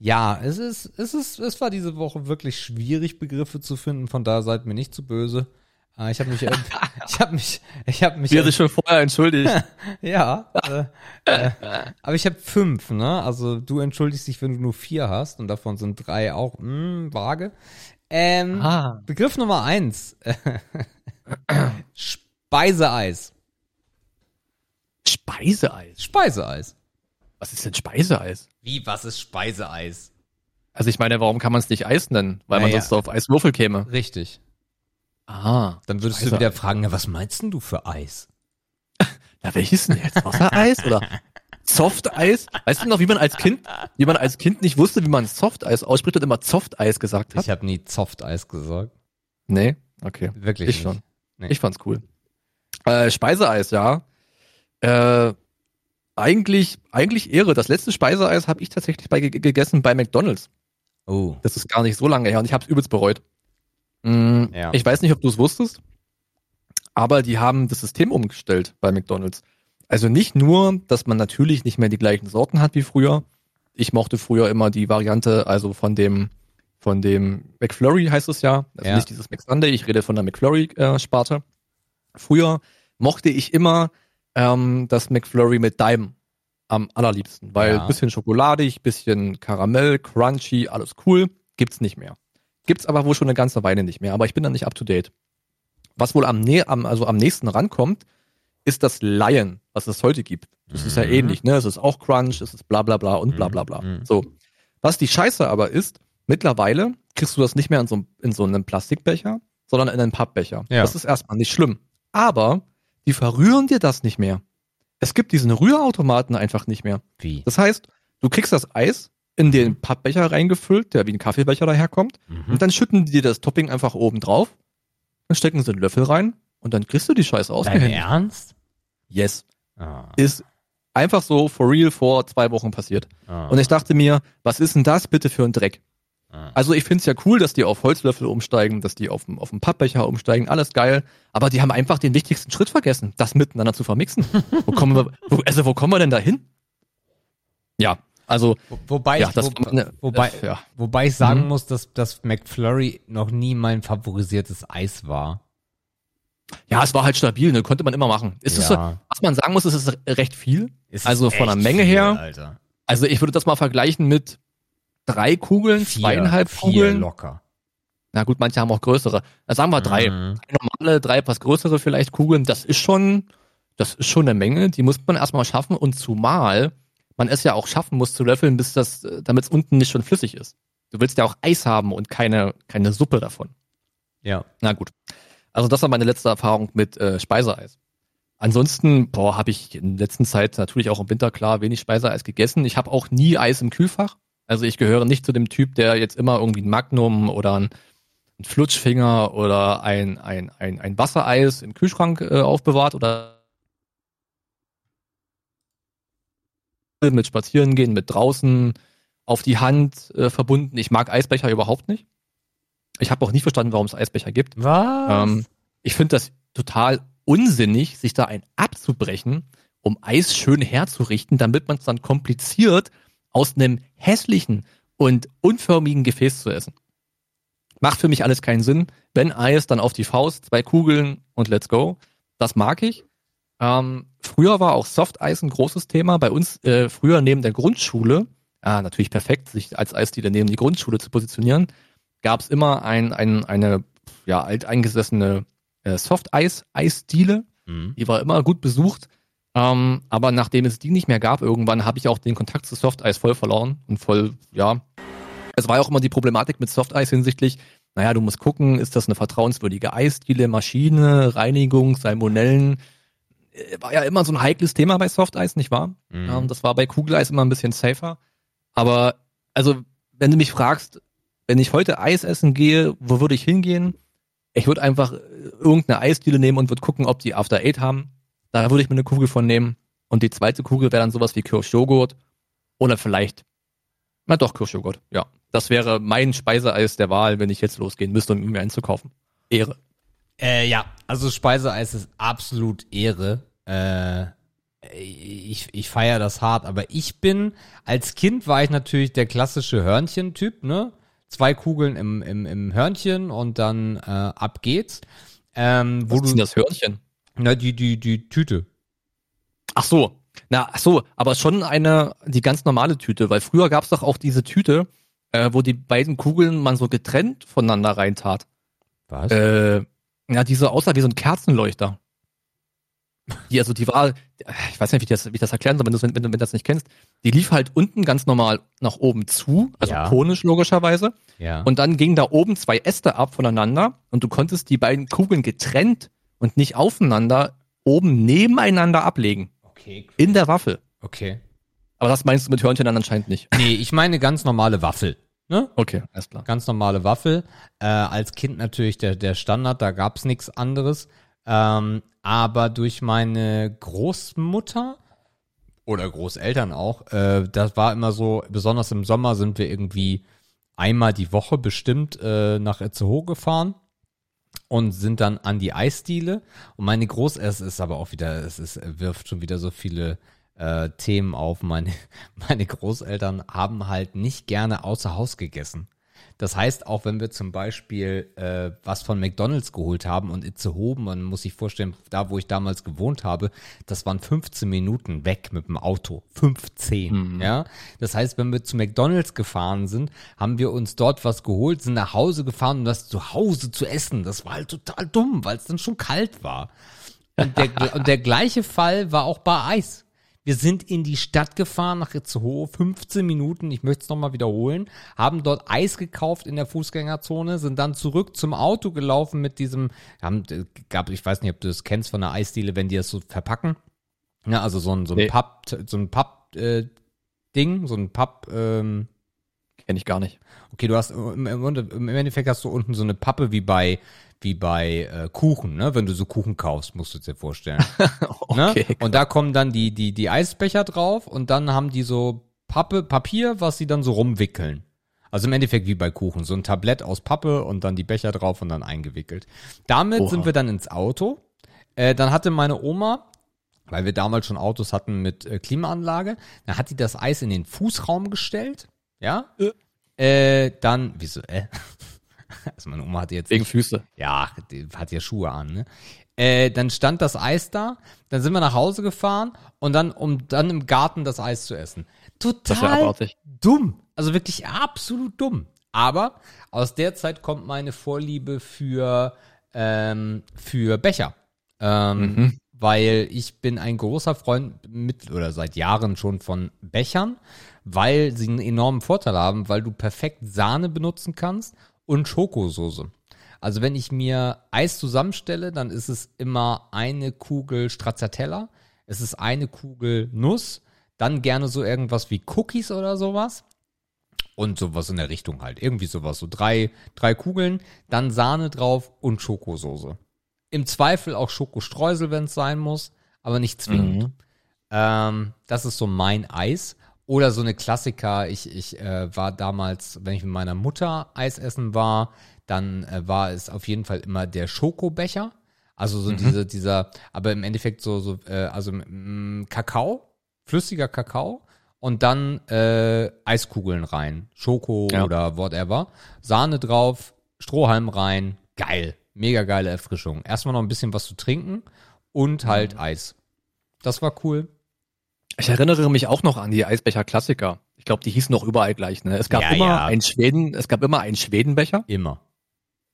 ja, es ist, es ist, es war diese Woche wirklich schwierig, Begriffe zu finden, von daher seid mir nicht zu böse. Ah, Ich habe mich, äh, ich habe mich, ich habe mich,
Wie er sich schon vorher entschuldigt.
ja, äh, äh, aber ich habe fünf, ne? Also du entschuldigst dich, wenn du nur vier hast und davon sind drei auch mh, vage. Ähm,
Ah.
Begriff Nummer eins. Speiseeis.
Speiseeis.
Speiseeis.
Was ist denn Speiseeis?
Wie, was ist Speiseeis?
Also ich meine, warum kann man es nicht Eis nennen? Weil man
Naja.
sonst auf Eiswürfel käme.
Richtig.
Ah.
Dann würdest du
Speiseeis.
wieder fragen, na, was meinst denn du für Eis?
Na, welches denn jetzt? Wassereis oder Softeis? Weißt du noch, wie man als Kind, wie man als Kind nicht wusste, wie man Softeis ausspricht und immer Softeis gesagt hat?
Ich habe nie Softeis gesagt.
Nee? Okay.
Wirklich
Ich
nicht.
schon.
Nee.
Ich fand's cool. Äh, Speiseeis, ja. Äh, eigentlich, eigentlich Ehre. Das letzte Speiseeis habe ich tatsächlich bei, ge- gegessen bei McDonalds.
Oh.
Das ist gar nicht so lange her und ich habe es übelst bereut. Mm,
Ja.
Ich weiß nicht, ob du es wusstest, aber die haben das System umgestellt bei McDonalds. Also nicht nur, dass man natürlich nicht mehr die gleichen Sorten hat wie früher. Ich mochte früher immer die Variante, also von dem, von dem McFlurry heißt es ja, also
Ja.
nicht dieses McSunday, ich rede von der McFlurry-Sparte. Früher mochte ich immer ähm, das McFlurry mit Daim am allerliebsten, weil
Ja.
bisschen schokoladig, bisschen Karamell, crunchy, alles cool, gibt's nicht mehr. Gibt's aber wohl schon eine ganze Weile nicht mehr, aber ich bin da nicht up to date. Was wohl am, nä am, also am nächsten rankommt, ist das Lion, was es heute gibt. Das ist ja
Mhm.
ähnlich, ne? Es ist auch Crunch, es ist bla bla bla und bla bla bla.
Mhm.
So. Was die Scheiße aber ist, mittlerweile kriegst du das nicht mehr in so, in so einem Plastikbecher, sondern in einen Pappbecher.
Ja.
Das ist erstmal nicht schlimm. Aber die verrühren dir das nicht mehr. Es gibt diesen Rührautomaten einfach nicht mehr.
Wie?
Das heißt, du kriegst das Eis in den Pappbecher reingefüllt, der wie ein Kaffeebecher daherkommt,
Mhm.
und dann schütten die dir das Topping einfach oben drauf, dann stecken sie einen Löffel rein und dann kriegst du die Scheiße
Dein
ausgehändigt.
Ernst?
Yes.
Ah,
Ist einfach so for real vor zwei Wochen passiert.
ah,
Und ich dachte mir, was ist denn das bitte für ein Dreck?
ah.
Also ich find's ja cool, dass die auf Holzlöffel umsteigen, dass die auf, dem- auf dem Pappbecher umsteigen, alles geil. Aber die haben einfach den wichtigsten Schritt vergessen, das miteinander zu vermixen. wo kommen wir, wo, also wo kommen wir denn da hin? Ja, also,
Wo- Wobei,
ja,
ich,
das
wo,
meine-
wobei,
äh, ja.
wobei ich sagen
Mhm.
muss, dass, dass McFlurry noch nie mein favorisiertes Eis war.
ja, es war halt stabil, ne, konnte man immer machen. Es ist so,
Ja.
was man sagen muss, es ist recht viel.
Es ist
Also von der Menge
viel,
her,
Alter.
Also ich würde das mal vergleichen mit drei Kugeln,
Vier,
zweieinhalb
vier
Kugeln.
locker.
Na gut, manche haben auch größere. Also sagen wir drei.
Mhm.
Drei normale, drei etwas größere vielleicht Kugeln. Das ist schon, das ist schon eine Menge. Die muss man erstmal schaffen und zumal man es ja auch schaffen muss zu löffeln, bis das, damit es unten nicht schon flüssig ist. Du willst ja auch Eis haben und keine, keine Suppe davon.
Ja.
Na gut. Also das war meine letzte Erfahrung mit äh, Speiseeis. Ansonsten, boah, habe ich in der letzten Zeit natürlich auch im Winter klar wenig Speiseeis gegessen. Ich habe auch nie Eis im Kühlfach. Also ich gehöre nicht zu dem Typ, der jetzt immer irgendwie ein Magnum oder ein, ein Flutschfinger oder ein, ein, ein, ein Wassereis im Kühlschrank äh, aufbewahrt oder mit Spazierengehen, mit draußen auf die Hand äh, verbunden. Ich mag Eisbecher überhaupt nicht. Ich habe auch nie verstanden, warum es Eisbecher gibt.
Was?
Ähm, ich finde das total unsinnig, sich da ein abzubrechen, um Eis schön herzurichten, damit man es dann kompliziert aus einem hässlichen und unförmigen Gefäß zu essen. Macht für mich alles keinen Sinn. Wenn Eis, dann auf die Faust, zwei Kugeln und let's go. Das mag ich. Ähm, früher war auch Softeis ein großes Thema. Bei uns äh, früher neben der Grundschule, ah, natürlich perfekt, sich als Eisdiele neben die Grundschule zu positionieren, gab es immer ein, ein, eine ja, alteingesessene äh, Softeis-Eisdiele.
Mhm.
Die war immer gut besucht. Ähm, aber nachdem es die nicht mehr gab, irgendwann habe ich auch den Kontakt zu Softeis voll verloren und voll, ja. Es war ja auch immer die Problematik mit Softeis hinsichtlich, naja, du musst gucken, ist das eine vertrauenswürdige Eisdiele, Maschine, Reinigung, Salmonellen. Äh, War ja immer so ein heikles Thema bei Softeis, nicht wahr?
Mhm.
Ähm, das war bei Kugeleis immer ein bisschen safer. Aber, also, wenn du mich fragst, wenn ich heute Eis essen gehe, wo würde ich hingehen? Ich würde einfach äh, irgendeine Eisdiele nehmen und würde gucken, ob die After Eight haben. Da würde ich mir eine Kugel von nehmen. Und die zweite Kugel wäre dann sowas wie Kirschjoghurt. Oder vielleicht, na doch, Kirschjoghurt. Ja. Das wäre mein Speiseeis der Wahl, wenn ich jetzt losgehen müsste, um mir einzukaufen. Ehre.
Äh, ja, also Speiseeis ist absolut Ehre. Äh, ich ich feiere das hart, aber ich bin, als Kind war ich natürlich der klassische Hörnchen-Typ, ne? Zwei Kugeln im, im, im Hörnchen und dann äh, ab geht's. Ähm, wo
Was ist denn
du,
das Hörnchen?
na, die, die, die Tüte.
Ach so. Na, ach so, aber schon eine, die ganz normale Tüte, weil früher gab's doch auch diese Tüte, äh, wo die beiden Kugeln man so getrennt voneinander reintat.
Was?
Äh, ja, diese aussah wie so ein Kerzenleuchter. Die, also die war, ich weiß nicht, wie ich das, wie ich das erklären soll, wenn du, wenn, du, wenn du das nicht kennst. Die lief halt unten ganz normal nach oben zu, also
Ja.
konisch logischerweise.
ja.
Und dann gingen da oben zwei Äste ab voneinander und du konntest die beiden Kugeln getrennt und nicht aufeinander oben nebeneinander ablegen.
okay.
In der Waffel.
Okay.
Aber das meinst du mit Hörnchen dann anscheinend nicht.
Nee, ich meine ganz normale Waffel. Ne?
Okay, alles klar.
Ganz normale Waffel. Äh, als Kind natürlich der, der Standard, da gab's nichts anderes. Ähm, aber durch meine Großmutter oder Großeltern auch, äh, das war immer so, besonders im Sommer sind wir irgendwie einmal die Woche bestimmt äh, nach Itzehoe gefahren und sind dann an die Eisdiele. Und meine Groß, es ist aber auch wieder, es ist, wirft schon wieder so viele äh, Themen auf. Meine, meine Großeltern haben halt nicht gerne außer Haus gegessen. Das heißt, auch wenn wir zum Beispiel äh, was von McDonalds geholt haben und Itzehoe, man muss sich vorstellen, da wo ich damals gewohnt habe, das waren 15 Minuten weg mit dem Auto. 15, ja. Das heißt, wenn wir zu McDonalds gefahren sind, haben wir uns dort was geholt, sind nach Hause gefahren, um das zu Hause zu essen. Das war halt total dumm, weil es dann schon kalt war. Und der, und der gleiche Fall war auch bei Eis. Wir sind in die Stadt gefahren, nach Itzehoe, 15 Minuten, ich möchte es nochmal wiederholen, haben dort Eis gekauft in der Fußgängerzone, sind dann zurück zum Auto gelaufen mit diesem, haben, äh, gab, ich weiß nicht, ob du das kennst von der Eisdiele, wenn die das so verpacken. Ja, also so ein, so ein
Nee.
Papp, so ein Papp, äh, Ding, so ein Papp, ähm,
Kenn ich gar nicht.
Okay, du hast im Endeffekt hast du unten so eine Pappe wie bei wie bei äh, Kuchen, ne? Wenn du so Kuchen kaufst, musst du dir vorstellen. ne?
Okay.
Und da kommen dann die die die Eisbecher drauf und dann haben die so Pappe Papier, was sie dann so rumwickeln. Also im Endeffekt wie bei Kuchen, so ein Tablett aus Pappe und dann die Becher drauf und dann eingewickelt. Damit
Oha.
sind wir dann ins Auto. Äh, dann hatte meine Oma, weil wir damals schon Autos hatten mit äh, Klimaanlage, dann hat die das Eis in den Fußraum gestellt, ja? Äh, dann, wieso, äh? Also meine Oma hatte jetzt
Wegen Füße.
ja, die hat ja Schuhe an, ne? Äh, dann stand das Eis da, dann sind wir nach Hause gefahren und dann, um dann im Garten das Eis zu essen. Total dumm. Also wirklich absolut dumm. Aber aus der Zeit kommt meine Vorliebe für, ähm, für Becher. Ähm, Weil ich bin ein großer Freund mit oder seit Jahren schon von Bechern, weil sie einen enormen Vorteil haben, weil du perfekt Sahne benutzen kannst und Schokosoße. Also wenn ich mir Eis zusammenstelle, dann ist es immer eine Kugel Stracciatella, es ist eine Kugel Nuss, dann gerne so irgendwas wie Cookies oder sowas und sowas in der Richtung halt. Irgendwie sowas, so drei, drei Kugeln, dann Sahne drauf und Schokosoße. Im Zweifel auch Schokostreusel, wenn es sein muss, aber nicht zwingend. Ähm, das ist so mein Eis. Oder so eine Klassiker, ich, ich äh, war damals, wenn ich mit meiner Mutter Eis essen war, dann äh, war es auf jeden Fall immer der Schokobecher. Also so diese, dieser, aber im Endeffekt so, so äh, also mm, Kakao, flüssiger Kakao und dann äh, Eiskugeln rein. Schoko
Ja.
oder whatever. Sahne drauf, Strohhalm rein. Geil. Mega geile Erfrischung. Erstmal noch ein bisschen was zu trinken und halt Eis. Das war cool.
Ich erinnere mich auch noch an die Eisbecher Klassiker. Ich glaube, die hießen noch überall gleich. Ne? Es gab
Ja,
immer
ja.
einen Schweden, es gab immer einen Schwedenbecher.
Immer.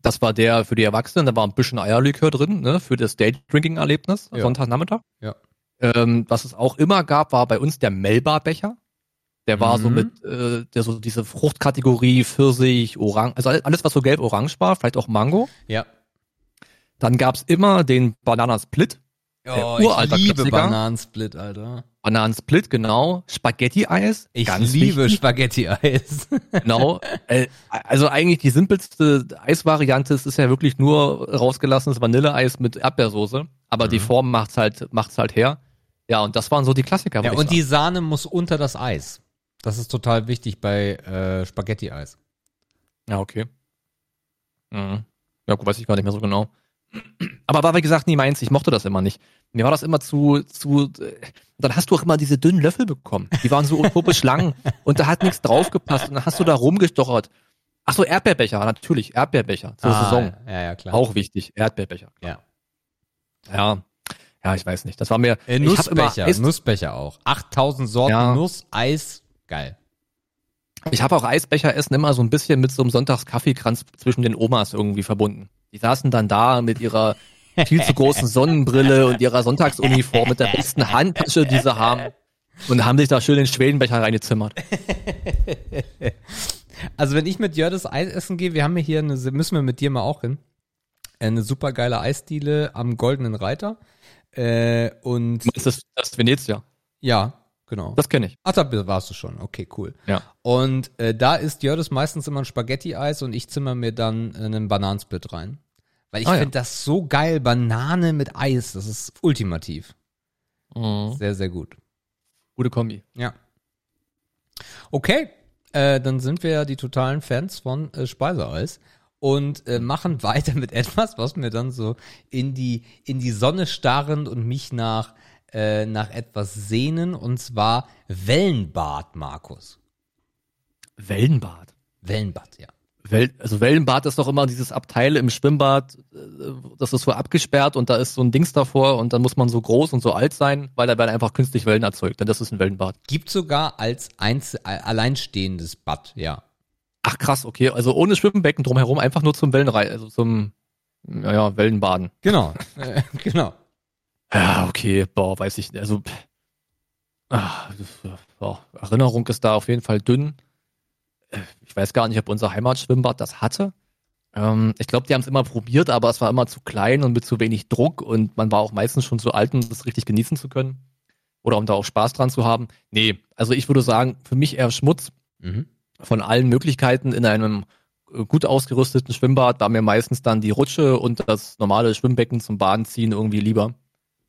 Das war der für die Erwachsenen. Da war ein bisschen Eierlikör drin, ne? für das Day-Drinking-Erlebnis,
Ja.
Sonntagnachmittag.
Ja.
Ähm, was es auch immer gab, war bei uns der Melba-Becher. Der war so
Mhm.
mit, äh, der so diese Fruchtkategorie, Pfirsich, Orange, also alles, was so gelb-orange war, vielleicht auch Mango.
Ja.
Dann gab's immer den Bananasplit.
Oh, ich liebe
Klassiker.
Bananensplit, Alter.
Bananensplit, genau. Spaghetti-Eis.
Ich
ganz
liebe. Spaghetti-Eis.
Genau. Äh, also eigentlich die simpelste Eisvariante es ist ja wirklich nur rausgelassenes Vanilleeis mit Erdbeersoße. Aber die Form macht's halt, macht's halt her. Ja, und das waren so die Klassiker.
ja, und die Sahne muss unter das Eis. Das ist total wichtig bei äh, Spaghetti-Eis.
Ja, okay. Mhm. Ja, gut, weiß ich gar nicht mehr so genau. Aber war, wie gesagt, nie meins. Ich mochte das immer nicht. Mir war das immer zu, zu, äh, dann hast du auch immer diese dünnen Löffel bekommen. Die waren so utopisch lang und da hat nichts draufgepasst und dann hast du da rumgestochert. Ach so, Erdbeerbecher, natürlich, Erdbeerbecher zur Saison.
Ja, ja, klar.
Auch wichtig, Erdbeerbecher.
Ja.
Ja, ja, ich weiß nicht. Das war mir.
Äh, Nussbecher,
Eis-
Nussbecher auch. 8000 Sorten
Ja.
Nuss, Eis, geil.
Ich habe auch Eisbecher essen immer so ein bisschen mit so einem Sonntagskaffeekranz zwischen den Omas irgendwie verbunden. Die saßen dann da mit ihrer viel zu großen Sonnenbrille und ihrer Sonntagsuniform mit der besten Handtasche, die sie haben. Und haben sich da schön den Schwedenbecher reingezimmert.
Also wenn ich mit Jördes Eis essen gehe, wir haben hier eine, müssen wir mit dir mal auch hin, eine super geile Eisdiele am Goldenen Reiter. Äh, und
Das ist das Venezia.
ja, genau.
Das kenne ich.
Ach, da warst du schon. Okay, cool.
Ja.
Und äh, da isst Jördes meistens immer ein Spaghetti-Eis und ich zimmer mir dann äh, einen Bananensplit rein. Weil ich
Ah, ja.
finde das so geil, Banane mit Eis. Das ist ultimativ. Sehr, sehr gut.
Gute Kombi.
Ja. Okay, äh, dann sind wir ja die totalen Fans von äh, Speiseeis und äh, machen weiter mit etwas, was mir dann so in die in die Sonne starren und mich nach äh, nach etwas sehnen und zwar Wellenbad, Markus.
Wellenbad.
Wellenbad, ja.
Wel also Wellenbad ist doch immer dieses Abteil im Schwimmbad, äh, das ist so abgesperrt und da ist so ein Dings davor und dann muss man so groß und so alt sein, weil da werden einfach künstlich Wellen erzeugt. Denn das ist ein Wellenbad.
Gibt sogar als Einzel äh, alleinstehendes Bad, ja.
Ach krass, okay. Also ohne Schwimmbecken drumherum, einfach nur zum Wellenrei, also zum ja, Wellenbaden.
Genau, genau.
Ja, okay, boah, weiß ich nicht. Also ah, das, boah, Erinnerung ist da auf jeden Fall dünn. Äh, Ich weiß gar nicht, ob unser Heimatschwimmbad das hatte. Ähm, ich glaube, die haben es immer probiert, aber es war immer zu klein und mit zu wenig Druck und man war auch meistens schon zu alt, um das richtig genießen zu können. Oder um da auch Spaß dran zu haben. Nee, also ich würde sagen, für mich eher Schmutz
Mhm.
von allen Möglichkeiten in einem äh, gut ausgerüsteten Schwimmbad war mir meistens dann die Rutsche und das normale Schwimmbecken zum Baden ziehen irgendwie lieber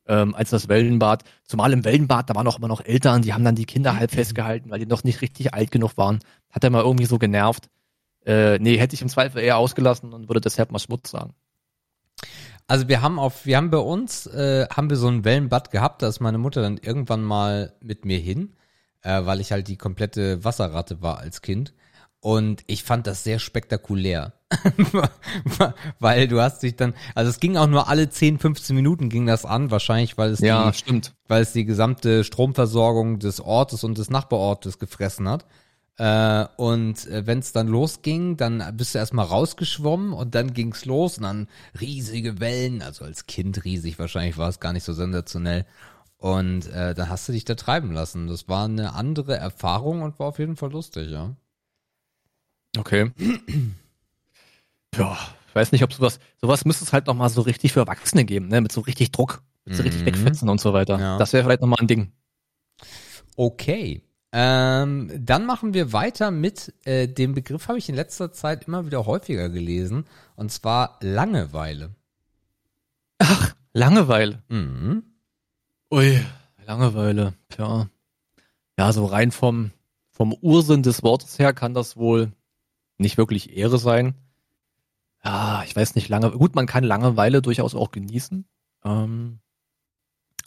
ähm, als das Wellenbad. Zumal im Wellenbad, da waren auch immer noch Eltern, die haben dann die Kinder halb festgehalten, weil die noch nicht richtig alt genug waren. Hat er mal irgendwie so genervt. Äh, nee, hätte ich im Zweifel eher ausgelassen und würde deshalb mal Schmutz sagen.
Also wir haben auf, wir haben bei uns, äh, haben wir so ein Wellenbad gehabt, da ist meine Mutter dann irgendwann mal mit mir hin, äh, weil ich halt die komplette Wasserratte war als Kind. Und ich fand das sehr spektakulär. weil du hast dich dann, also es ging auch nur alle 10, 15 Minuten ging das an, wahrscheinlich, weil es
Ja,
die,
stimmt.
weil es die gesamte Stromversorgung des Ortes und des Nachbarortes gefressen hat. Äh, und äh, wenn es dann losging, dann bist du erstmal rausgeschwommen und dann ging's los und dann riesige Wellen, also als Kind riesig, wahrscheinlich war es gar nicht so sensationell. Und äh, dann hast du dich da treiben lassen. Das war eine andere Erfahrung und war auf jeden Fall lustig, ja.
Okay. Ja, ich weiß nicht, ob sowas, sowas müsste es halt noch mal so richtig für Erwachsene geben, ne, mit so richtig Druck, mit so richtig
Mhm.
wegfetzen und so weiter.
Ja.
Das wäre vielleicht noch mal ein Ding.
Okay. Ähm, dann machen wir weiter mit äh, dem Begriff, habe ich in letzter Zeit immer wieder häufiger gelesen, und zwar Langeweile.
Langeweile.
Mhm.
Ui, Langeweile, ja. Ja, so rein vom, vom Ursinn des Wortes her kann das wohl nicht wirklich Ehre sein. Ja, ich weiß nicht, lange, gut, man kann Langeweile durchaus auch genießen. Ähm,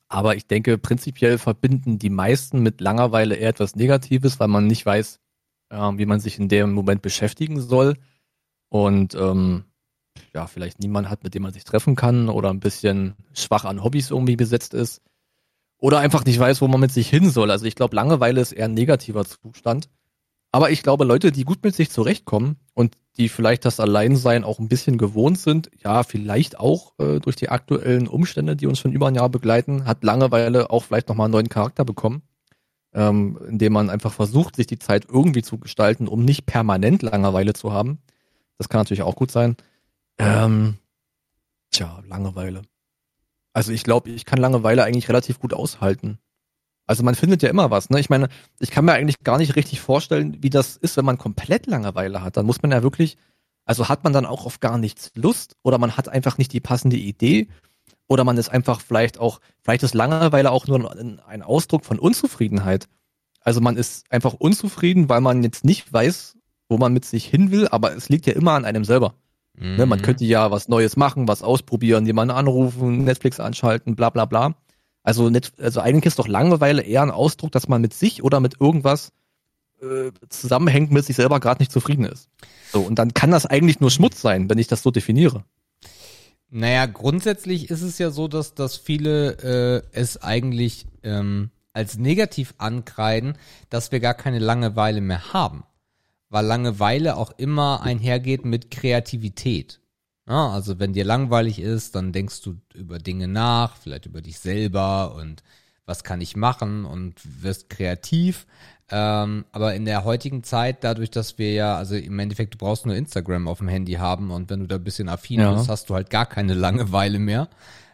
aber ich denke, prinzipiell verbinden die meisten mit Langeweile eher etwas Negatives, weil man nicht weiß, ähm, wie man sich in dem Moment beschäftigen soll. Und ähm, ja, vielleicht niemand hat, mit dem man sich treffen kann oder ein bisschen schwach an Hobbys irgendwie besetzt ist. Oder einfach nicht weiß, wo man mit sich hin soll. Also ich glaube, Langeweile ist eher ein negativer Zustand. Aber ich glaube, Leute, die gut mit sich zurechtkommen und die vielleicht das Alleinsein auch ein bisschen gewohnt sind, ja, vielleicht auch äh, durch die aktuellen Umstände, die uns schon über ein Jahr begleiten, hat Langeweile auch vielleicht nochmal einen neuen Charakter bekommen, ähm, indem man einfach versucht, sich die Zeit irgendwie zu gestalten, um nicht permanent Langeweile zu haben. Das kann natürlich auch gut sein. Ähm, tja, Langeweile. Also ich glaube, ich kann Langeweile eigentlich relativ gut aushalten. Also man findet ja immer was, ne? Ich meine, ich kann mir eigentlich gar nicht richtig vorstellen, wie das ist, wenn man komplett Langeweile hat. Dann muss man ja wirklich, also hat man dann auch auf gar nichts Lust oder man hat einfach nicht die passende Idee oder man ist einfach vielleicht auch, vielleicht ist Langeweile auch nur ein, Ausdruck von Unzufriedenheit. Also man ist einfach unzufrieden, weil man jetzt nicht weiß, wo man mit sich hin will, aber es liegt ja immer an einem selber. Ne, man könnte ja was Neues machen, was ausprobieren, jemanden anrufen, Netflix anschalten, bla bla bla. Also, net, also eigentlich ist doch Langeweile eher ein Ausdruck, dass man mit sich oder mit irgendwas äh, zusammenhängt mit sich selber gerade nicht zufrieden ist. So, und dann kann das eigentlich nur Schmutz sein, wenn ich das so definiere.
Naja, grundsätzlich ist es ja so, dass, dass viele äh, es eigentlich ähm, als negativ ankreiden, dass wir gar keine Langeweile mehr haben. Weil Langeweile auch immer einhergeht mit Kreativität. Ja, also wenn dir langweilig ist, dann denkst du über Dinge nach, vielleicht über dich selber und was kann ich machen und wirst kreativ. Ähm, aber in der heutigen Zeit, dadurch, dass wir ja, also im Endeffekt, du brauchst nur Instagram auf dem Handy haben und wenn du da ein bisschen affin
Ja.
bist, hast du halt gar keine Langeweile mehr.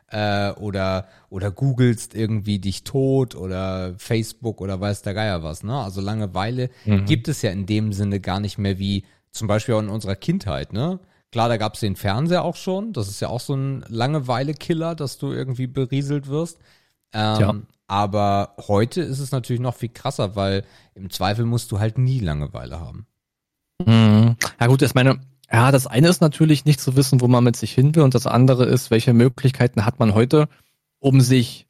Äh, oder, oder googelst irgendwie dich tot oder Facebook oder weiß der Geier was, ne? Also Langeweile gibt es ja in dem Sinne gar nicht mehr wie zum Beispiel auch in unserer Kindheit, ne? Klar, da gab's den Fernseher auch schon. Das ist ja auch so ein Langeweile-Killer, dass du irgendwie berieselt wirst. Ähm,
Tja.
Aber heute ist es natürlich noch viel krasser, weil im Zweifel musst du halt nie Langeweile haben.
Mhm. Ja gut, ich meine, ja, das eine ist natürlich nicht zu wissen, wo man mit sich hin will und das andere ist, welche Möglichkeiten hat man heute, um sich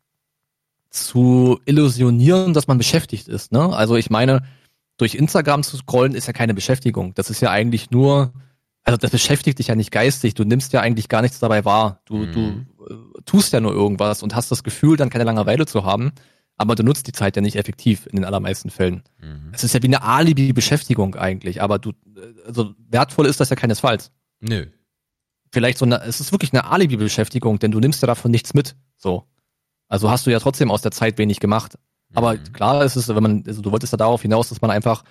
zu illusionieren, dass man beschäftigt ist. Ne? Also ich meine, durch Instagram zu scrollen ist ja keine Beschäftigung. Das ist ja eigentlich nur, also das beschäftigt dich ja nicht geistig. Du nimmst ja eigentlich gar nichts dabei wahr. Du,
Mhm.
du äh, tust ja nur irgendwas und hast das Gefühl, dann keine Langeweile zu haben. Aber du nutzt die Zeit ja nicht effektiv in den allermeisten Fällen. Es ist ja wie eine Alibi-Beschäftigung eigentlich, aber du, äh, also wertvoll ist das ja keinesfalls.
Nö.
Vielleicht so eine, es ist wirklich eine Alibi-Beschäftigung, denn du nimmst ja davon nichts mit. So. Also hast du ja trotzdem aus der Zeit wenig gemacht. Aber
Mhm.
klar ist es, wenn man, also du wolltest ja darauf hinaus, dass man einfach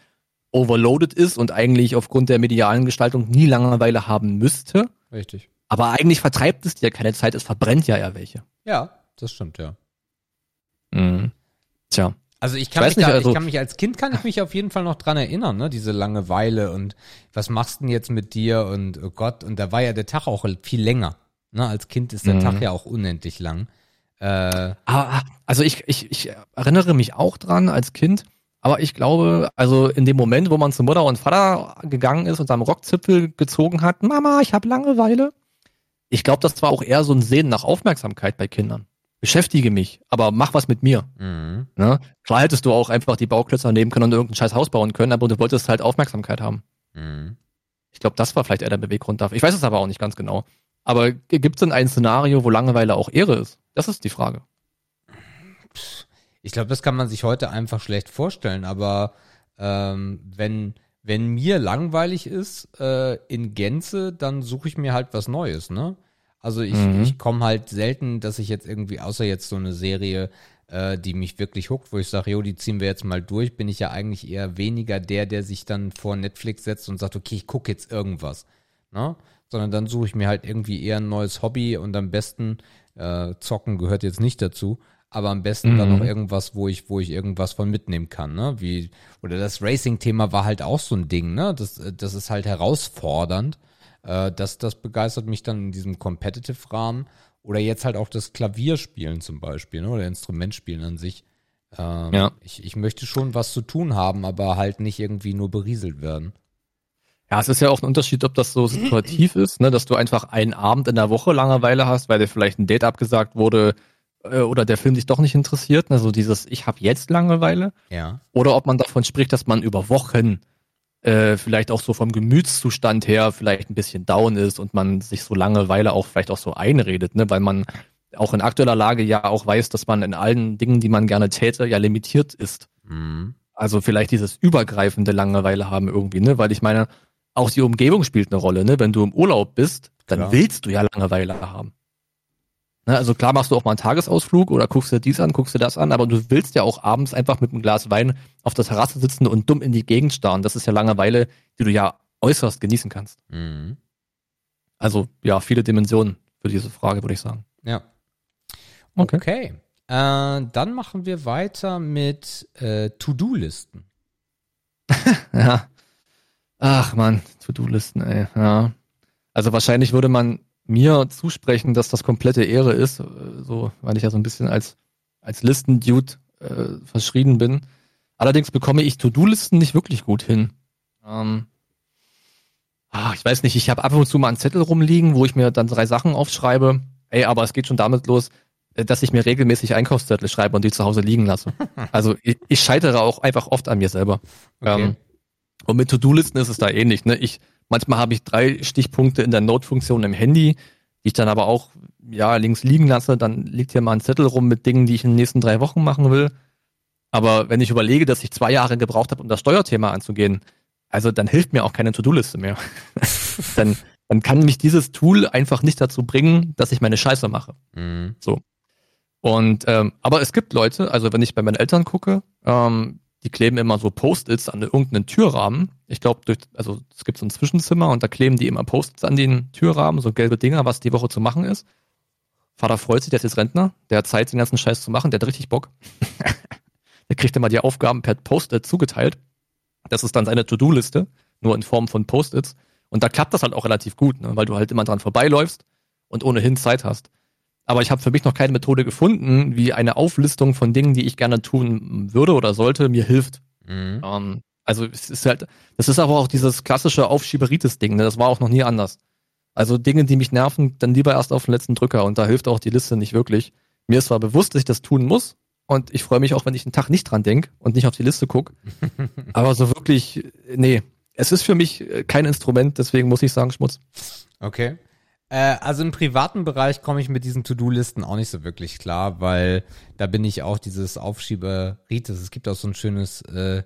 overloaded ist und eigentlich aufgrund der medialen Gestaltung nie Langeweile haben müsste.
Richtig.
Aber eigentlich vertreibt es dir keine Zeit, es verbrennt ja eher welche.
Ja, das stimmt, ja.
Mhm. Tja.
Also ich kann,
Ich
mich
nicht,
da,
also-
ich kann mich als Kind kann ich mich auf jeden Fall noch dran erinnern, ne, diese Langeweile und was machst du denn jetzt mit dir und oh Gott, und da war ja der Tag auch viel länger. Ne, als Kind ist der
Mhm.
Tag ja auch unendlich lang. Äh,
Aber, also ich, ich, ich erinnere mich auch dran als Kind, aber ich glaube, also in dem Moment, wo man zu Mutter und Vater gegangen ist und seinem Rockzipfel gezogen hat, Mama, ich habe Langeweile. Ich glaube, das war auch eher so ein Sehen nach Aufmerksamkeit bei Kindern. Beschäftige mich, aber mach was mit mir.
mhm.
Ne? Klar hättest du auch einfach die Bauklötzer nehmen können und irgendein scheiß Haus bauen können, aber du wolltest halt Aufmerksamkeit haben.
Mhm.
Ich glaube, das war vielleicht eher der Beweggrund dafür. Ich weiß es aber auch nicht ganz genau. Aber gibt es denn ein Szenario, wo Langeweile auch Ehre ist? Das ist die Frage.
Ich glaube, das kann man sich heute einfach schlecht vorstellen, aber ähm, wenn, wenn mir langweilig ist äh, in Gänze, dann suche ich mir halt was Neues, ne? Also ich,
Mhm.
ich komme halt selten, dass ich jetzt irgendwie, außer jetzt so eine Serie, äh, die mich wirklich huckt, wo ich sage, jo, die ziehen wir jetzt mal durch, bin ich ja eigentlich eher weniger der, der sich dann vor Netflix setzt und sagt, okay, ich gucke jetzt irgendwas. Ne? Sondern dann suche ich mir halt irgendwie eher ein neues Hobby und am besten, äh, zocken gehört jetzt nicht dazu, aber am besten dann
Mhm.
noch irgendwas, wo ich, wo ich irgendwas von mitnehmen kann, ne? Wie, oder das Racing-Thema war halt auch so ein Ding, ne? Das, äh, das ist halt herausfordernd. Äh, das, das begeistert mich dann in diesem Competitive-Rahmen. Oder jetzt halt auch das Klavierspielen zum Beispiel, ne? Oder Instrumentspielen an sich. Ähm,
Ja.
ich, ich möchte schon was zu tun haben, aber halt nicht irgendwie nur berieselt werden.
Ja, es ist ja auch ein Unterschied, ob das so situativ ist, ne, dass du einfach einen Abend in der Woche Langeweile hast, weil dir vielleicht ein Date abgesagt wurde äh, oder der Film dich doch nicht interessiert, ne, so dieses Ich habe jetzt Langeweile,
Ja.
oder ob man davon spricht, dass man über Wochen äh, vielleicht auch so vom Gemütszustand her vielleicht ein bisschen down ist und man sich so Langeweile auch vielleicht auch so einredet, ne, weil man auch in aktueller Lage ja auch weiß, dass man in allen Dingen, die man gerne täte, ja limitiert ist.
Mhm.
Also vielleicht dieses übergreifende Langeweile haben irgendwie, ne? Weil ich meine, auch die Umgebung spielt eine Rolle, ne? Wenn du im Urlaub bist, dann
Klar.
willst du ja Langeweile haben. Ne? Also klar machst du auch mal einen Tagesausflug oder guckst dir dies an, guckst dir das an, aber du willst ja auch abends einfach mit einem Glas Wein auf der Terrasse sitzen und dumm in die Gegend starren. Das ist ja Langeweile, die du ja äußerst genießen kannst.
Mhm.
Also ja, viele Dimensionen für diese Frage, würde ich sagen.
Ja.
Okay.
Okay. Äh, dann machen wir weiter mit äh, To-Do-Listen.
Ja. Ach man, To-Do-Listen, ey. Ja. Also wahrscheinlich würde man mir zusprechen, dass das komplette Ehre ist, äh, so, weil ich ja so ein bisschen als, als Listen-Dude äh, verschrien bin. Allerdings bekomme ich To-Do-Listen nicht wirklich gut hin. Ähm, ah, ich weiß nicht, ich habe ab und zu mal einen Zettel rumliegen, wo ich mir dann drei Sachen aufschreibe. Ey, aber es geht schon damit los, äh, dass ich mir regelmäßig Einkaufszettel schreibe und die zu Hause liegen lasse. Also ich, ich scheitere auch einfach oft an mir selber.
Okay.
Ähm, und mit To-Do-Listen ist es da ähnlich. Ne? Ich, manchmal habe ich drei Stichpunkte in der Note-Funktion im Handy, die ich dann aber auch ja links liegen lasse. Dann liegt hier mal ein Zettel rum mit Dingen, die ich in den nächsten drei Wochen machen will. Aber wenn ich überlege, dass ich zwei Jahre gebraucht habe, um das Steuerthema anzugehen, also dann hilft mir auch keine To-Do-Liste mehr. dann, dann kann mich dieses Tool einfach nicht dazu bringen, dass ich meine Scheiße mache.
Mhm.
Und ähm, aber es gibt Leute, also wenn ich bei meinen Eltern gucke, ähm, die kleben immer so Post-its an irgendeinen Türrahmen. Ich glaube, durch, also es gibt so ein Zwischenzimmer und da kleben die immer Post-its an den Türrahmen, so gelbe Dinger, was die Woche zu machen ist. Vater freut sich, der ist jetzt Rentner, der hat Zeit, den ganzen Scheiß zu machen, der hat richtig Bock. der kriegt immer die Aufgaben per Post-it zugeteilt. Das ist dann seine To-Do-Liste, nur in Form von Post-its. Und da klappt das halt auch relativ gut, ne? weil du halt immer dran vorbeiläufst und ohnehin Zeit hast. Aber ich habe für mich noch keine Methode gefunden, wie eine Auflistung von Dingen, die ich gerne tun würde oder sollte, mir hilft.
Mhm.
Ähm, also es ist halt, das ist aber auch dieses klassische Aufschieberitis-Ding, ne? das war auch noch nie anders. Also Dinge, die mich nerven, dann lieber erst auf den letzten Drücker und da hilft auch die Liste nicht wirklich. Mir ist zwar bewusst, dass ich das tun muss und ich freue mich auch, wenn ich einen Tag nicht dran denke und nicht auf die Liste gucke, aber so wirklich, nee, es ist für mich äh, kein Instrument, deswegen muss ich sagen Schmutz.
Okay. Äh, also im privaten Bereich komme ich mit diesen To-Do-Listen auch nicht so wirklich klar, weil da bin ich auch dieses Aufschieberitis. Es gibt auch so ein schönes äh,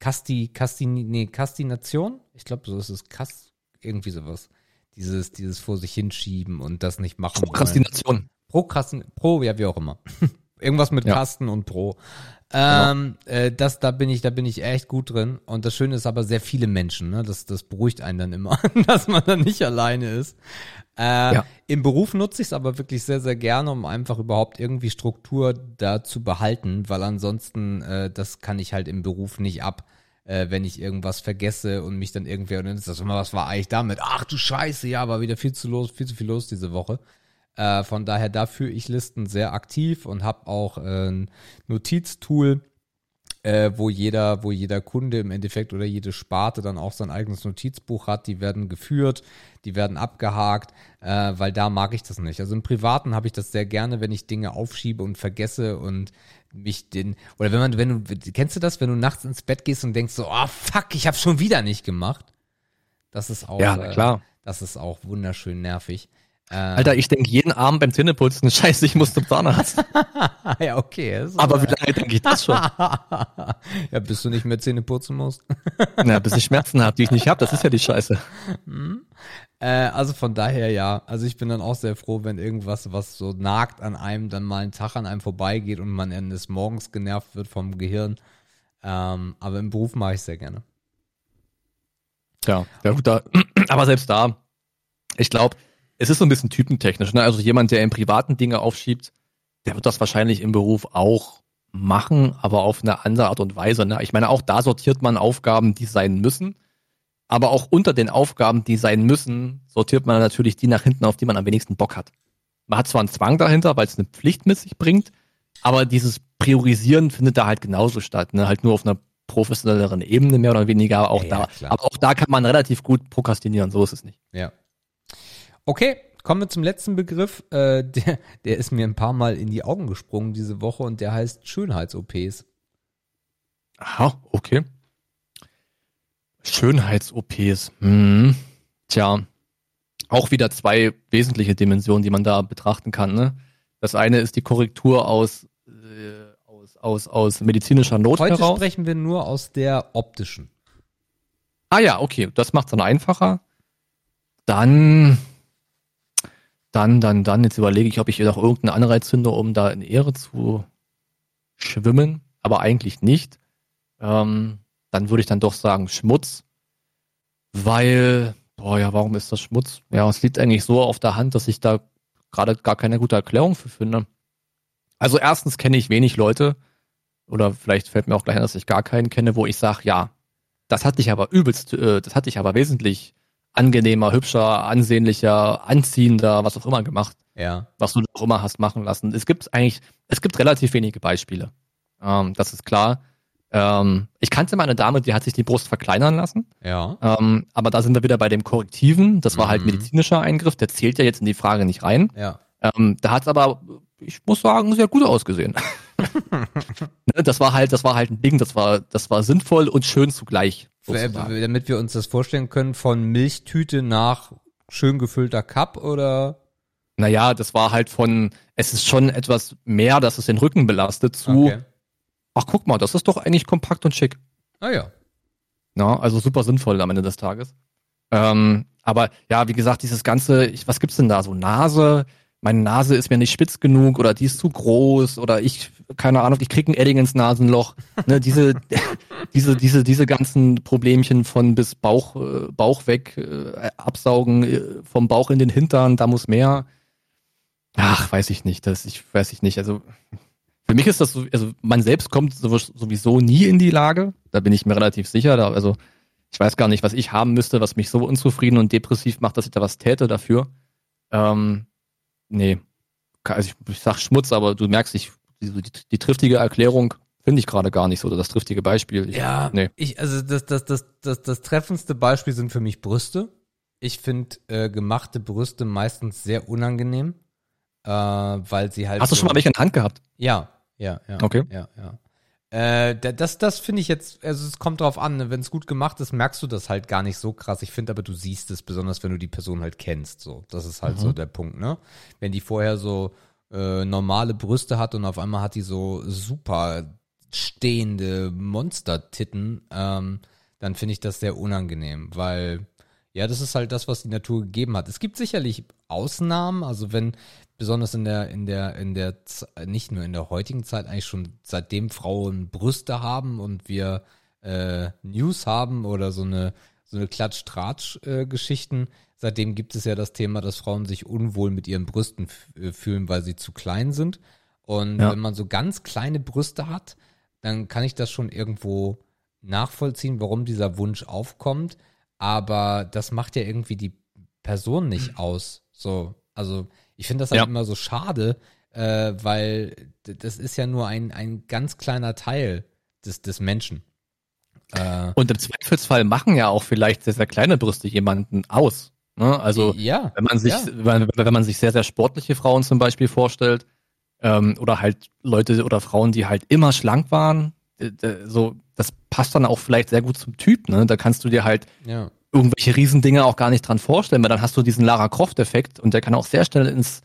Kasti, Kasti, nee, Kastination. Ich glaube, so ist es Kast, irgendwie sowas. Dieses, dieses vor sich hinschieben und das nicht machen.
Prokrastination.
Prokrastin, Pro, ja, wie auch immer. Irgendwas mit
Ja.
Kasten und Pro. Ähm, äh, das, da bin ich, da bin ich echt gut drin. Und das Schöne ist aber sehr viele Menschen, ne? Das, das beruhigt einen dann immer, dass man dann nicht alleine ist. Äh,
Ja.
Im Beruf nutze ich es aber wirklich sehr, sehr gerne, um einfach überhaupt irgendwie Struktur da zu behalten, weil ansonsten, äh, das kann ich halt im Beruf nicht ab, äh, wenn ich irgendwas vergesse und mich dann irgendwer, und dann ist das immer, was war eigentlich damit? Ach du Scheiße, ja, war wieder viel zu los, viel zu viel los diese Woche. Äh, von daher da führe ich Listen sehr aktiv und habe auch äh, ein Notiztool, äh, wo jeder, wo jeder Kunde im Endeffekt oder jede Sparte dann auch sein eigenes Notizbuch hat. Die werden geführt, die werden abgehakt, äh, weil da mag ich das nicht. Also im Privaten habe ich das sehr gerne, wenn ich Dinge aufschiebe und vergesse und mich den oder wenn man, wenn du kennst du das, wenn du nachts ins Bett gehst und denkst so, oh fuck, ich habe schon wieder nicht gemacht. Das ist auch,
Ja,
äh,
klar.
das ist auch wunderschön nervig. Äh,
Alter, ich denke jeden Abend beim Zähneputzen, scheiße, ich muss zum Zahnarzt.
ja, okay.
Aber wie lange denke ich das schon?
ja, bis du nicht mehr Zähne putzen musst.
Na, bis ich Schmerzen habe, die ich nicht habe, das ist ja die Scheiße.
Äh, also von daher ja. Also ich bin dann auch sehr froh, wenn irgendwas, was so nagt an einem, dann mal einen Tag an einem vorbeigeht und man eines Morgens genervt wird vom Gehirn. Ähm, aber im Beruf mache ich sehr gerne.
Ja, ja gut, da, aber selbst da, ich glaube, es ist so ein bisschen typentechnisch. Ne? Also jemand, der im privaten Dinge aufschiebt, der wird das wahrscheinlich im Beruf auch machen, aber auf eine andere Art und Weise. Ne? Ich meine, auch da sortiert man Aufgaben, die sein müssen. Aber auch unter den Aufgaben, die sein müssen, sortiert man natürlich die nach hinten, auf die man am wenigsten Bock hat. Man hat zwar einen Zwang dahinter, weil es eine Pflicht mit sich bringt, aber dieses Priorisieren findet da halt genauso statt. Ne? Halt nur auf einer professionelleren Ebene mehr oder weniger. Auch
Ja, ja,
da,
klar.
aber auch da kann man relativ gut prokrastinieren. So ist es nicht.
Ja. Okay, kommen wir zum letzten Begriff. Äh, der, der ist mir ein paar Mal in die Augen gesprungen diese Woche und der heißt Schönheits-OPs.
Aha, okay. Schönheits-OPs. Hm. Tja, auch wieder zwei wesentliche Dimensionen, die man da betrachten kann. Ne? Das eine ist die Korrektur aus, äh, aus, aus, aus medizinischer Not
Heute
heraus.
sprechen wir nur aus der optischen.
Ah ja, okay, das macht's dann einfacher. Dann, dann, dann, dann, jetzt überlege ich, ob ich hier noch irgendeinen Anreiz finde, um da in Ehre zu schwimmen, aber eigentlich nicht. Ähm, dann würde ich dann doch sagen Schmutz, weil, boah, ja, warum ist das Schmutz? Ja, es liegt eigentlich so auf der Hand, dass ich da gerade gar keine gute Erklärung für finde. Also erstens kenne ich wenig Leute, oder vielleicht fällt mir auch gleich ein, dass ich gar keinen kenne, wo ich sage, ja, das hat dich aber übelst, äh, das hat dich aber wesentlich angenehmer, hübscher, ansehnlicher, anziehender, was auch immer gemacht,
Ja.
was du auch immer hast machen lassen. Es gibt eigentlich, es gibt relativ wenige Beispiele. Ähm, das ist klar. Ähm, ich kannte mal eine Dame, die hat sich die Brust verkleinern lassen.
Ja.
Ähm, aber da sind wir wieder bei dem Korrektiven. Das war halt
Mhm.
medizinischer Eingriff. Der zählt ja jetzt in die Frage nicht rein.
Ja.
Ähm, da hat es aber ich muss sagen, sehr gut ausgesehen. Ne, das war halt, das war halt ein Ding, das war, das war sinnvoll und schön zugleich. sozusagen.
Damit wir uns das vorstellen können, von Milchtüte nach schön gefüllter Cup oder?
Naja, das war halt von, es ist schon etwas mehr, dass es den Rücken belastet, zu,
Okay.
Ach guck mal, das ist doch eigentlich kompakt und schick.
Ah ja.
Ja, also super sinnvoll am Ende des Tages. Ähm, aber ja, wie gesagt, dieses ganze, ich, was gibt's denn da? So Nase, meine Nase ist mir nicht spitz genug oder die ist zu groß oder ich, keine Ahnung, ich krieg ein Edding ins Nasenloch. Ne, diese, diese, diese, diese ganzen Problemchen von bis Bauch, äh, Bauch weg, äh, absaugen, äh, vom Bauch in den Hintern, da muss mehr. Ach, weiß ich nicht, das, ich weiß ich nicht. Also für mich ist das so, also man selbst kommt sow- sowieso nie in die Lage, da bin ich mir relativ sicher. Da, also ich weiß gar nicht, was ich haben müsste, was mich so unzufrieden und depressiv macht, dass ich da was täte dafür. Ähm, nee. Also ich, ich sag Schmutz, aber du merkst, ich, die, die, die triftige Erklärung finde ich gerade gar nicht so, oder das triftige Beispiel. Ich,
Ja,
Nee.
ich, also das, das, das, das, das treffendste Beispiel sind für mich Brüste. Ich finde äh, gemachte Brüste meistens sehr unangenehm, äh, weil sie halt.
Hast du schon mal welche in der Hand gehabt?
Ja, ja, ja.
Okay.
Ja, ja. Äh, da- das, das finde ich jetzt, also es kommt drauf an, ne? wenn es gut gemacht ist, merkst du das halt gar nicht so krass. Ich finde aber, du siehst es, besonders wenn du die Person halt kennst. So, das ist halt so der Punkt, ne? Wenn die vorher so äh, normale Brüste hat und auf einmal hat die so super stehende Monstertitten, ähm, dann finde ich das sehr unangenehm, weil ja, das ist halt das, was die Natur gegeben hat. Es gibt sicherlich Ausnahmen, also wenn besonders in der in der in der nicht nur in der heutigen Zeit eigentlich schon seitdem Frauen Brüste haben und wir äh, News haben oder so eine so eine Klatsch-Tratsch-Geschichten. Seitdem gibt es ja das Thema, dass Frauen sich unwohl mit ihren Brüsten äh, fühlen, weil sie zu klein sind. Und
Ja.
wenn man so ganz kleine Brüste hat, dann kann ich das schon irgendwo nachvollziehen, warum dieser Wunsch aufkommt. Aber das macht ja irgendwie die Person nicht aus. So, also ich finde das halt
Ja.
immer so schade, äh, weil das ist ja nur ein, ein ganz kleiner Teil des, des Menschen. Äh,
Und im Zweifelsfall machen ja auch vielleicht sehr, sehr kleine Brüste jemanden aus. Ne? Also
ja,
wenn man sich,
ja.
wenn, wenn man sich sehr, sehr sportliche Frauen zum Beispiel vorstellt, ähm, oder halt Leute oder Frauen, die halt immer schlank waren, so, das passt dann auch vielleicht sehr gut zum Typ, ne? Da kannst du dir halt
ja.
Irgendwelche Riesendinge auch gar nicht dran vorstellen, weil dann hast du diesen Lara Croft-Effekt und der kann auch sehr schnell ins,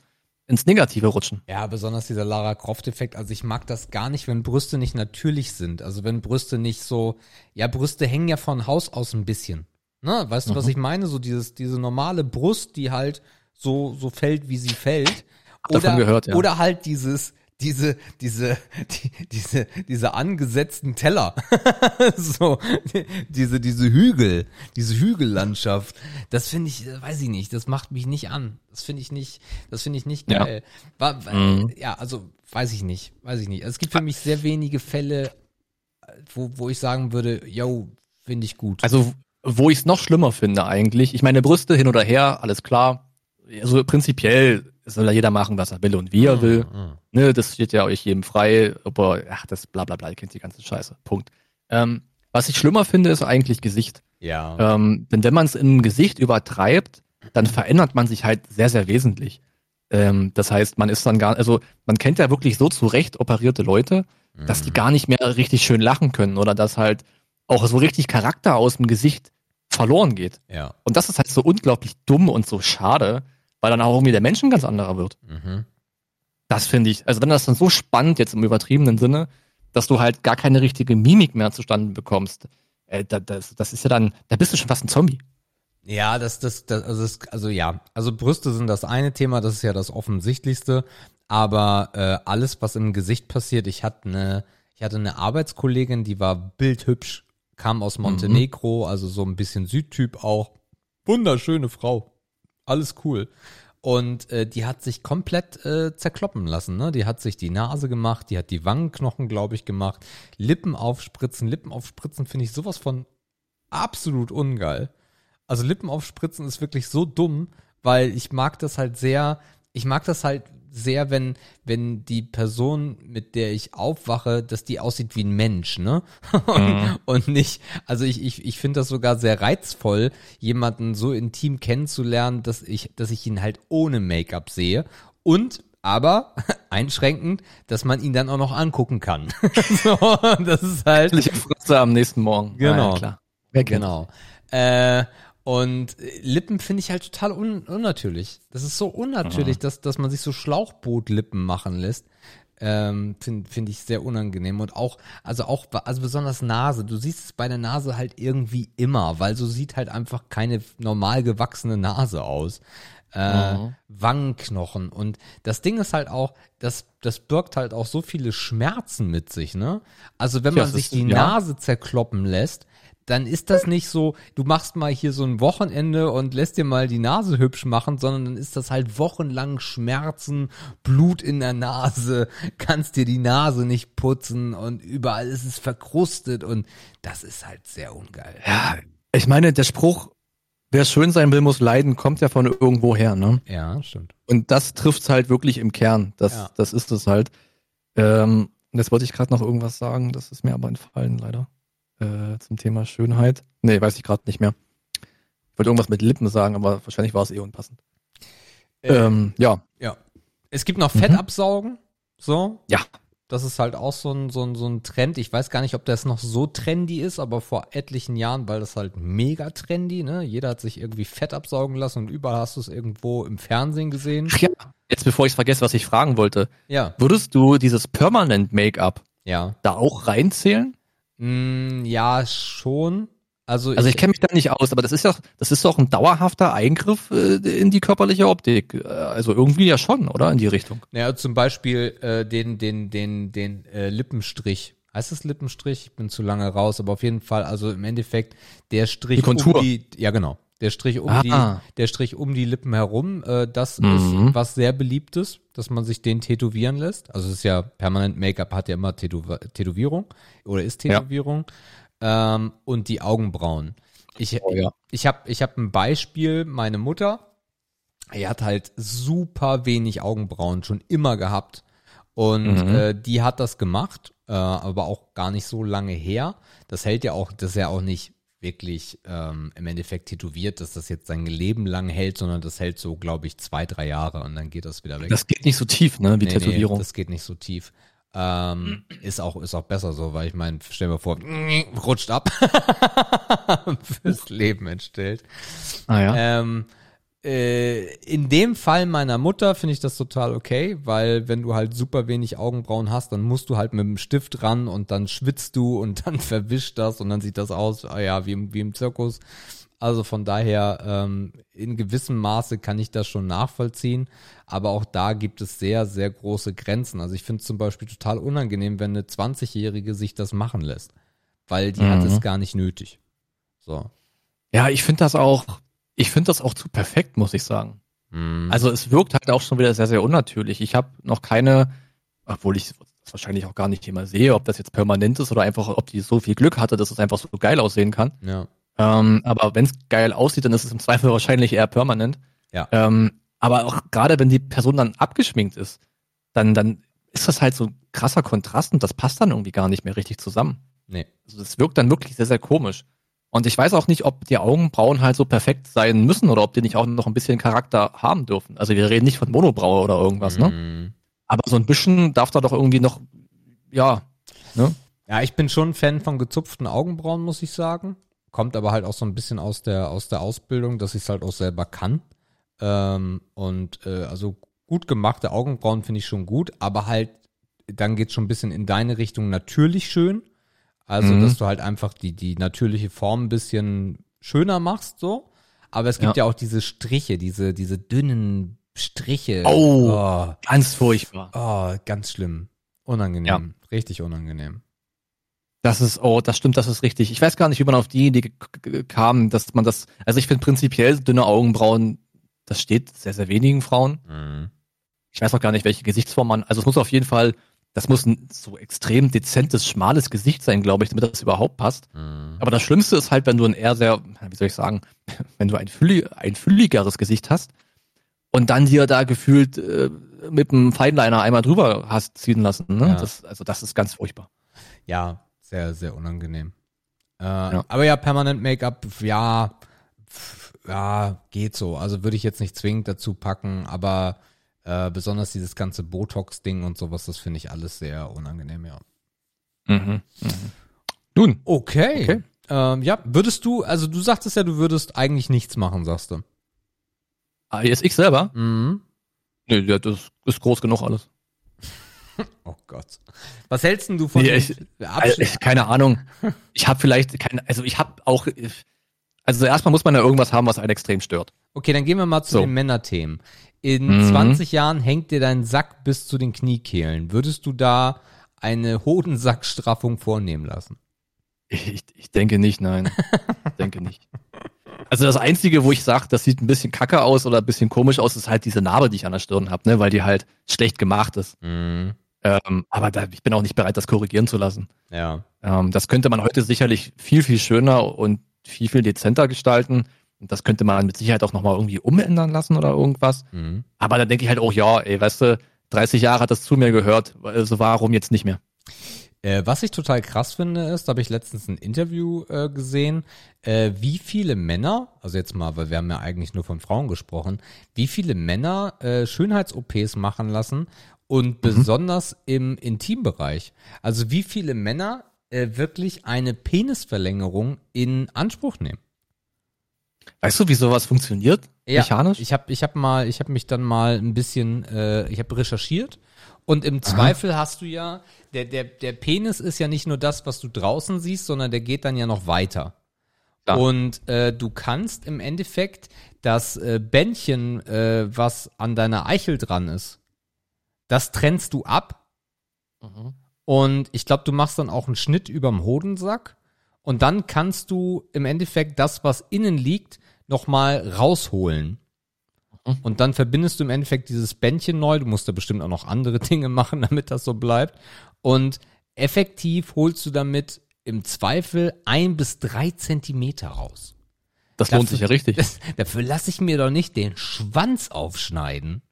ins Negative rutschen.
Ja, besonders dieser Lara Croft-Effekt. Also ich mag das gar nicht, wenn Brüste nicht natürlich sind. Also wenn Brüste nicht so, ja, Brüste hängen ja von Haus aus ein bisschen. Ne? Weißt du, was ich meine? So dieses, diese normale Brust, die halt so, so fällt, wie sie fällt.
davon gehört, ja.
Oder halt dieses, diese, diese, die, diese, diese angesetzten Teller. so, die- diese, diese Hügel, diese Hügellandschaft. Das finde ich, äh, weiß ich nicht, das macht mich nicht an. Das finde ich nicht, das finde ich nicht
Ja.
geil. War, war,
Mhm.
Ja, also, weiß ich nicht, weiß ich nicht. Es gibt für mich sehr wenige Fälle, äh, wo, wo ich sagen würde, yo, finde ich gut.
Also, wo ich es noch schlimmer finde eigentlich, ich meine, Brüste hin oder her, alles klar. Also prinzipiell soll ja jeder machen, was er will und wie er will.
Mhm.
Ne, das steht ja euch jedem frei, aber ach, das bla bla bla, ihr kennt die ganze Scheiße. Punkt. Ähm, was ich schlimmer finde, ist eigentlich Gesicht.
Ja.
Ähm, denn wenn man es im Gesicht übertreibt, dann verändert man sich halt sehr, sehr wesentlich. Ähm, das heißt, man ist dann gar, also man kennt ja wirklich so zurecht operierte Leute, dass die gar nicht mehr richtig schön lachen können oder dass halt auch so richtig Charakter aus dem Gesicht verloren geht.
Ja.
Und das ist halt so unglaublich dumm und so schade, weil dann auch irgendwie der Mensch ein ganz anderer wird.
Mhm.
Das finde ich, also wenn das dann so spannend jetzt im übertriebenen Sinne, dass du halt gar keine richtige Mimik mehr zustande bekommst, äh, da, das, das ist ja dann, da bist du schon fast ein Zombie.
Ja, das, das, das, also, das, also ja, also Brüste sind das eine Thema, das ist ja das offensichtlichste, aber äh, alles, was im Gesicht passiert, ich hatte eine, ich hatte eine Arbeitskollegin, die war bildhübsch, kam aus Montenegro, also so ein bisschen Südtyp auch, wunderschöne Frau, alles cool. Und äh, die hat sich komplett äh, zerkloppen lassen. Ne? Die hat sich die Nase gemacht, die hat die Wangenknochen, glaube ich, gemacht. Lippen aufspritzen. Lippen aufspritzen finde ich sowas von absolut ungeil. Also Lippen aufspritzen ist wirklich so dumm, weil ich mag das halt sehr, ich mag das halt sehr, wenn, wenn die Person, mit der ich aufwache, dass die aussieht wie ein Mensch, ne? Und, und nicht, also ich, ich, ich finde das sogar sehr reizvoll, jemanden so intim kennenzulernen, dass ich, dass ich ihn halt ohne Make-up sehe. Und aber einschränkend, dass man ihn dann auch noch angucken kann. so, das ist halt
Ich Fratze am nächsten Morgen.
Genau.
Ja, klar. Wer
genau. Äh, und Lippen finde ich halt total un unnatürlich. Das ist so unnatürlich, dass, dass man sich so Schlauchbootlippen machen lässt. Ähm, finde find ich sehr unangenehm. Und auch, also auch, also besonders Nase. Du siehst es bei der Nase halt irgendwie immer, weil so sieht halt einfach keine normal gewachsene Nase aus. Äh,
Mhm.
Wangenknochen. Und das Ding ist halt auch, das, das birgt halt auch so viele Schmerzen mit sich, ne? Also wenn
Ja,
man sich
ist-
die
ja.
Nase zerkloppen lässt, dann ist das nicht so, du machst mal hier so ein Wochenende und lässt dir mal die Nase hübsch machen, sondern dann ist das halt wochenlang Schmerzen, Blut in der Nase, kannst dir die Nase nicht putzen und überall ist es verkrustet und das ist halt sehr ungeil.
Ja, ich meine, der Spruch, wer schön sein will, muss leiden, kommt ja von irgendwo her, ne?
Ja, stimmt.
Und das trifft's halt wirklich im Kern. Das,
Ja.
das ist es halt. Ähm, jetzt wollte ich gerade noch irgendwas sagen, das ist mir aber entfallen, leider. Äh, zum Thema Schönheit. Nee, weiß ich gerade nicht mehr. Ich wollte irgendwas mit Lippen sagen, aber wahrscheinlich war es eh unpassend.
Äh,
ähm, ja.
Ja. Es gibt noch Fett absaugen, so.
Ja.
Das ist halt auch so ein, so, ein, so ein Trend. Ich weiß gar nicht, ob das noch so trendy ist, aber vor etlichen Jahren war das halt mega trendy. Ne? Jeder hat sich irgendwie Fett absaugen lassen und überall hast du es irgendwo im Fernsehen gesehen.
Ach ja, jetzt bevor ich vergesse, was ich fragen wollte.
Ja,
Würdest du dieses Permanent Make-up
ja.
da auch reinzählen?
Mm, ja, schon. Also,
Also ich kenne mich da nicht aus, aber das ist ja, das ist doch ein dauerhafter Eingriff äh, in die körperliche Optik. Äh, Also irgendwie ja schon, oder? In die Richtung.
Ja, zum Beispiel äh, den, den, den, den äh, Lippenstrich. Heißt es Lippenstrich? Ich bin zu lange raus, aber auf jeden Fall, also im Endeffekt der Strich
Die Kontur.
um die, ja genau, der Strich um
Ah.
die, der Strich um die Lippen herum, äh, das
Mhm.
ist was sehr beliebtes, dass man sich den tätowieren lässt. Also es ist ja permanent Make-up hat ja immer Tätow Tätowierung oder ist
Ja.
Tätowierung ähm, und die Augenbrauen. Ich,
Oh ja.
ich habe ich hab ein Beispiel, meine Mutter, die hat halt super wenig Augenbrauen schon immer gehabt. Und
Mhm.
äh, die hat das gemacht, äh, aber auch gar nicht so lange her. Das hält ja auch, das ist ja auch nicht wirklich ähm, im Endeffekt tätowiert, dass das jetzt sein Leben lang hält, sondern das hält so, glaube ich, zwei, drei Jahre und dann geht das wieder weg.
Das geht nicht so tief, ne, wie
Nee,
Tätowierung.
Nee, das geht nicht so tief. Ähm, ist auch ist auch besser so, weil ich meine, stell mir vor, rutscht ab, fürs Leben entstellt.
ah ja.
Ähm, äh, in dem Fall meiner Mutter finde ich das total okay, weil wenn du halt super wenig Augenbrauen hast, dann musst du halt mit dem Stift ran und dann schwitzt du und dann verwischt das und dann sieht das aus, ah ja, wie im, wie im Zirkus. Also von daher, ähm, in gewissem Maße kann ich das schon nachvollziehen, aber auch da gibt es sehr, sehr große Grenzen. Also ich finde es zum Beispiel total unangenehm, wenn eine 20-Jährige sich das machen lässt, weil die hat
Mhm.
es gar nicht nötig. So.
Ja, ich finde das auch, ich finde das auch zu perfekt, muss ich sagen.
Mhm.
Also es wirkt halt auch schon wieder sehr, sehr unnatürlich. Ich habe noch keine, obwohl ich das wahrscheinlich auch gar nicht immer sehe, ob das jetzt permanent ist oder einfach, ob die so viel Glück hatte, dass es einfach so geil aussehen kann.
ja.
Ähm, aber wenn es geil aussieht, dann ist es im Zweifel wahrscheinlich eher permanent.
Ja.
Ähm, aber auch gerade wenn die Person dann abgeschminkt ist, dann, dann ist das halt so ein krasser Kontrast und das passt dann irgendwie gar nicht mehr richtig zusammen.
Nee.
Also das wirkt dann wirklich sehr, sehr komisch. Und ich weiß auch nicht, ob die Augenbrauen halt so perfekt sein müssen oder ob die nicht auch noch ein bisschen Charakter haben dürfen. Also wir reden nicht von Monobraue oder irgendwas, ne?
Mhm.
Aber so ein bisschen darf da doch irgendwie noch, ja, ne?
Ja, ich bin schon ein Fan von gezupften Augenbrauen, muss ich sagen. Kommt aber halt auch so ein bisschen aus der, aus der Ausbildung, dass ich es halt auch selber kann. Ähm, und äh, also gut gemachte Augenbrauen finde ich schon gut, aber halt, dann geht schon ein bisschen in deine Richtung natürlich schön. Also,
Mhm.
dass du halt einfach die, die natürliche Form ein bisschen schöner machst, so. Aber es gibt ja, auch diese Striche, diese, diese dünnen Striche.
Oh.
oh.
Ganz furchtbar.
Oh, ganz schlimm. Unangenehm. Richtig unangenehm.
Das ist, oh, das stimmt, das ist richtig. Ich weiß gar nicht, wie man auf die Idee kam, dass man das, also ich finde prinzipiell dünne Augenbrauen, das steht sehr, sehr wenigen Frauen.
Mhm.
Ich weiß auch gar nicht, welche Gesichtsform man, also es muss auf jeden Fall, das muss ein so extrem dezentes, schmales Gesicht sein, glaube ich, damit das überhaupt passt.
Mhm.
Aber das Schlimmste ist halt, wenn du ein eher sehr, wie soll ich sagen, wenn du ein, fülli, ein fülligeres Gesicht hast und dann dir da gefühlt äh, mit einem Feinliner einmal drüber hast ziehen lassen. Ne?
Ja.
Das, also das ist ganz furchtbar.
Ja, sehr, sehr unangenehm. Äh, Aber ja, permanent Make-up, ja, ja, geht so. Also würde ich jetzt nicht zwingend dazu packen, aber Äh, besonders dieses ganze Botox-Ding und sowas, das finde ich alles sehr unangenehm, ja.
Mhm. Mhm. Nun,
Okay.
Okay.
Ähm, ja, würdest du, also du sagtest ja, du würdest eigentlich nichts machen, sagst du.
ASX selber?
Mhm.
Ja, das ist groß genug alles.
Oh Gott. Was hältst denn du von
Nee, ich- Also, ich, keine Ahnung. Ich habe vielleicht keine, also ich habe auch, also erstmal muss man ja irgendwas haben, was einen extrem stört.
Okay, dann gehen wir mal zu
So.
den Männerthemen. In
Mhm.
20 Jahren hängt dir dein Sack bis zu den Kniekehlen. Würdest du da eine Hodensackstraffung vornehmen lassen?
Ich, ich denke nicht, nein. Ich denke nicht. Also das Einzige, wo ich sage, das sieht ein bisschen kacke aus oder ein bisschen komisch aus, ist halt diese Narbe, die ich an der Stirn habe, ne, weil die halt schlecht gemacht ist.
Mhm.
Ähm, aber da, ich bin auch nicht bereit, das korrigieren zu lassen.
Ja.
Ähm, das könnte man heute sicherlich viel, viel schöner und viel, viel dezenter gestalten. Und das könnte man mit Sicherheit auch nochmal irgendwie umändern lassen oder irgendwas.
Mhm.
Aber da denke ich halt auch, ja, ey, weißt du, 30 Jahre hat das zu mir gehört, also warum jetzt nicht mehr?
Äh, was ich total krass finde, ist, da habe ich letztens ein Interview äh, gesehen, äh, wie viele Männer, also jetzt mal, weil wir haben ja eigentlich nur von Frauen gesprochen, wie viele Männer äh, Schönheits-OPs machen lassen und besonders im Intimbereich. Also wie viele Männer äh, wirklich eine Penisverlängerung in Anspruch nehmen.
Weißt du, wie sowas funktioniert? Mechanisch?
Ich habe ich hab mal, ich habe mich dann mal ein bisschen, äh, ich habe recherchiert und im Zweifel hast du ja, der, der, der Penis ist ja nicht nur das, was du draußen siehst, sondern der geht dann ja noch weiter.
Klar.
Und äh, du kannst im Endeffekt das äh, Bändchen, äh, was an deiner Eichel dran ist, das trennst du ab
Mhm.
Und ich glaube, du machst dann auch einen Schnitt überm Hodensack und dann kannst du im Endeffekt das, was innen liegt, nochmal rausholen.
Mhm.
Und dann verbindest du im Endeffekt dieses Bändchen neu. Du musst da bestimmt auch noch andere Dinge machen, damit das so bleibt. Und effektiv holst du damit im Zweifel ein bis drei Zentimeter raus.
Das lohnt sich ja richtig.
Das, dafür lasse ich mir doch nicht den Schwanz aufschneiden.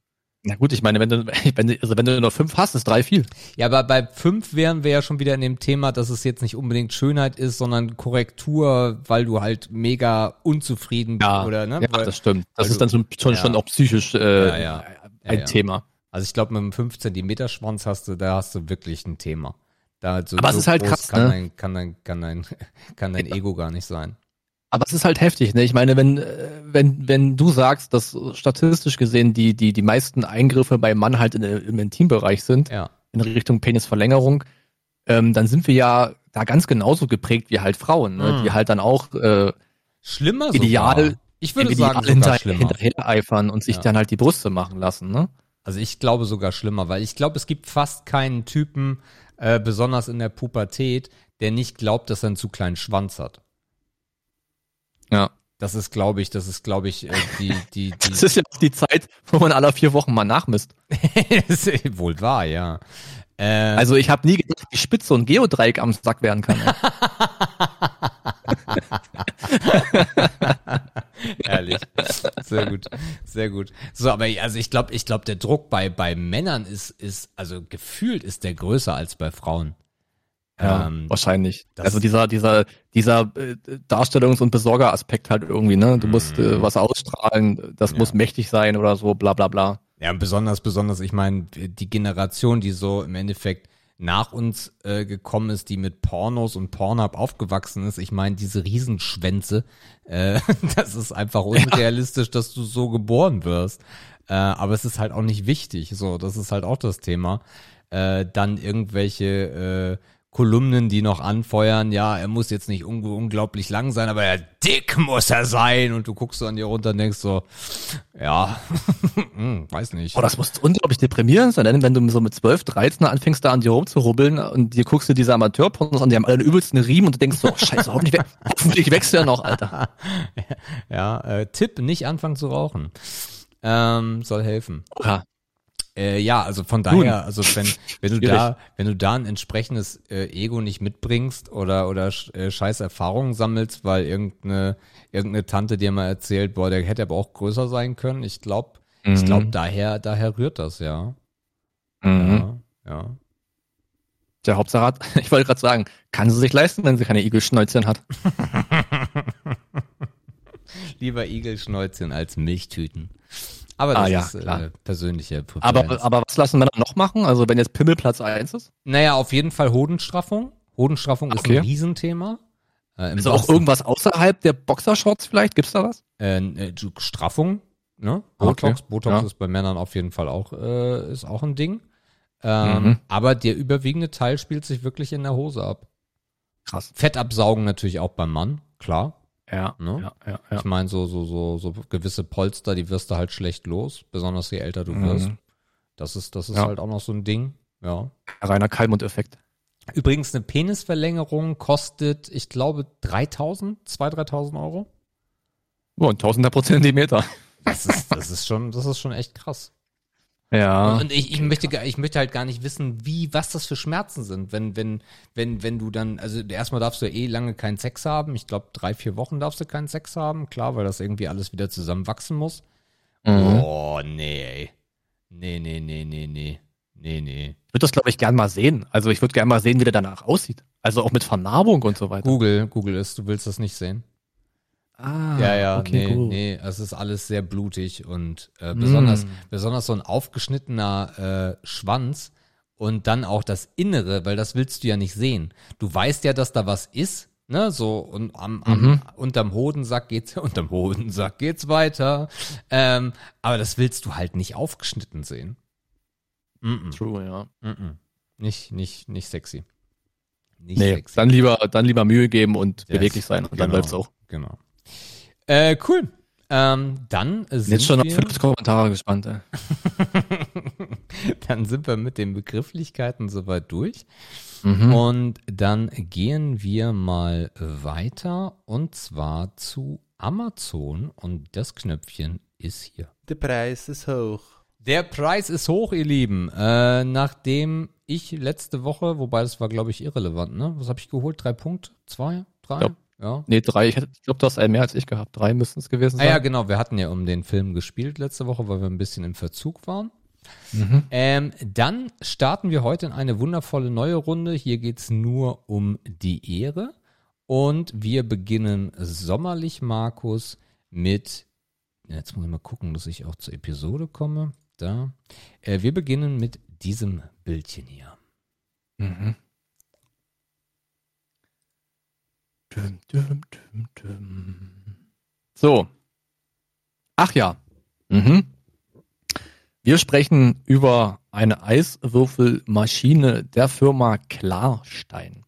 Na gut, ich meine, wenn du, wenn du, also wenn du nur fünf hast, ist drei viel.
Ja, aber bei fünf wären wir ja schon wieder in dem Thema, dass es jetzt nicht unbedingt Schönheit ist, sondern Korrektur, weil du halt mega unzufrieden bist oder ne?
ja
weil,
das stimmt. Das
weil
ist dann schon, schon,
ja.
schon auch psychisch äh,
Ja,
ein. Thema.
also ich glaube, mit einem 5 Zentimeter Schwanz hast du, da hast du wirklich ein Thema. Da so,
Aber es
so
ist halt krass,
kann,
ne?
dein, kann dein, kann dein, kann dein Ego gar nicht sein.
Aber es ist halt heftig, ne? Ich meine, wenn, äh, wenn, wenn du sagst, dass statistisch gesehen die, die, die meisten Eingriffe beim Mann halt in, im Intimbereich sind,
Ja.
in Richtung Penisverlängerung, ähm, dann sind wir ja da ganz genauso geprägt wie halt Frauen, ne?
Mhm.
die halt dann auch äh,
Schlimmer
Ideal-
sogar. Ich würde
ideal
sagen
hinter,
schlimmer.
hinterher eifern und sich
Ja.
dann halt die Brüste machen lassen, ne?
Also ich glaube sogar schlimmer, weil ich glaube, es gibt fast keinen Typen, äh, besonders in der Pubertät, der nicht glaubt, dass er einen zu kleinen Schwanz hat.
Ja.
Das ist, glaube ich, das ist, glaube ich, äh, die, die, die,
Das ist ja auch die Zeit, wo man alle vier Wochen mal nachmisst.
das ist wohl wahr, ja. Äh,
Also ich habe nie gedacht, wie spitz so ein Geodreieck am Sack werden kann.
Ehrlich. Sehr gut. Sehr gut. So, aber also ich glaube, ich glaube, der Druck bei, bei Männern ist, ist, also gefühlt ist der größer als bei Frauen.
Ja,
Ähm,
wahrscheinlich. Also dieser, dieser, dieser äh, Darstellungs- und Besorgeraspekt halt irgendwie, ne? Du musst äh, was ausstrahlen, das
Mhm. Ja.
muss mächtig sein oder so, bla bla bla.
Ja, besonders, besonders, ich meine, die Generation, die so im Endeffekt nach uns äh, gekommen ist, die mit Pornos und Pornhub aufgewachsen ist, ich meine, diese Riesenschwänze, äh, das ist einfach unrealistisch, dass du so geboren wirst. Äh, aber es ist halt auch nicht wichtig, so, das ist halt auch das Thema. Äh, dann irgendwelche äh, Kolumnen, die noch anfeuern, ja, er muss jetzt nicht un unglaublich lang sein, aber ja, dick muss er sein. Und du guckst so an dir runter und denkst so, ja, hm, weiß nicht.
Boah, das muss unglaublich deprimierend sein, wenn du so mit 12, 13 anfängst da an dir rumzurubbeln und dir guckst du diese Amateurpornos an, die haben alle den übelsten Riemen und du denkst so, oh, scheiße, hoffentlich, we hoffentlich wächst der noch, Alter.
Ja, äh, Tipp, nicht anfangen zu rauchen. Ähm, soll helfen.
Ja.
Äh, ja, also von daher, also wenn, wenn du da, wenn du da ein entsprechendes äh, Ego nicht mitbringst oder, oder äh, scheiß Erfahrungen sammelst, weil irgendeine, irgendeine Tante dir mal erzählt, boah, der hätte aber auch größer sein können. Ich glaube, ich
Mhm.
glaube, daher, daher rührt das, ja.
Mhm.
Ja, ja.
Der Hauptsache hat, ich wollte gerade sagen, kann sie sich leisten, wenn sie keine Igelschnäuzchen hat.
Lieber Igelschnäuzchen als Milchtüten. Aber das
Ah, ja,
ist
klar.
äh, persönliche Präferenz.
Aber, aber was lassen Männer noch machen? Also wenn jetzt Pimmel Platz 1 ist?
naja, auf jeden Fall Hodenstraffung. Hodenstraffung ist
Okay.
ein Riesenthema. Äh, im
Ist auch irgendwas außerhalb der Boxershorts vielleicht? Gibt's da was?
äh, äh, Straffung, ne?
Okay,
Botox. Botox
ja.
ist bei Männern auf jeden Fall auch, äh, ist auch ein Ding. Ähm,
Mhm.
Aber der überwiegende Teil spielt sich wirklich in der Hose ab.
Krass.
Fett absaugen natürlich auch beim Mann, klar.
Ja,
Ne?
ja, ja, ja.
Ich meine, so, so, so, so gewisse Polster, die wirst du halt schlecht los, besonders je älter du
Mhm.
wirst. Das ist, das ist
Ja.
halt auch noch so ein Ding. Ja.
Reiner Kalmund-Effekt.
Übrigens, eine Penisverlängerung kostet, ich glaube, 3000, 2.000, 3.000 Euro.
Oh, ein Tausender pro Zentimeter.
Das ist, das ist schon, das ist schon echt krass.
Ja.
Und ich, ich möchte, ich möchte halt gar nicht wissen, wie, was das für Schmerzen sind, wenn, wenn, wenn, wenn du dann, also erstmal darfst du ja eh lange keinen Sex haben. Ich glaube, drei, vier Wochen darfst du keinen Sex haben, klar, weil das irgendwie alles wieder zusammenwachsen muss.
Mhm.
Oh, nee, ey. Nee, nee, nee, nee, nee. Nee, nee.
Ich würde das, glaube ich, gern mal sehen. Also ich würde gern mal sehen, wie der danach aussieht. Also auch mit Vernarbung und so weiter.
Google, Google ist, du willst das nicht sehen.
Ah,
ja, ja,
okay,
nee,
gut.
nee, es ist alles sehr blutig und äh, besonders,
Mm.
besonders so ein aufgeschnittener äh, Schwanz und dann auch das Innere, weil das willst du ja nicht sehen. Du weißt ja, dass da was ist, ne, so und am, am
Mhm.
unterm Hodensack geht's, unterm Hodensack geht's weiter, ähm, aber das willst du halt nicht aufgeschnitten sehen. Mm -mm,
True, ja.
mm -mm. Nicht, nicht, nicht sexy. Nicht
Nee,
sexy.
dann lieber, dann lieber Mühe geben und
Yes.
beweglich sein und dann
Genau.
läuft's auch.
Genau. Äh, cool. Ähm, dann sind
Jetzt schon auf
wir,
Philipps Kommentare gespannt. Ey.
dann sind wir mit den Begrifflichkeiten soweit durch.
Mhm.
Und dann gehen wir mal weiter und zwar zu Amazon und das Knöpfchen ist hier.
Der Preis ist hoch.
Der Preis ist hoch, ihr Lieben. Äh, nachdem ich letzte Woche, wobei das war, glaube ich, irrelevant, ne? Was habe ich geholt? Drei Punkte? Zwei? Drei?
Ja.
Ja.
Nee, drei. Ich, glaube, du hast einen mehr als ich gehabt. Drei müssten es gewesen
Ah
sein.
ja, genau. Wir hatten ja um den Film gespielt letzte Woche, weil wir ein bisschen im Verzug waren.
Mhm.
Ähm, dann starten wir heute in eine wundervolle neue Runde. Hier geht's nur um die Ehre. Und wir beginnen sommerlich, Markus, mit. Jetzt muss ich mal gucken, dass ich auch zur Episode komme. Da. Äh, wir beginnen mit diesem Bildchen hier.
Mhm. Düm, düm, düm. So. Ach ja. Mhm. Wir sprechen über eine Eiswürfelmaschine der Firma Klarstein.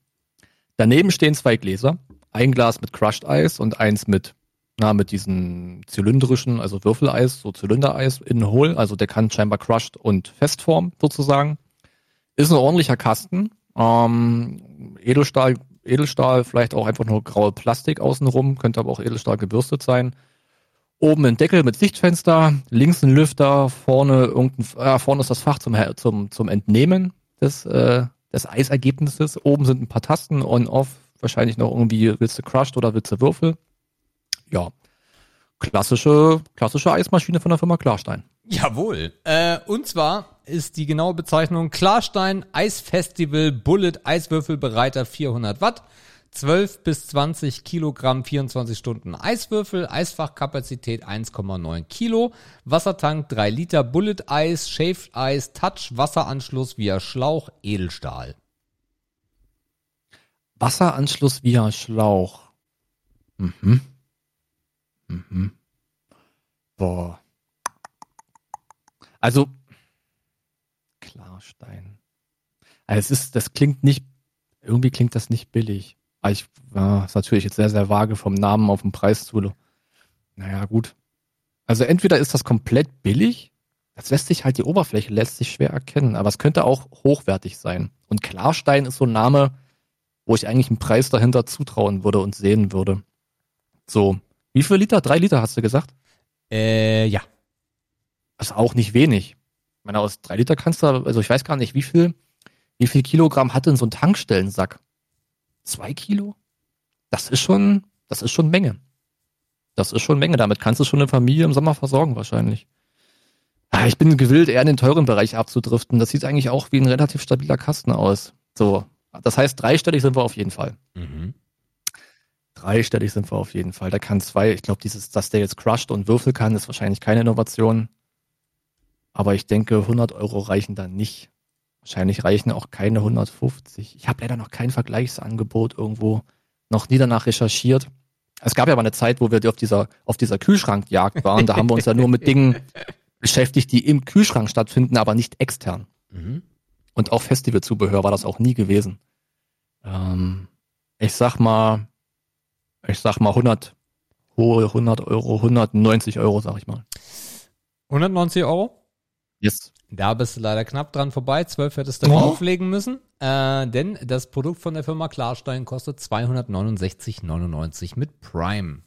Daneben stehen zwei Gläser. Ein Glas mit Crushed Eis und eins mit, na, mit diesen zylindrischen, also Würfeleis, so Zylindereis innen hohl. Also der kann scheinbar crushed und festformen sozusagen. Ist ein ordentlicher Kasten. Ähm, Edelstahl, Edelstahl, vielleicht auch einfach nur graue Plastik außenrum, könnte aber auch Edelstahl gebürstet sein. Oben ein Deckel mit Sichtfenster, links ein Lüfter, vorne irgendein, äh, vorne ist das Fach zum, zum, zum Entnehmen des, äh, des Eisergebnisses. Oben sind ein paar Tasten, on, off, wahrscheinlich noch irgendwie willst du crushed oder willst du Würfel. Ja. Klassische, klassische Eismaschine von der Firma Klarstein.
Jawohl. Äh, und zwar ist die genaue Bezeichnung Klarstein Eisfestival Bullet Eiswürfelbereiter 400 Watt. 12 bis 20 Kilogramm, 24 Stunden Eiswürfel, Eisfachkapazität 1,9 Kilo, Wassertank 3 Liter, Bullet Eis, Shaved Eis, Touch, Wasseranschluss via Schlauch, Edelstahl.
Wasseranschluss via Schlauch. Mhm. Mhm. Boah. Also, Klarstein. Also es ist, das klingt nicht, irgendwie klingt das nicht billig. Aber ich war ist natürlich jetzt sehr, sehr vage vom Namen auf den Preis zu. Naja, gut. Also entweder ist das komplett billig, das lässt sich halt, die Oberfläche lässt sich schwer erkennen, aber es könnte auch hochwertig sein. Und Klarstein ist so ein Name, wo ich eigentlich einen Preis dahinter zutrauen würde und sehen würde. So, wie viel Liter? Drei Liter hast du gesagt?
Äh, ja.
Das ist auch nicht wenig. Ich meine, aus drei Liter kannst du, also ich weiß gar nicht, wie viel, wie viel Kilogramm hat denn so ein Tankstellensack? Zwei Kilo? Das ist schon, das ist schon Menge. Das ist schon Menge. Damit kannst du schon eine Familie im Sommer versorgen, wahrscheinlich. Ah, Ich bin gewillt, eher in den teuren Bereich abzudriften. Das sieht eigentlich auch wie ein relativ stabiler Kasten aus. So. Das heißt, dreistellig sind wir auf jeden Fall.
Mhm.
Dreistellig sind wir auf jeden Fall. Der kann zwei, ich glaube, dieses, dass der jetzt crushed und würfel kann, ist wahrscheinlich keine Innovation. Aber ich denke, 100 Euro reichen dann nicht. Wahrscheinlich reichen auch keine 150. Ich habe leider noch kein Vergleichsangebot irgendwo noch nie danach recherchiert. Es gab ja mal eine Zeit, wo wir auf dieser, auf dieser Kühlschrankjagd waren. Da haben wir uns ja nur mit Dingen beschäftigt, die im Kühlschrank stattfinden, aber nicht extern.
Mhm.
Und auch Festivalzubehör war das auch nie gewesen. Ähm, ich sag mal, ich sag mal 100, hohe 100 Euro, 190 Euro, sag ich mal.
190 Euro?
Yes.
Da bist du leider knapp dran vorbei. 12 hättest du
Oh.
drauflegen müssen. Äh, denn das Produkt von der Firma Klarstein kostet 269,99 mit Prime.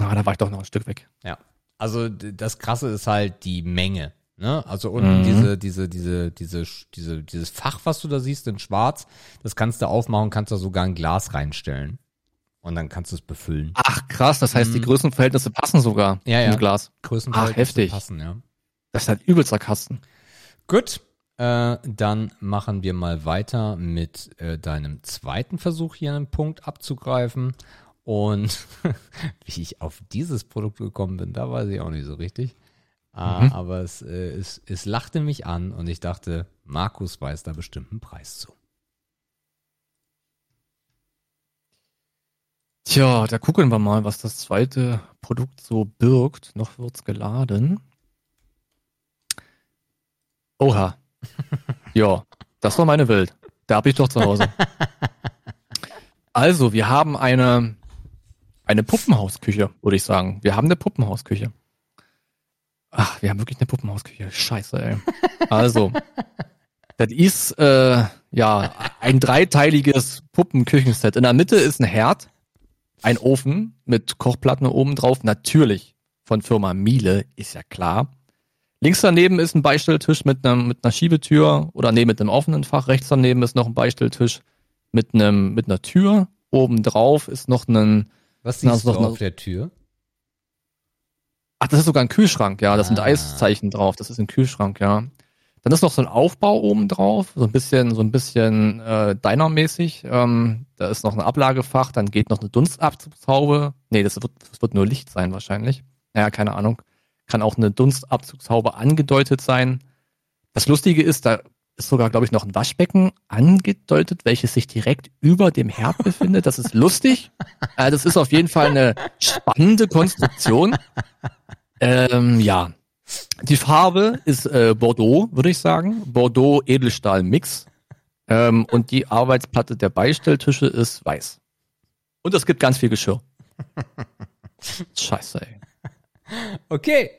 Ah, da war ich doch noch ein Stück weg.
Ja. Also das Krasse ist halt die Menge. Ne? Also unten
Mhm.
diese, diese, diese, diese, diese, dieses Fach, was du da siehst in Schwarz, das kannst du aufmachen, kannst da sogar ein Glas reinstellen. Und dann kannst du es befüllen.
Ach krass, das heißt, die Größenverhältnisse passen sogar
Mhm. Ja, ja.
im Glas.
Größenverhältnisse
Ach, heftig.
passen, ja.
Das ist halt übelster Kasten.
Gut, äh, dann machen wir mal weiter mit äh, deinem zweiten Versuch, hier einen Punkt abzugreifen. Und wie ich auf dieses Produkt gekommen bin, da weiß ich auch nicht so richtig. Ah,
Mhm.
Aber es, äh, es, es lachte mich an und ich dachte, Markus weiß da bestimmt einen Preis zu.
Tja, da gucken wir mal, was das zweite Produkt so birgt. Noch wird's geladen. Oha. ja, das war meine Welt. Da hab ich doch zu Hause. Also, wir haben eine, eine Puppenhausküche, würde ich sagen. Wir haben eine Puppenhausküche. Ach, wir haben wirklich eine Puppenhausküche. Scheiße, ey. Also, das ist äh, ja ein dreiteiliges Puppenküchenset. In der Mitte ist ein Herd, ein Ofen mit Kochplatten oben drauf, natürlich von Firma Miele, ist ja klar. Links daneben ist ein Beistelltisch mit einem mit einer Schiebetür oder nee, mit einem offenen Fach. Rechts daneben ist noch ein Beistelltisch mit einem mit einer Tür. Oben drauf ist noch ein
Was siehst
ist
du
doch
auf
noch-
der Tür?
Ach, das ist sogar ein Kühlschrank, ja, da sind
Ah.
Eiszeichen drauf, das ist ein Kühlschrank, ja. Dann ist noch so ein Aufbau oben drauf, so ein bisschen, so ein bisschen äh, Diner-mäßig. Ähm, da ist noch ein Ablagefach, dann geht noch eine Dunstabzugshaube. Nee, das wird, das wird nur Licht sein wahrscheinlich. Naja, keine Ahnung. Kann auch eine Dunstabzugshaube angedeutet sein. Das Lustige ist, da ist sogar, glaube ich, noch ein Waschbecken angedeutet, welches sich direkt über dem Herd befindet. Das ist lustig. Äh, das ist auf jeden Fall eine spannende Konstruktion. Ähm, ja. Die Farbe ist äh, Bordeaux, würde ich sagen. Bordeaux Edelstahl Mix. Ähm, und die Arbeitsplatte der Beistelltische ist weiß. Und es gibt ganz viel Geschirr. Scheiße, ey.
Okay.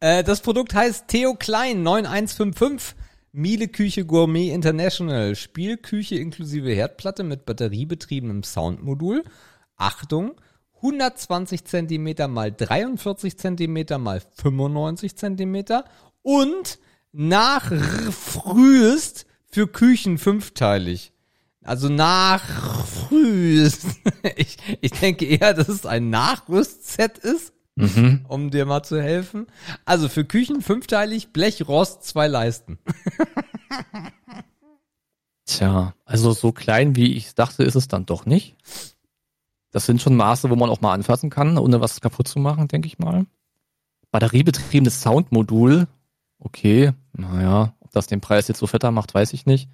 Äh, das Produkt heißt Theo Klein 9155. Miele Küche Gourmet International. Spielküche inklusive Herdplatte mit batteriebetriebenem Soundmodul. Achtung. 120 Zentimeter mal 43 Zentimeter mal 95 Zentimeter und nach frühest für Küchen fünfteilig. Also nach frühest. Ich, ich denke eher, dass es ein Nachrüstset ist
Mhm.
um dir mal zu helfen. Also für Küchen fünfteilig, Blech, Rost, zwei Leisten.
Tja, also so klein wie ich dachte, ist es dann doch nicht. Das sind schon Maße, wo man auch mal anfassen kann, ohne was kaputt zu machen, denke ich mal. Batteriebetriebenes Soundmodul. Okay, naja, ob das den Preis jetzt so fetter macht, weiß ich nicht.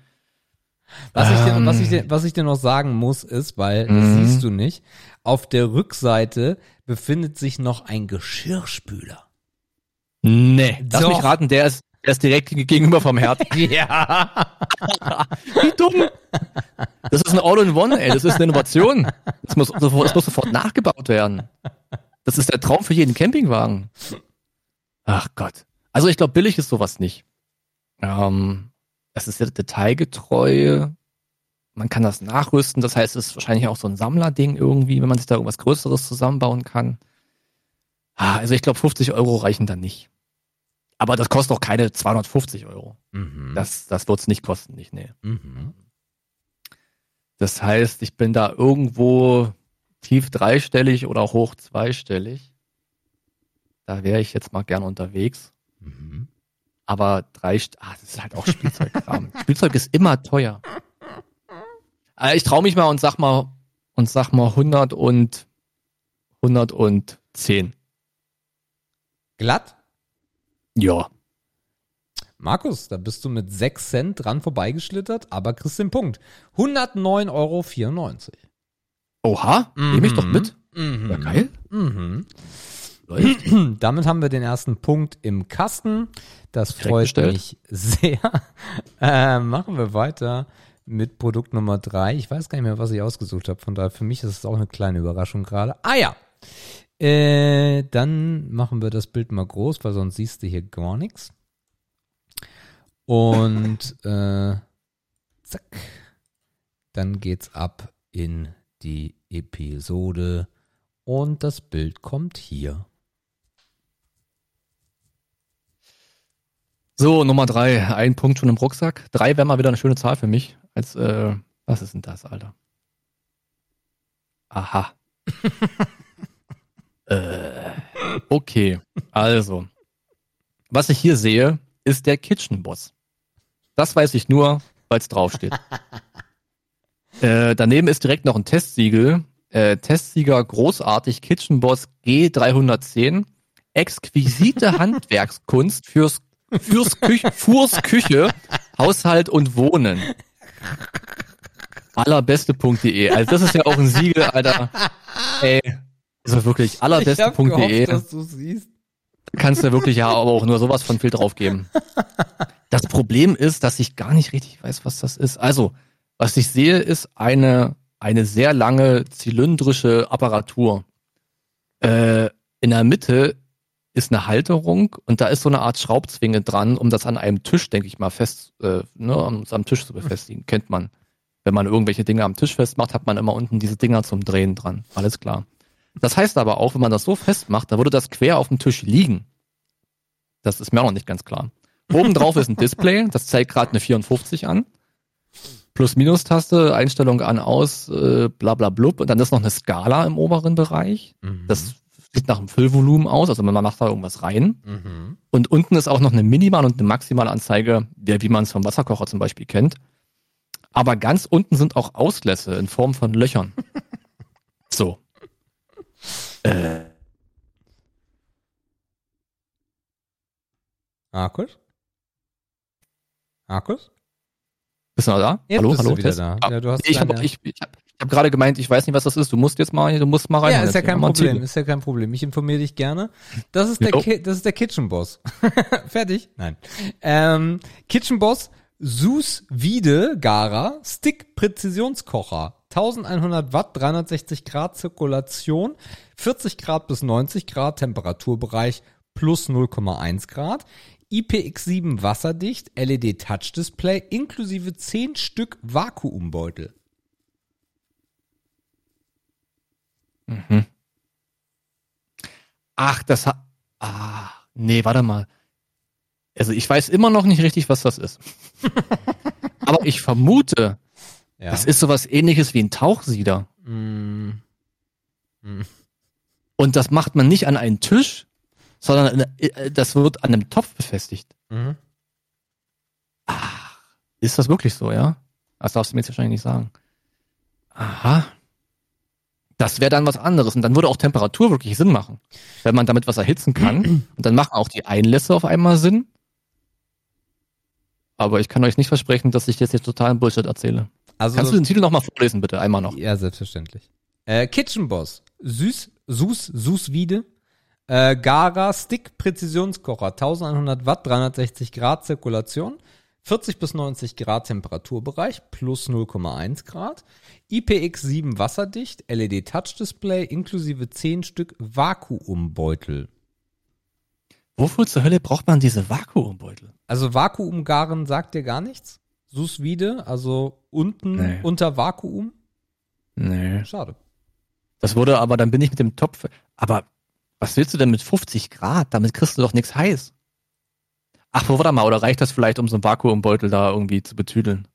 Was, ich dir,
Ähm.
was, ich dir, was ich dir noch sagen muss, ist, weil das
Mhm.
siehst du nicht, auf der Rückseite befindet sich noch ein Geschirrspüler.
Nee, lass
Doch.
mich raten, der ist, der ist direkt gegenüber vom Herd.
Ja.
Wie dumm. Das ist ein All-in-One, ey. Das ist eine Innovation. Das muss, das muss sofort nachgebaut werden. Das ist der Traum für jeden Campingwagen. Ach Gott. Also ich glaube, billig ist sowas nicht. Ähm, es ist sehr detailgetreu. Man kann das nachrüsten. Das heißt, es ist wahrscheinlich auch so ein Sammlerding irgendwie, wenn man sich da irgendwas Größeres zusammenbauen kann. Ah, Also ich glaube, 50 Euro reichen dann nicht. Aber das kostet auch keine 250 Euro.
Mhm.
Das, das wird's nicht kosten, nicht, nee.
Mhm.
Das heißt, ich bin da irgendwo tief dreistellig oder hoch zweistellig. Da wäre ich jetzt mal gern unterwegs.
Mhm.
Aber drei, ah, das ist halt auch Spielzeugkram. Spielzeug ist immer teuer. Äh, ich traue mich mal und sag mal und sag mal 100 und 110.
Glatt?
Ja.
Markus, da bist du mit 6 Cent dran vorbeigeschlittert, aber kriegst den Punkt. 109,94 Euro.
Oha, nehme ich doch mit.
Mhm.
Ja, geil.
Mhm.
Läuft.
Damit haben wir den ersten Punkt im Kasten. Das
Direkt
freut mich sehr. Äh, machen wir weiter mit Produkt Nummer drei. Ich weiß gar nicht mehr, was ich ausgesucht habe. Von daher, für mich ist es auch eine kleine Überraschung gerade. Ah ja. Äh, dann machen wir das Bild mal groß, weil sonst siehst du hier gar nichts. Und äh, zack. Dann geht's ab in die Episode. Und das Bild kommt hier.
So, Nummer drei. Ein Punkt schon im Rucksack. Drei wäre mal wieder eine schöne Zahl für mich. Als, äh, was ist denn das, Alter? Aha. äh, okay, also. Was ich hier sehe, ist der Kitchen Boss. Das weiß ich nur, weil es draufsteht. äh, daneben ist direkt noch ein Testsiegel. Äh, Testsieger großartig Kitchen Boss G310. Exquisite Handwerkskunst fürs fürs Küche, fürs Küche, Haushalt und Wohnen. Allerbeste.de. Also das ist ja auch ein Siegel, Alter. Ey, also wirklich allerbeste.de. Kannst du wirklich ja aber auch nur sowas von viel draufgeben. Das Problem ist, dass ich gar nicht richtig weiß, was das ist. Also, was ich sehe, ist eine, eine sehr lange zylindrische Apparatur. Äh, in der Mitte ist eine Halterung und da ist so eine Art Schraubzwinge dran, um das an einem Tisch, denke ich mal, fest, äh, ne, um es am Tisch zu befestigen. Kennt man. Wenn man irgendwelche Dinge am Tisch festmacht, hat man immer unten diese Dinger zum Drehen dran. Alles klar. Das heißt aber auch, wenn man das so festmacht, dann würde das quer auf dem Tisch liegen. Das ist mir auch noch nicht ganz klar. Oben drauf ist ein Display, das zeigt gerade eine 54 an. Plus-Minus-Taste, Einstellung an, aus, äh, bla bla blub. Und dann ist noch eine Skala im oberen Bereich.
Mhm.
Das sieht nach einem Füllvolumen aus, also man macht da irgendwas rein.
Mhm.
Und unten ist auch noch eine Minimal- und eine Maximalanzeige, der, wie man es vom Wasserkocher zum Beispiel kennt. Aber ganz unten sind auch Auslässe in Form von Löchern. so. Äh,
Markus? Markus?
bist du noch da?
Jetzt
hallo,
bist
hallo,
du wieder
Test?
da.
Ah,
Ja, du hast
ich habe ich, ich hab, ich hab gerade gemeint, ich weiß nicht, was das ist. Du musst jetzt mal, du musst mal rein.
Ja, ist ja kein Problem, ist ja kein Problem. Ich informiere dich gerne. Das ist der. Ki das ist der Kitchen Boss. Fertig? Nein. Ähm, Kitchen Boss Sus Vide Gara Stick Präzisionskocher. 1100 Watt, 360 Grad Zirkulation, 40 Grad bis 90 Grad Temperaturbereich plus 0,1 Grad. IPX7 wasserdicht, LED Touch Display inklusive 10 Stück Vakuumbeutel.
Ach, das hat. Ah, nee, warte mal. Also ich weiß immer noch nicht richtig, was das ist. Aber ich vermute,
Ja.
das ist sowas ähnliches wie ein Tauchsieder.
Mm.
Und das macht man nicht an einen Tisch, sondern äh, das wird an einem Topf befestigt.
Mhm.
Ist das wirklich so, ja? Das darfst du mir jetzt wahrscheinlich nicht sagen. Aha. Das wäre dann was anderes. Und dann würde auch Temperatur wirklich Sinn machen. Wenn man damit was erhitzen kann. Und dann machen auch die Einlässe auf einmal Sinn. Aber ich kann euch nicht versprechen, dass ich jetzt hier totalen Bullshit erzähle.
Also,
Kannst du den Titel nochmal vorlesen, bitte? Einmal noch.
Ja, selbstverständlich. Äh, Kitchen Boss. Süß, Sus, Susvide. Äh, Gara Stick Präzisionskocher. 1100 Watt, 360 Grad Zirkulation. 40 bis 90 Grad Temperaturbereich plus 0,1 Grad. IPX7 wasserdicht, LED Touch Display inklusive 10 Stück Vakuumbeutel.
Wofür zur Hölle braucht man diese Vakuumbeutel?
Also Vakuumgaren sagt dir gar nichts? Sous vide, also unten
Nee.
unter Vakuum?
Nee.
Schade.
Das wurde aber, dann bin ich mit dem Topf. Aber was willst du denn mit 50 Grad? Damit kriegst du doch nichts heiß. Ach, warte mal, oder reicht das vielleicht, um so einen Vakuumbeutel da irgendwie zu betüdeln?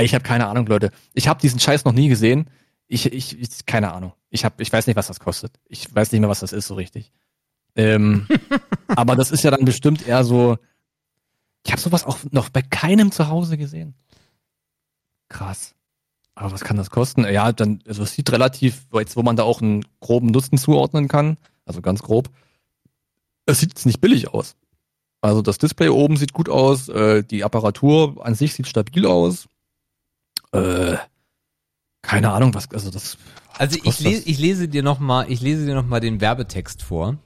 Ich habe keine Ahnung, Leute. Ich habe diesen Scheiß noch nie gesehen. Ich, ich, ich keine Ahnung. Ich hab, ich weiß nicht, was das kostet. Ich weiß nicht mehr, was das ist so richtig. Ähm, aber das ist ja dann bestimmt eher so. Ich habe sowas auch noch bei keinem zu Hause gesehen. Krass. Aber was kann das kosten? Ja, dann, also es sieht relativ, jetzt wo man da auch einen groben Nutzen zuordnen kann, also ganz grob, es sieht jetzt nicht billig aus. Also das Display oben sieht gut aus, äh, die Apparatur an sich sieht stabil aus. Äh, keine Ahnung, was, also das.
Also ich,
kostet
les,
das?
ich lese dir noch mal, ich lese dir noch mal den Werbetext vor.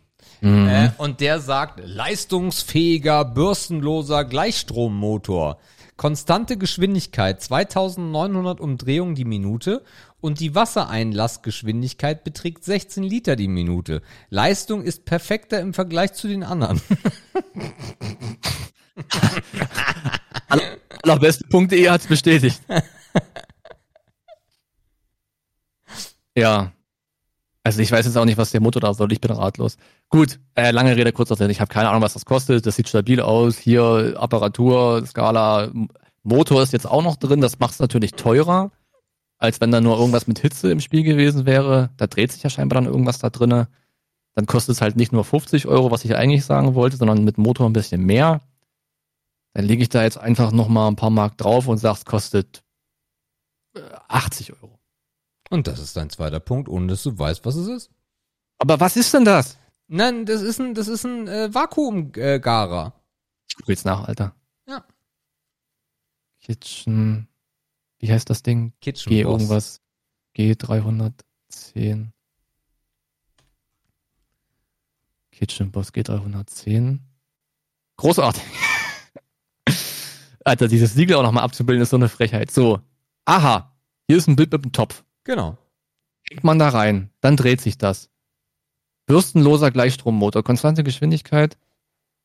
Mhm.
Äh, und der sagt, leistungsfähiger, bürstenloser Gleichstrommotor. Konstante Geschwindigkeit 2900 Umdrehungen die Minute und die Wassereinlassgeschwindigkeit beträgt 16 Liter die Minute. Leistung ist perfekter im Vergleich zu den anderen.
Aller, allerbeste.de hat's bestätigt. ja. Also ich weiß jetzt auch nicht, was der Motor da soll. Ich bin ratlos. Gut, äh, lange Rede, kurzer Sinn. Ich habe keine Ahnung, was das kostet. Das sieht stabil aus. Hier Apparatur, Skala, Motor ist jetzt auch noch drin. Das macht es natürlich teurer, als wenn da nur irgendwas mit Hitze im Spiel gewesen wäre. Da dreht sich ja scheinbar dann irgendwas da drinne. Dann kostet es halt nicht nur 50 Euro, was ich eigentlich sagen wollte, sondern mit Motor ein bisschen mehr. Dann lege ich da jetzt einfach noch mal ein paar Mark drauf und sag, es kostet äh, 80 Euro.
Und das ist dein zweiter Punkt, ohne dass du weißt, was es ist.
Aber was ist denn das?
Nein, das ist ein, das ist ein äh, Vakuumgarer.
Ich gucke jetzt nach, Alter.
Ja.
Kitchen. Wie heißt das Ding?
Kitchen
G
Boss.
irgendwas. G310. Kitchen Boss G310. Großartig. Alter, dieses Siegel auch nochmal abzubilden, ist so eine Frechheit. So. Aha. Hier ist ein Bild mit einem Topf.
Genau.
Klickt man da rein, dann dreht sich das. Bürstenloser Gleichstrommotor, konstante Geschwindigkeit.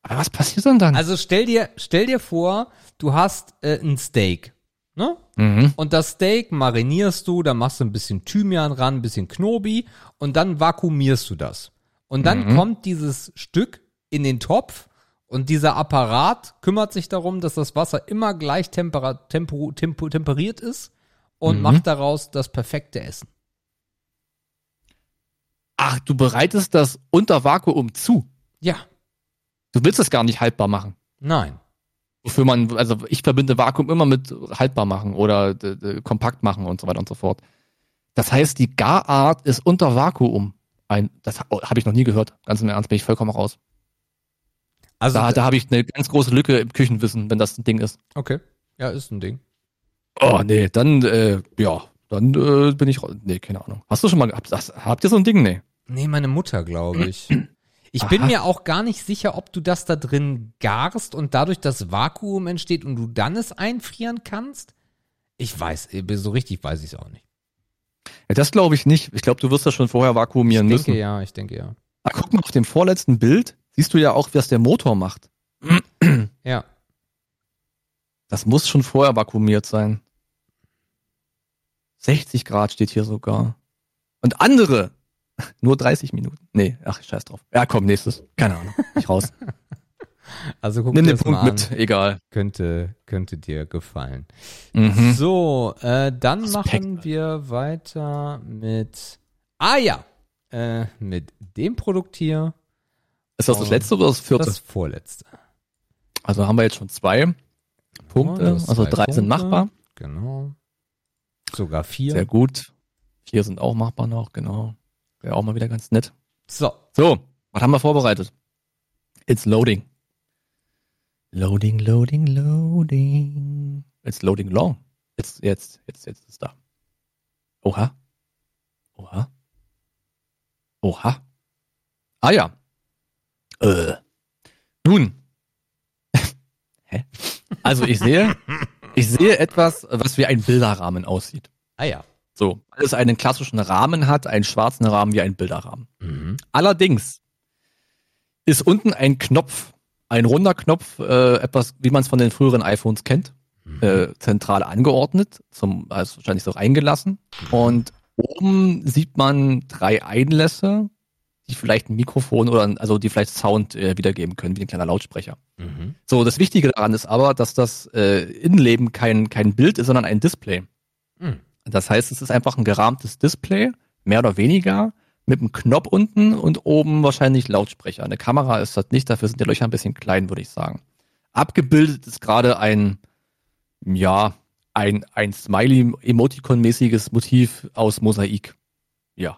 Aber was passiert denn dann?
Also stell dir, stell dir vor, du hast äh, ein Steak, ne?
mhm.
Und das Steak marinierst du, dann machst du ein bisschen Thymian ran, ein bisschen Knobi und dann vakuumierst du das. Und dann
Mhm.
kommt dieses Stück in den Topf und dieser Apparat kümmert sich darum, dass das Wasser immer gleich tempera tempo tempo temperiert ist und
Mhm.
macht daraus das perfekte Essen.
Ach, du bereitest das unter Vakuum zu.
Ja,
Du willst es gar nicht haltbar machen.
nein.
Wofür man, also ich verbinde Vakuum immer mit haltbar machen oder d- d- kompakt machen und so weiter und so fort. Das heißt, die Garart ist unter Vakuum. Ein, das ha- habe ich noch nie gehört. Ganz im Ernst bin ich vollkommen raus.
Also,
Da, da habe ich eine ganz große Lücke im Küchenwissen, wenn das ein Ding ist.
okay. Ja, ist ein Ding.
Oh, nee, dann, äh, ja, dann äh, bin ich raus. Nee, keine Ahnung. Hast du schon mal? Das, habt ihr so ein Ding? Nee.
Nee, meine Mutter, glaube ich. Ich bin
Aha.
mir auch gar nicht sicher, ob du das da drin garst und dadurch das Vakuum entsteht und du dann es einfrieren kannst. Ich weiß, so richtig weiß ich es auch nicht.
Ja, das glaube ich nicht. Ich glaube, du wirst das schon vorher vakuumieren
ich
müssen.
denke ja, ich denke ja.
Ah, guck mal, auf dem vorletzten Bild siehst du ja auch, was der Motor macht.
Ja.
Das muss schon vorher vakuumiert sein. 60 Grad steht hier sogar. Und andere, nur 30 Minuten. Nee, ach, scheiß drauf. Ja, komm, nächstes. Keine Ahnung. Ich raus.
Also guck
Nimm den Punkt mit. Egal.
Könnte, könnte dir gefallen.
Mhm.
So, äh, dann
Respekt,
machen wir weiter mit, ah ja, äh, mit dem Produkt hier,
Ist das das letzte oder das vierte?
das vorletzte.
also haben wir jetzt schon zwei Punkte.
Ist
also drei sind
Punkte.
machbar.
Genau. Sogar vier.
Sehr gut. Vier sind auch machbar noch, genau. Wäre auch mal wieder ganz nett.
So,
So, was haben wir vorbereitet? It's loading. Loading, loading, loading. It's loading long. Jetzt, jetzt, jetzt, jetzt ist es da. Oha. Oha. Oha. Ah ja. Äh. Nun. Hä? Also ich sehe, ich sehe etwas, was wie ein Bilderrahmen aussieht.
ah ja.
So, weil es einen klassischen Rahmen hat, einen schwarzen Rahmen wie ein Bilderrahmen.
Mhm.
Allerdings ist unten ein Knopf, ein runder Knopf, äh, etwas, wie man es von den früheren iPhones kennt, äh, zentral angeordnet, zum, also wahrscheinlich so reingelassen. Und oben sieht man drei Einlässe, die vielleicht ein Mikrofon oder also die vielleicht Sound äh, wiedergeben können, wie ein kleiner Lautsprecher.
Mhm.
So, das Wichtige daran ist aber, dass das äh, Innenleben kein, kein Bild ist, sondern ein Display.
Mhm.
Das heißt, es ist einfach ein gerahmtes Display, mehr oder weniger, mit einem Knopf unten und oben wahrscheinlich Lautsprecher. Eine Kamera ist das nicht, dafür sind die Löcher ein bisschen klein, würde ich sagen. Abgebildet ist gerade ein, ja, ein, ein Smiley-Emoticon-mäßiges Motiv aus Mosaik. Ja.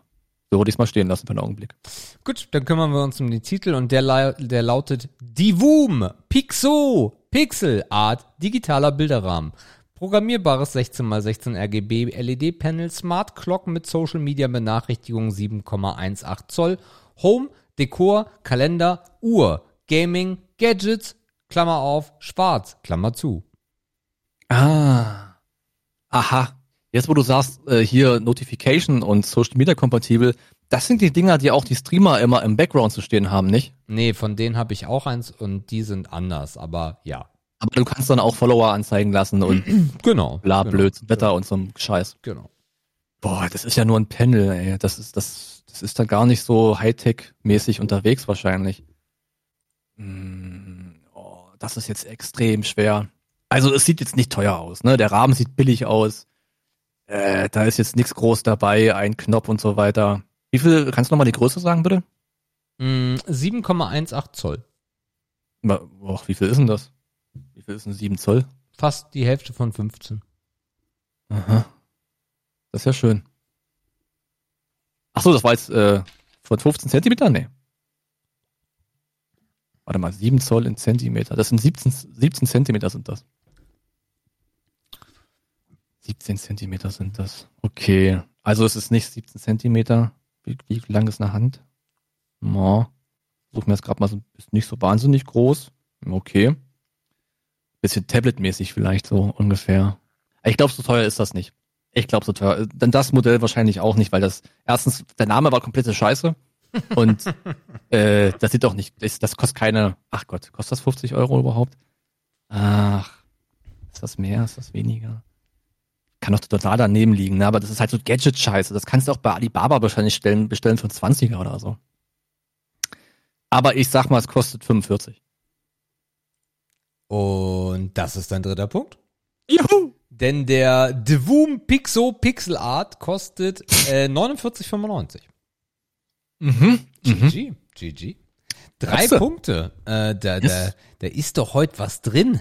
So würde ich es mal stehen lassen für einen Augenblick.
Gut, dann kümmern wir uns um den Titel und der, der lautet Divum Pixo Pixel Art digitaler Bilderrahmen. Programmierbares 16x16 RGB LED-Panel, Smart Clock mit Social Media Benachrichtigung 7,18 Zoll, Home, Dekor, Kalender, Uhr, Gaming, Gadgets, Klammer auf, schwarz, Klammer zu.
Ah. Aha. Jetzt, wo du sagst, äh, hier Notification und Social Media kompatibel, das sind die Dinger, die auch die Streamer immer im Background zu stehen haben, nicht?
Nee, von denen habe ich auch eins und die sind anders, aber ja.
Aber du kannst dann auch Follower anzeigen lassen und
Genau.
bla,
genau,
blöd, Wetter und so ein Scheiß.
Genau.
Boah, das ist ja nur ein Panel, ey. Das ist, das, das ist da gar nicht so Hightech-mäßig unterwegs wahrscheinlich. Hm, oh, das ist jetzt extrem schwer. Also es sieht jetzt nicht teuer aus, ne? Der Rahmen sieht billig aus. Äh, da ist jetzt nichts groß dabei, ein Knopf und so weiter. Wie viel, kannst du nochmal die Größe sagen, bitte?
Mm, 7,18 Zoll.
Ma- Och, wie viel ist denn das? Wie viel ist denn 7 Zoll?
Fast die Hälfte von 15.
Aha. Das ist ja schön. Ach so, das war jetzt äh, von 15 Zentimeter? Nee. Warte mal, 7 Zoll in Zentimeter. Das sind 17, 17 Zentimeter sind das. 17 Zentimeter sind das. Okay. Also es ist nicht 17 Zentimeter. Wie, wie lang ist eine Hand? No. Suchen wir jetzt gerade mal so, ist nicht so wahnsinnig groß. Okay. Bisschen Tablet-mäßig vielleicht so ungefähr. Ich glaube, so teuer ist das nicht. Ich glaube, so teuer. Dann das Modell wahrscheinlich auch nicht, weil das erstens, der Name war komplette Scheiße. Und äh, das sieht doch nicht, das, das kostet keine, ach Gott, kostet das 50 Euro überhaupt? Ach, ist das mehr, ist das weniger? Kann doch total daneben liegen, ne? aber das ist halt so Gadget-Scheiße. Das kannst du auch bei Alibaba wahrscheinlich stellen, bestellen für einen 20er oder so. Aber ich sag mal, es kostet 45.
Und das ist dein dritter Punkt.
Juhu!
Denn der Devum Pixo Pixel Art kostet äh, 49,95.
Mhm. mhm.
GG. GG. Drei
Klasse.
Punkte. Äh, da,
Yes.
da, da ist doch heute was drin.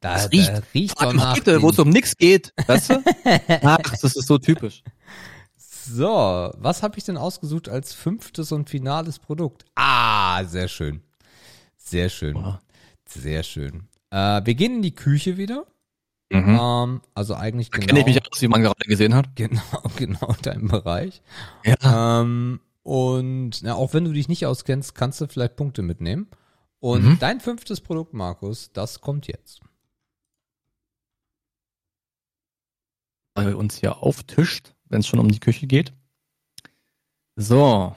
Da,
Das riecht.
da riecht doch nach.
heute, wo es um nichts geht, weißt du? Ach, das ist so typisch.
So, was habe ich denn ausgesucht als fünftes und finales Produkt? Ah, sehr schön. Sehr schön.
Boah.
Sehr schön. Äh, wir gehen in die Küche wieder.
Mhm.
Ähm, also eigentlich genau,
kenne ich mich aus, wie man gerade gesehen hat.
genau, genau dein Bereich.
Ja.
Ähm, und na, auch wenn du dich nicht auskennst, kannst du vielleicht Punkte mitnehmen. Und
Mhm.
dein fünftes Produkt, Markus, das kommt jetzt.
Bei uns hier auftischt, wenn es schon um die Küche geht. So.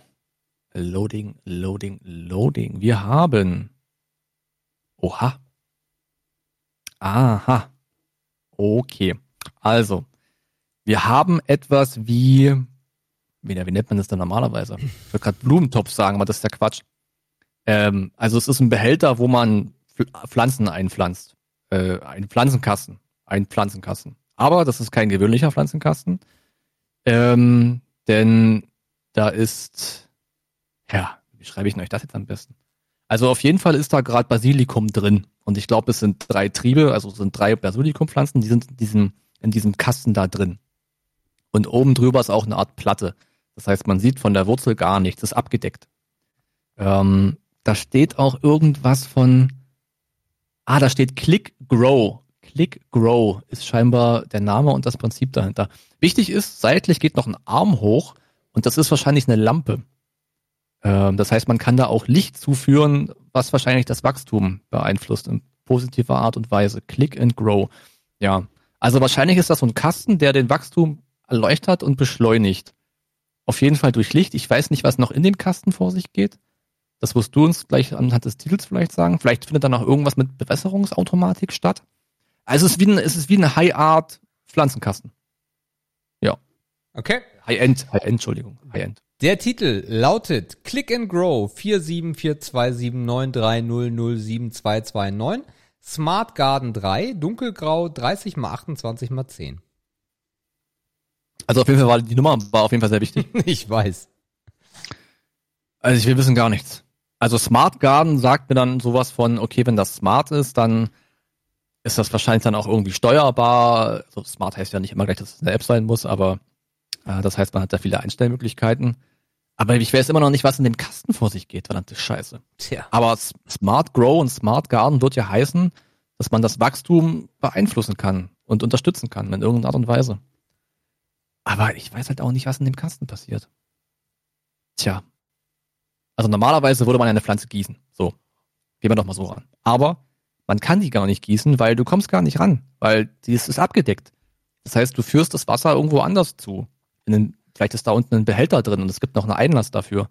Loading, loading, loading. Wir haben. Oha. Aha. Okay. Also, wir haben etwas wie, wie, wie nennt man das denn normalerweise? Ich würde gerade Blumentopf sagen, aber das ist ja Quatsch. Ähm, also es ist ein Behälter, wo man Pfl- Pflanzen einpflanzt. Äh, ein Pflanzenkasten. Ein Pflanzenkasten. Aber das ist kein gewöhnlicher Pflanzenkasten. Ähm, denn da ist, ja, wie schreibe ich euch das jetzt am besten? Also auf jeden Fall ist da gerade Basilikum drin. Und ich glaube, es sind drei Triebe, also es sind drei Basilikumpflanzen, die sind in diesem, in diesem Kasten da drin. Und oben drüber ist auch eine Art Platte. Das heißt, man sieht von der Wurzel gar nichts, ist abgedeckt. Ähm, da steht auch irgendwas von, ah, da steht Click Grow. Click Grow ist scheinbar der Name und das Prinzip dahinter. Wichtig ist, seitlich geht noch ein Arm hoch und das ist wahrscheinlich eine Lampe. Ähm, das heißt, man kann da auch Licht zuführen, was wahrscheinlich das Wachstum beeinflusst in positiver Art und Weise. Click and Grow. Ja, also wahrscheinlich ist das so ein Kasten, der den Wachstum erleuchtet und beschleunigt. Auf jeden Fall durch Licht. Ich weiß nicht, was noch in dem Kasten vor sich geht. Das wirst du uns gleich anhand des Titels vielleicht sagen. Vielleicht findet da noch irgendwas mit Bewässerungsautomatik statt. Also es ist wie ein, es ist wie ein High-Art Pflanzenkasten.
Okay.
High-End, High-End, Entschuldigung, High-End.
Der Titel lautet Click and Grow 47427930072229 Smart Garden 3 dunkelgrau 30 x 28 x 10.
Also auf jeden Fall war die Nummer war auf jeden Fall sehr wichtig.
Ich weiß.
Also wir wissen gar nichts. Also Smart Garden sagt mir dann sowas von, okay, wenn das smart ist, dann ist das wahrscheinlich dann auch irgendwie steuerbar. Also smart heißt ja nicht immer gleich, dass es eine App sein muss, aber äh, das heißt, man hat da viele Einstellmöglichkeiten. Aber ich weiß immer noch nicht, was in dem Kasten vor sich geht, verdammte Scheiße.
Tja.
Aber Smart Grow und Smart Garden wird ja heißen, dass man das Wachstum beeinflussen kann und unterstützen kann in irgendeiner Art und Weise. Aber ich weiß halt auch nicht, was in dem Kasten passiert. Tja. Also normalerweise würde man eine Pflanze gießen. So. Gehen wir doch mal so ran. Aber man kann die gar nicht gießen, weil du kommst gar nicht ran, weil die ist, ist abgedeckt. Das heißt, du führst das Wasser irgendwo anders zu. In den, vielleicht ist da unten ein Behälter drin und es gibt noch einen Einlass dafür.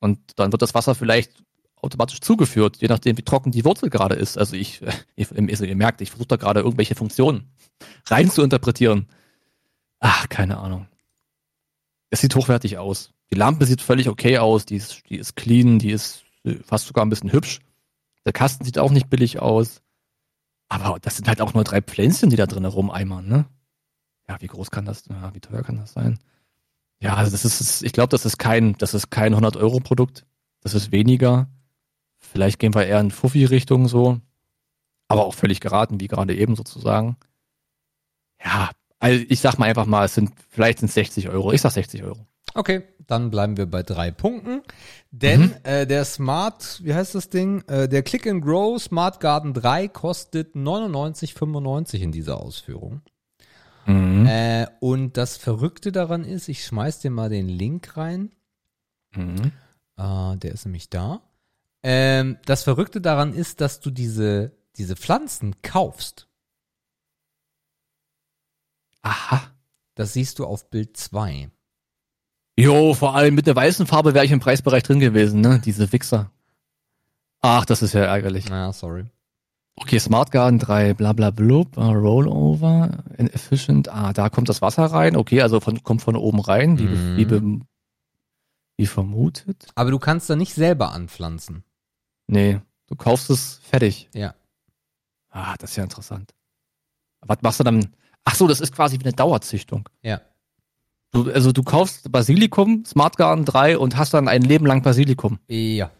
Und dann wird das Wasser vielleicht automatisch zugeführt, je nachdem, wie trocken die Wurzel gerade ist. Also ich, ich also ihr merkt, ich versuche da gerade irgendwelche Funktionen rein zu interpretieren. Ach, keine Ahnung. Es sieht hochwertig aus. Die Lampe sieht völlig okay aus, die ist, die ist clean, die ist äh, fast sogar ein bisschen hübsch. Der Kasten sieht auch nicht billig aus. Aber das sind halt auch nur drei Pflänzchen, die da drin rumeimern, ne? Ja, wie groß kann das, ja, wie teuer kann das sein? Ja, also das ist, ich glaube, das ist kein, das ist kein 100-Euro-Produkt. Das ist weniger. Vielleicht gehen wir eher in Fuffi-Richtung so. Aber auch völlig geraten, wie gerade eben sozusagen. Ja, also ich sag mal einfach mal, es sind, vielleicht sind es 60 Euro. Ich sag 60 Euro.
Okay, dann bleiben wir bei drei Punkten. Denn äh, der Smart, wie heißt das Ding? Äh, der Click and Grow Smart Garden 3 kostet 99,95 in dieser Ausführung.
Mhm.
Äh, und das Verrückte daran ist, ich schmeiß dir mal den Link rein.
Mhm.
Äh, der ist nämlich da. Ähm, das Verrückte daran ist, dass du diese, diese Pflanzen kaufst.
Aha.
Das siehst du auf Bild 2.
Jo, vor allem mit der weißen Farbe wäre ich im Preisbereich drin gewesen, ne? Diese Wichser. Ach, das ist ja ärgerlich.
Naja, sorry.
Okay, Smart Garden 3, bla bla blub, uh, Rollover, Efficient, ah, da kommt das Wasser rein, okay, also von, kommt von oben rein, wie,
Mhm.
wie, be- wie vermutet.
Aber du kannst da nicht selber anpflanzen.
Nee, du kaufst es fertig.
Ja.
Ah, das ist ja interessant. Was machst du dann? Ach so, das ist quasi wie eine Dauerzüchtung.
Ja.
Du, also du kaufst Basilikum, Smart Garden 3 und hast dann ein Leben lang Basilikum.
Ja.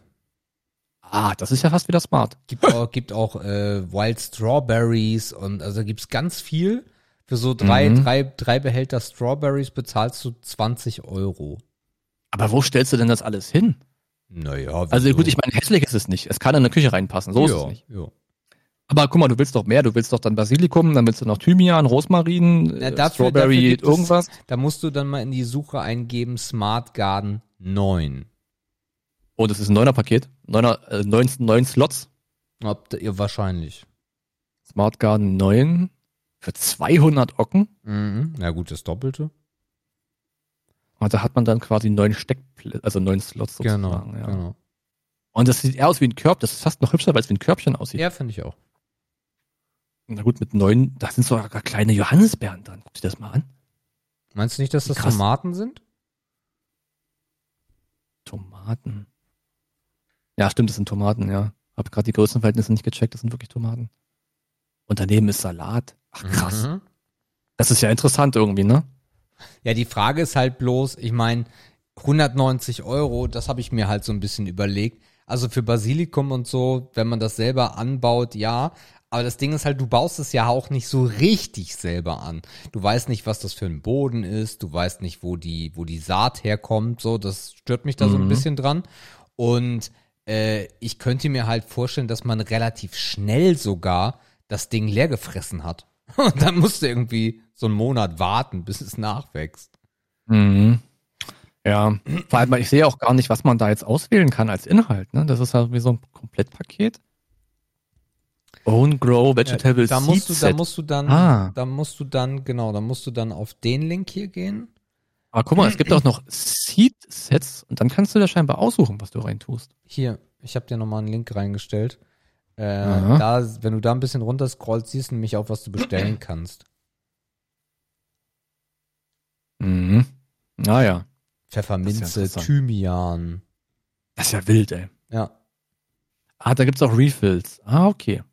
Ah, das ist ja fast wieder smart.
Gibt auch, gibt auch äh, Wild Strawberries und also gibt's ganz viel. Für so drei,
Mhm.
drei, drei Behälter Strawberries bezahlst du 20 Euro.
Aber wo stellst du denn das alles hin?
Naja,
Also gut, ich meine, hässlich ist es nicht. Es kann in eine Küche reinpassen, so ist es nicht.
Ja.
Aber guck mal, du willst doch mehr. Du willst doch dann Basilikum, dann willst du noch Thymian, Rosmarin,
Na,
äh,
dafür,
Strawberry,
dafür gibt es-
irgendwas.
Da musst du dann mal in die Suche eingeben Smart Garden 9.
Oh, das ist ein neuner Paket. Neuner, äh, neun, neun Slots.
Ob, ja, wahrscheinlich.
Smart Garden 9 für 200 Ocken.
Mhm. Na gut, das Doppelte.
Und da hat man dann quasi neun Steckplätze, also neun Slots sozusagen.
Genau,
ja.
genau.
Und das sieht eher aus wie ein Körb. Das ist fast noch hübscher, weil es wie ein Körbchen aussieht.
Ja, finde ich auch.
Na gut, mit neun, da sind sogar kleine Johannisbeeren dran. Guck dir das mal an.
Meinst du nicht, dass das
Krass.
Tomaten sind?
Tomaten. Ja, stimmt, das sind Tomaten, ja. Hab gerade die Größenverhältnisse nicht gecheckt, das sind wirklich Tomaten. Und daneben ist Salat. Ach krass.
Mhm.
Das ist ja interessant irgendwie, ne?
Ja, die Frage ist halt bloß, ich meine, 190 Euro, das habe ich mir halt so ein bisschen überlegt. Also für Basilikum und so, wenn man das selber anbaut, ja. Aber das Ding ist halt, du baust es ja auch nicht so richtig selber an. Du weißt nicht, was das für ein Boden ist. Du weißt nicht, wo die, wo die Saat herkommt. So, das stört mich da so ein
Mhm.
bisschen dran. Und äh, ich könnte mir halt vorstellen, dass man relativ schnell sogar das Ding leer gefressen hat. Und dann musst du irgendwie so einen Monat warten, bis es nachwächst.
Mhm. Ja, vor allem, ich sehe auch gar nicht, was man da jetzt auswählen kann als Inhalt, ne? Das ist halt wie so ein Komplettpaket. Own Grow Vegetable
da
Seed
musst du, da musst du dann,
Ah.
da musst du dann, genau, da musst du dann auf den Link hier gehen.
Aber guck mal, es gibt auch noch Seed Sets und dann kannst du da scheinbar aussuchen, was du reintust.
Hier, ich habe dir nochmal einen Link reingestellt. Äh, da, wenn du da ein bisschen runter scrollst, siehst du nämlich auch, was du bestellen kannst.
Mhm. Naja,
Pfefferminze,
Das ja.
Thymian.
das ist ja wild, ey.
Ja.
Ah, da gibt's auch Refills. Ah, okay.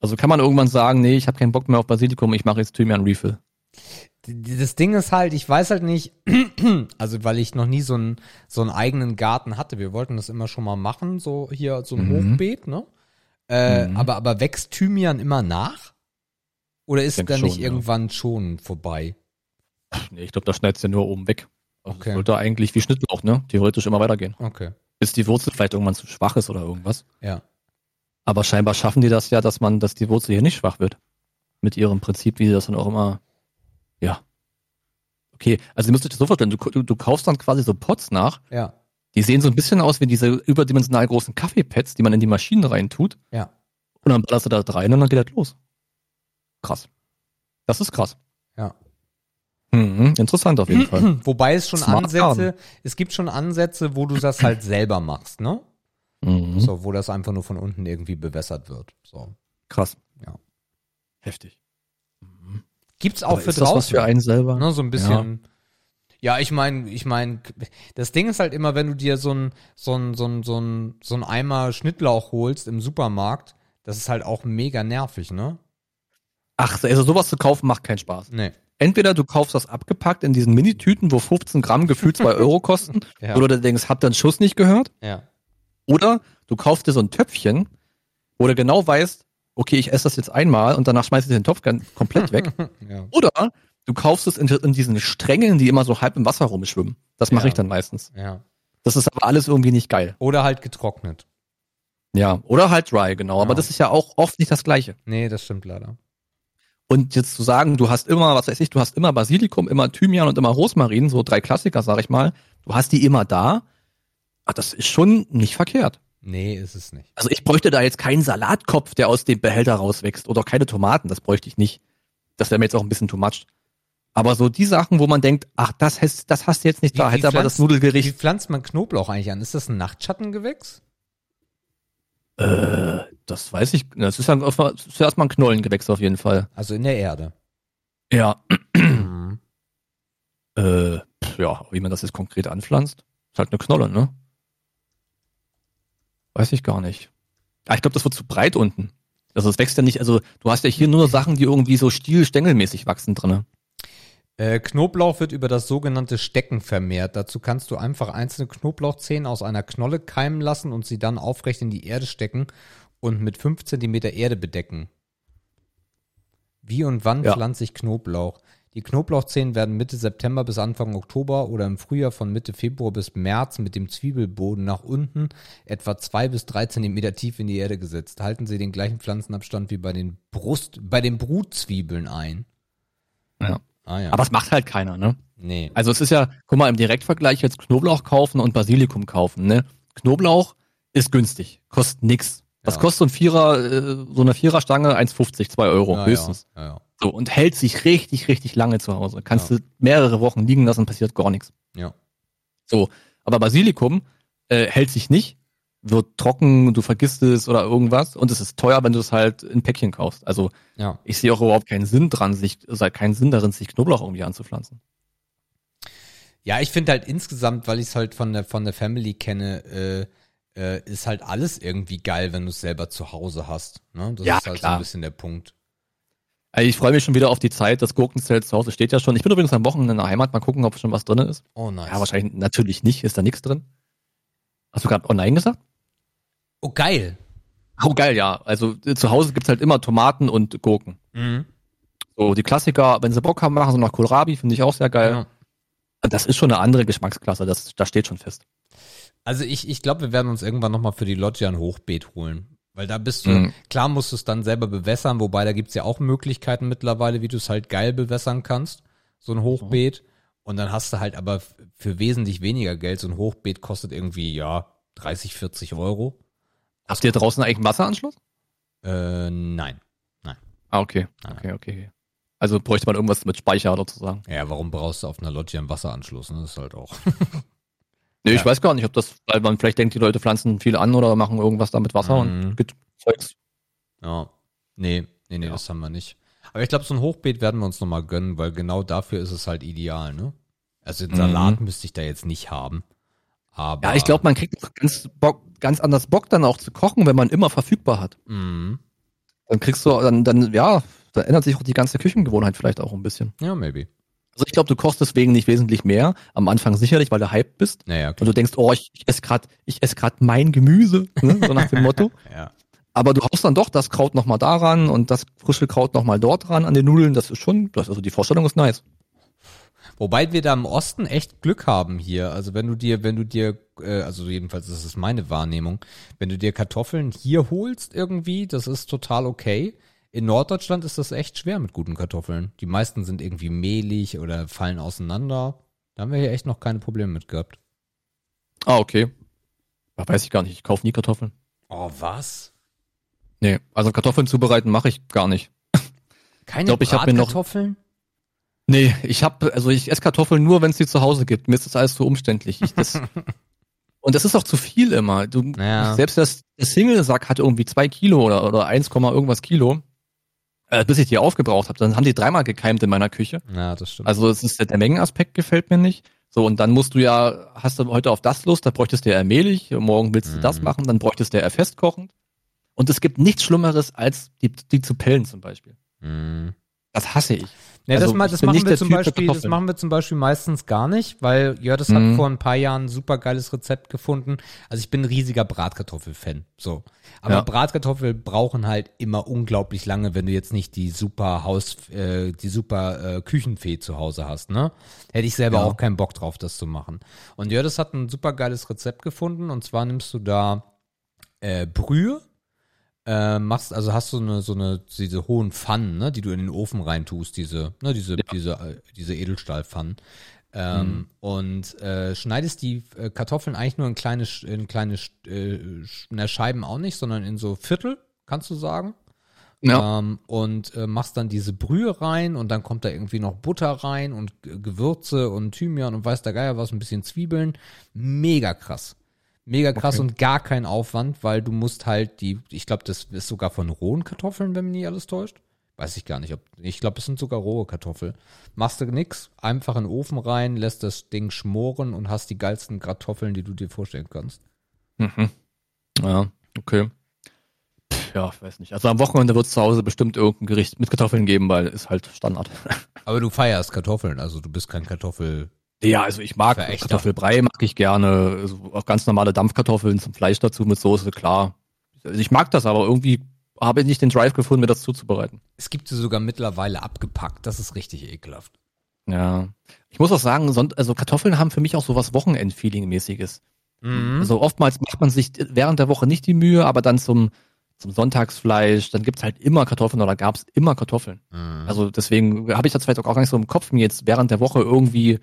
Also kann man irgendwann sagen, nee, ich habe keinen Bock mehr auf Basilikum, ich mache jetzt Thymian Refill.
Das Ding ist halt, ich weiß halt nicht, also weil ich noch nie so einen, so einen eigenen Garten hatte. Wir wollten das immer schon mal machen, so hier so ein
Mhm.
Hochbeet, ne? Äh,
Mhm.
aber, aber wächst Thymian immer nach? Oder ist
denke
dann
schon,
nicht
ja.
irgendwann schon vorbei?
Nee, ich glaube, da schneidest du ja nur oben weg. Also
Okay.
Es sollte eigentlich wie Schnittlauch, ne? Theoretisch immer weitergehen.
Okay.
Bis die Wurzel vielleicht irgendwann zu schwach ist oder irgendwas.
Ja.
Aber scheinbar schaffen die das ja, dass man, dass die Wurzel hier nicht schwach wird. Mit ihrem Prinzip, wie sie das dann auch immer, ja. Okay, also ihr müsst euch das so vorstellen, du, du, du kaufst dann quasi so Pots nach,
Ja.
die sehen so ein bisschen aus wie diese überdimensional großen Kaffeepads, die man in die Maschinen reintut.
Ja.
Und dann ballerst du da rein und dann geht das los. Krass. Das ist krass.
Ja.
Mhm, interessant auf jeden Fall.
Wobei es schon
Smart
Ansätze, es gibt schon Ansätze, wo du das halt selber machst, ne?
Mhm.
So, wo das einfach nur von unten irgendwie bewässert wird. So.
Krass.
Ja.
Heftig.
Gibt's auch
Aber
für
ist das was
draußen.
für einen selber?
Ne, so ein bisschen. Ja, ich meine, ich meine, das Ding ist halt immer, wenn du dir so ein, so ein, so ein, so ein, so ein Eimer Schnittlauch holst im Supermarkt, das ist halt auch mega nervig, ne?
Ach, also sowas zu kaufen macht keinen Spaß.
Nee.
Entweder du kaufst das abgepackt in diesen Minitüten, wo 15 Gramm gefühlt 2 Euro kosten,
Ja.
oder du denkst, habt ihr einen Schuss nicht gehört?
Ja.
Oder du kaufst dir so ein Töpfchen, wo du genau weißt, okay, ich esse das jetzt einmal und danach schmeiß ich den Topf komplett weg.
Ja.
Oder du kaufst es in, in diesen Strängeln, die immer so halb im Wasser rumschwimmen. Das mache
Ja.
ich dann meistens.
ja.
Das ist aber alles irgendwie nicht geil.
Oder halt getrocknet.
Ja, oder halt dry, genau. Aber
Ja.
das ist ja auch oft nicht das Gleiche.
Nee, das stimmt leider.
Und jetzt zu sagen, du hast immer, was weiß ich, du hast immer Basilikum, immer Thymian und immer Rosmarin, so drei Klassiker, sag ich mal. Du hast die immer da. Ah, das ist schon nicht verkehrt.
Nee, ist es nicht.
Also ich bräuchte da jetzt keinen Salatkopf, der aus dem Behälter rauswächst oder keine Tomaten, das bräuchte ich nicht. Das wäre mir jetzt auch ein bisschen too much. Aber so die Sachen, wo man denkt, ach, das hast, das hast du jetzt nicht da, hätte aber das
pflanzt- Wie
Nudelgericht.
pflanzt man Knoblauch eigentlich an? Ist das ein Nachtschattengewächs?
Äh, das weiß ich. Das ist ja erstmal ein Knollengewächs auf jeden Fall.
Also in der Erde.
Ja.
Mhm.
Äh, ja, wie man das jetzt konkret anpflanzt, ist halt eine Knolle, ne? Weiß ich gar nicht. Ah, ich glaube, das wird zu breit unten. Also es wächst ja nicht, also du hast ja hier nur Sachen, die irgendwie so stielstängelmäßig wachsen drinne.
Äh, Knoblauch wird über das sogenannte Stecken vermehrt. Dazu kannst du einfach einzelne Knoblauchzehen aus einer Knolle keimen lassen und sie dann aufrecht in die Erde stecken und mit 5 Zentimeter Erde bedecken. Wie und wann
Ja.
pflanze ich Knoblauch? Die Knoblauchzehen werden Mitte September bis Anfang Oktober oder im Frühjahr von Mitte Februar bis März mit dem Zwiebelboden nach unten etwa zwei bis drei Zentimeter tief in die Erde gesetzt. Halten Sie den gleichen Pflanzenabstand wie bei den Brust, bei den Brutzwiebeln ein.
Ja.
Ah ja.
Aber es macht halt keiner, ne?
nee.
Also es ist ja, guck mal, im Direktvergleich jetzt Knoblauch kaufen und Basilikum kaufen, ne? Knoblauch ist günstig, kostet nix. Was
Ja.
kostet so ein Vierer, äh, so eine Viererstange? 1,50, 2 Euro
Ja,
höchstens.
Ja, ja,
So, und hält sich richtig, richtig lange zu Hause. Kannst du mehrere Wochen liegen lassen, passiert gar nichts.
ja.
So, aber Basilikum äh, hält sich nicht, wird trocken, du vergisst es oder irgendwas und es ist teuer, wenn du es halt in Päckchen kaufst. Also
ja.
ich sehe auch überhaupt keinen Sinn dran, sich, also keinen Sinn darin, sich Knoblauch irgendwie anzupflanzen.
Ja, ich finde halt insgesamt, weil ich es halt von der von der Family kenne, äh, äh, ist halt alles irgendwie geil, wenn du es selber zu Hause hast. Ne? Das
Ja,
ist halt so
klar.
ein bisschen der Punkt.
Also ich freue mich schon wieder auf die Zeit, das Gurkenzelt zu Hause steht ja schon. Ich bin übrigens am Wochenende in der Heimat, mal gucken, ob schon was drin ist.
Oh nice.
Ja, wahrscheinlich natürlich nicht, ist da nichts drin. Hast du gerade online gesagt?
Oh geil.
Oh geil, ja. Also äh, zu Hause gibt's halt immer Tomaten und Gurken.
Mhm.
So, die Klassiker, wenn sie Bock haben, machen sie noch Kohlrabi, finde ich auch sehr geil.
Ja.
Das ist schon eine andere Geschmacksklasse, das, das steht schon fest.
Also ich, ich glaube, wir werden uns irgendwann nochmal für die Loggia ein Hochbeet holen. Weil da bist du,
Mhm.
klar musst du es dann selber bewässern, wobei da gibt's ja auch Möglichkeiten mittlerweile, wie du es halt geil bewässern kannst. So ein Hochbeet. Und dann hast du halt aber für wesentlich weniger Geld, so ein Hochbeet kostet irgendwie, ja, 30, 40 Euro.
Habt ihr draußen eigentlich einen Wasseranschluss?
Äh, nein.
Ah, okay.
Nein.
Okay, okay. Also bräuchte man irgendwas mit Speicher sozusagen.
Ja, warum brauchst du auf einer Loggia einen Wasseranschluss? Ne? Das ist halt auch.
Nee,
Ja.
ich weiß gar nicht, ob das, weil man vielleicht denkt, die Leute pflanzen viel an oder machen irgendwas da mit Wasser
Mhm.
und gibt Zeugs.
Ja. Nee, nee, nee,
Ja.
das haben wir nicht. Aber ich glaube, so ein Hochbeet werden wir uns nochmal gönnen, weil genau dafür ist es halt ideal, ne? Also den Salat müsste ich da jetzt nicht haben. Aber.
Ja, ich glaube, man kriegt ganz, Bock, ganz anders Bock dann auch zu kochen, wenn man immer verfügbar hat.
Mhm.
Dann kriegst du, dann, dann, ja, da ändert sich auch die ganze Küchengewohnheit vielleicht auch ein bisschen.
Ja, maybe.
Also ich glaube, du kochst deswegen nicht wesentlich mehr. Am Anfang sicherlich, weil du hyped bist.
Naja,
Und
klar.
du denkst, oh, ich, ich esse gerade, ich esse gerade mein Gemüse, ne? so nach dem Motto.
Ja.
Aber du haust dann doch das Kraut nochmal daran und das frische Kraut nochmal dort ran an den Nudeln. Das ist schon, das, also die Vorstellung ist nice.
Wobei wir da im Osten echt Glück haben hier. Also wenn du dir, wenn du dir, äh, also jedenfalls das ist meine Wahrnehmung, wenn du dir Kartoffeln hier holst irgendwie, das ist total okay. In Norddeutschland ist das echt schwer mit guten Kartoffeln. Die meisten sind irgendwie mehlig oder fallen auseinander. Da haben wir hier echt noch keine Probleme mit gehabt.
Ah, okay. Weiß ich gar nicht. Ich kaufe nie Kartoffeln.
Oh, was?
Nee, also Kartoffeln zubereiten mache ich gar nicht.
Keine
glaub, ich hab mir noch-
Bratkartoffeln?
Nee, ich habe also ich esse Kartoffeln nur, wenn es die zu Hause gibt. Mir ist das alles zu umständlich. Ich, das, und das ist auch zu viel immer. Du,
Ja.
Selbst das, der Single-Sack hat irgendwie zwei Kilo oder, oder 1, irgendwas Kilo. Äh, bis ich die aufgebraucht habe, dann haben die dreimal gekeimt in meiner Küche.
Ja, das stimmt.
Also es ist der Mengenaspekt gefällt mir nicht. So, und dann musst du ja, hast du heute auf das Lust, da bräuchtest du ja eher mehlig, morgen willst du das
Mhm.
machen, dann bräuchtest du ja eher festkochend. Und es gibt nichts Schlimmeres, als die, die zu pellen zum Beispiel.
Mhm.
Das hasse ich.
Ja,
Also,
das, ma-
ich
das machen wir zum
Typ
Beispiel, das machen wir zum Beispiel meistens gar nicht, weil Jördes hat
Mhm.
vor ein paar Jahren ein super geiles Rezept gefunden. Also ich bin ein riesiger Bratkartoffel-Fan. So. Aber
Ja.
Bratkartoffeln brauchen halt immer unglaublich lange, wenn du jetzt nicht die super Haus, äh, die super äh, Küchenfee zu Hause hast, ne? Hätte ich selber
Ja.
auch keinen Bock drauf, das zu machen. Und Jördes hat ein super geiles Rezept gefunden und zwar nimmst du da äh, Brühe, äh, machst, also hast du eine, so eine, diese hohen Pfannen, ne, die du in den Ofen reintust, diese, ne, diese, diese, äh, diese Edelstahlpfannen. Ähm, Und äh, schneidest die äh, Kartoffeln eigentlich nur in kleine, in kleine Sch- äh, Scheiben auch nicht, sondern in so Viertel, kannst du sagen.
Ja.
Ähm, und äh, machst dann diese Brühe rein und dann kommt da irgendwie noch Butter rein und Gewürze und Thymian und weiß der Geier was, ein bisschen Zwiebeln. Mega krass. Mega krass
Okay.
und gar kein Aufwand, weil du musst halt die, ich glaube, das ist sogar von rohen Kartoffeln, wenn mich nicht alles täuscht. Weiß ich gar nicht. Ob, ich glaube, es sind sogar rohe Kartoffeln. Machst du nix, einfach in den Ofen rein, lässt das Ding schmoren und hast die geilsten Kartoffeln, die du dir vorstellen kannst.
Mhm. Ja, okay. Ja, ich weiß nicht. Also am Wochenende wird es zu Hause bestimmt irgendein Gericht mit Kartoffeln geben, weil ist halt Standard.
Aber du feierst Kartoffeln, also du bist kein Kartoffel.
Ja, also ich mag. Kartoffelbrei, mag ich gerne. Also auch ganz normale Dampfkartoffeln zum Fleisch dazu mit Soße, klar. Also ich mag das, aber irgendwie habe ich nicht den Drive gefunden, mir das zuzubereiten.
Es gibt sie sogar mittlerweile abgepackt. Das ist richtig ekelhaft.
Ja. Ich muss auch sagen, also Kartoffeln haben für mich auch so was Wochenend-Feeling-mäßiges.
Mhm.
Also oftmals macht man sich während der Woche nicht die Mühe, aber dann zum, zum Sonntagsfleisch, dann gibt's halt immer Kartoffeln oder gab's immer Kartoffeln.
Mhm.
Also deswegen habe ich das vielleicht auch gar nicht so im Kopf, mir jetzt während der Woche irgendwie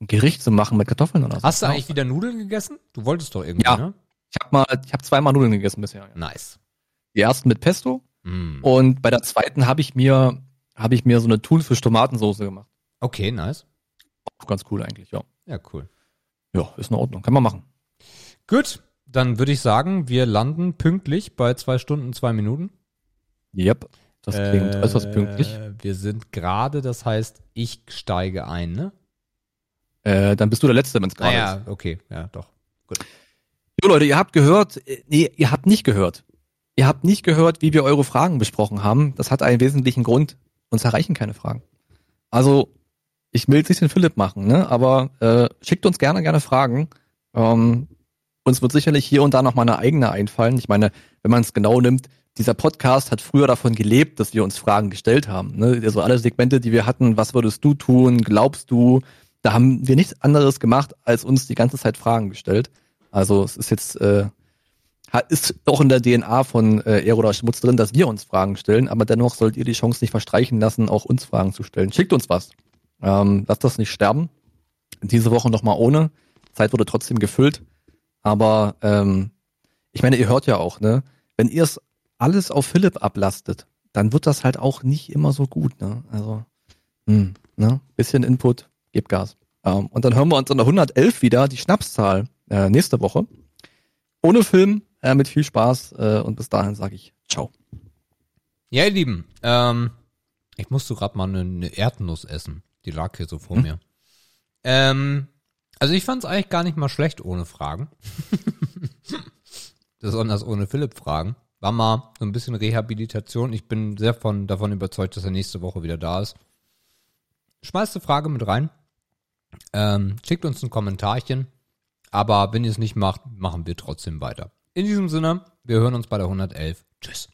ein Gericht zu machen mit Kartoffeln oder so.
Hast du eigentlich wieder Nudeln gegessen? Du wolltest doch irgendwie,
Ja.
ne?
Ich habe mal, ich habe zweimal Nudeln gegessen bisher. Ja.
Nice.
Die ersten mit Pesto
Mhm.
und bei der zweiten habe ich mir habe ich mir so eine Thunfisch-Tomatensoße gemacht.
Okay, nice.
Auch ganz cool eigentlich, ja.
Ja, cool.
Ja, ist in Ordnung, kann man machen.
Gut, dann würde ich sagen, wir landen pünktlich bei zwei Stunden, zwei Minuten.
Yep, das klingt
Äh,
äußerst pünktlich.
Wir sind gerade, das heißt, ich steige ein, ne?
Äh, dann bist du der Letzte, wenn es gerade ist.
Ah ja, okay, ja, doch.
Jo Leute, ihr habt gehört, äh, nee, ihr habt nicht gehört. Ihr habt nicht gehört, wie wir eure Fragen besprochen haben. Das hat einen wesentlichen Grund. Uns erreichen keine Fragen. Also, ich will jetzt nicht den Philipp machen, ne? aber äh, schickt uns gerne, gerne Fragen. Ähm, uns wird sicherlich hier und da noch mal eine eigene einfallen. Ich meine, wenn man es genau nimmt, dieser Podcast hat früher davon gelebt, dass wir uns Fragen gestellt haben. Ne? Also alle Segmente, die wir hatten, was würdest du tun, glaubst du, da haben wir nichts anderes gemacht, als uns die ganze Zeit Fragen gestellt. Also es ist jetzt äh, ist auch in der DNA von äh, Ehre oder Schmutz drin, dass wir uns Fragen stellen, aber dennoch sollt ihr die Chance nicht verstreichen lassen, auch uns Fragen zu stellen. Schickt uns was. Ähm, lasst das nicht sterben. Diese Woche noch mal ohne. Zeit wurde trotzdem gefüllt. Aber ähm, ich meine, ihr hört ja auch, ne? Wenn ihr es alles auf Philipp ablastet, dann wird das halt auch nicht immer so gut, ne? Also, hm, ne? Bisschen Input, gebt Gas. Ähm, und dann hören wir uns in der 111 wieder, die Schnapszahl, äh, nächste Woche. Ohne Film, äh, mit viel Spaß. Äh, und bis dahin sage ich Ciao.
Ja, ihr Lieben, ähm, ich musste gerade mal eine, Erdnuss essen. Die lag hier so vor
Hm.
mir. Ähm, also ich fand es eigentlich gar nicht mal schlecht ohne Fragen. Besonders ohne Philipp Fragen. War mal so ein bisschen Rehabilitation. Ich bin sehr von, davon überzeugt, dass er nächste Woche wieder da ist. Schmeißt eine Frage mit rein. Ähm, schickt uns ein Kommentarchen. Aber wenn ihr es nicht macht, machen wir trotzdem weiter. In diesem Sinne, wir hören uns bei der 111. Tschüss.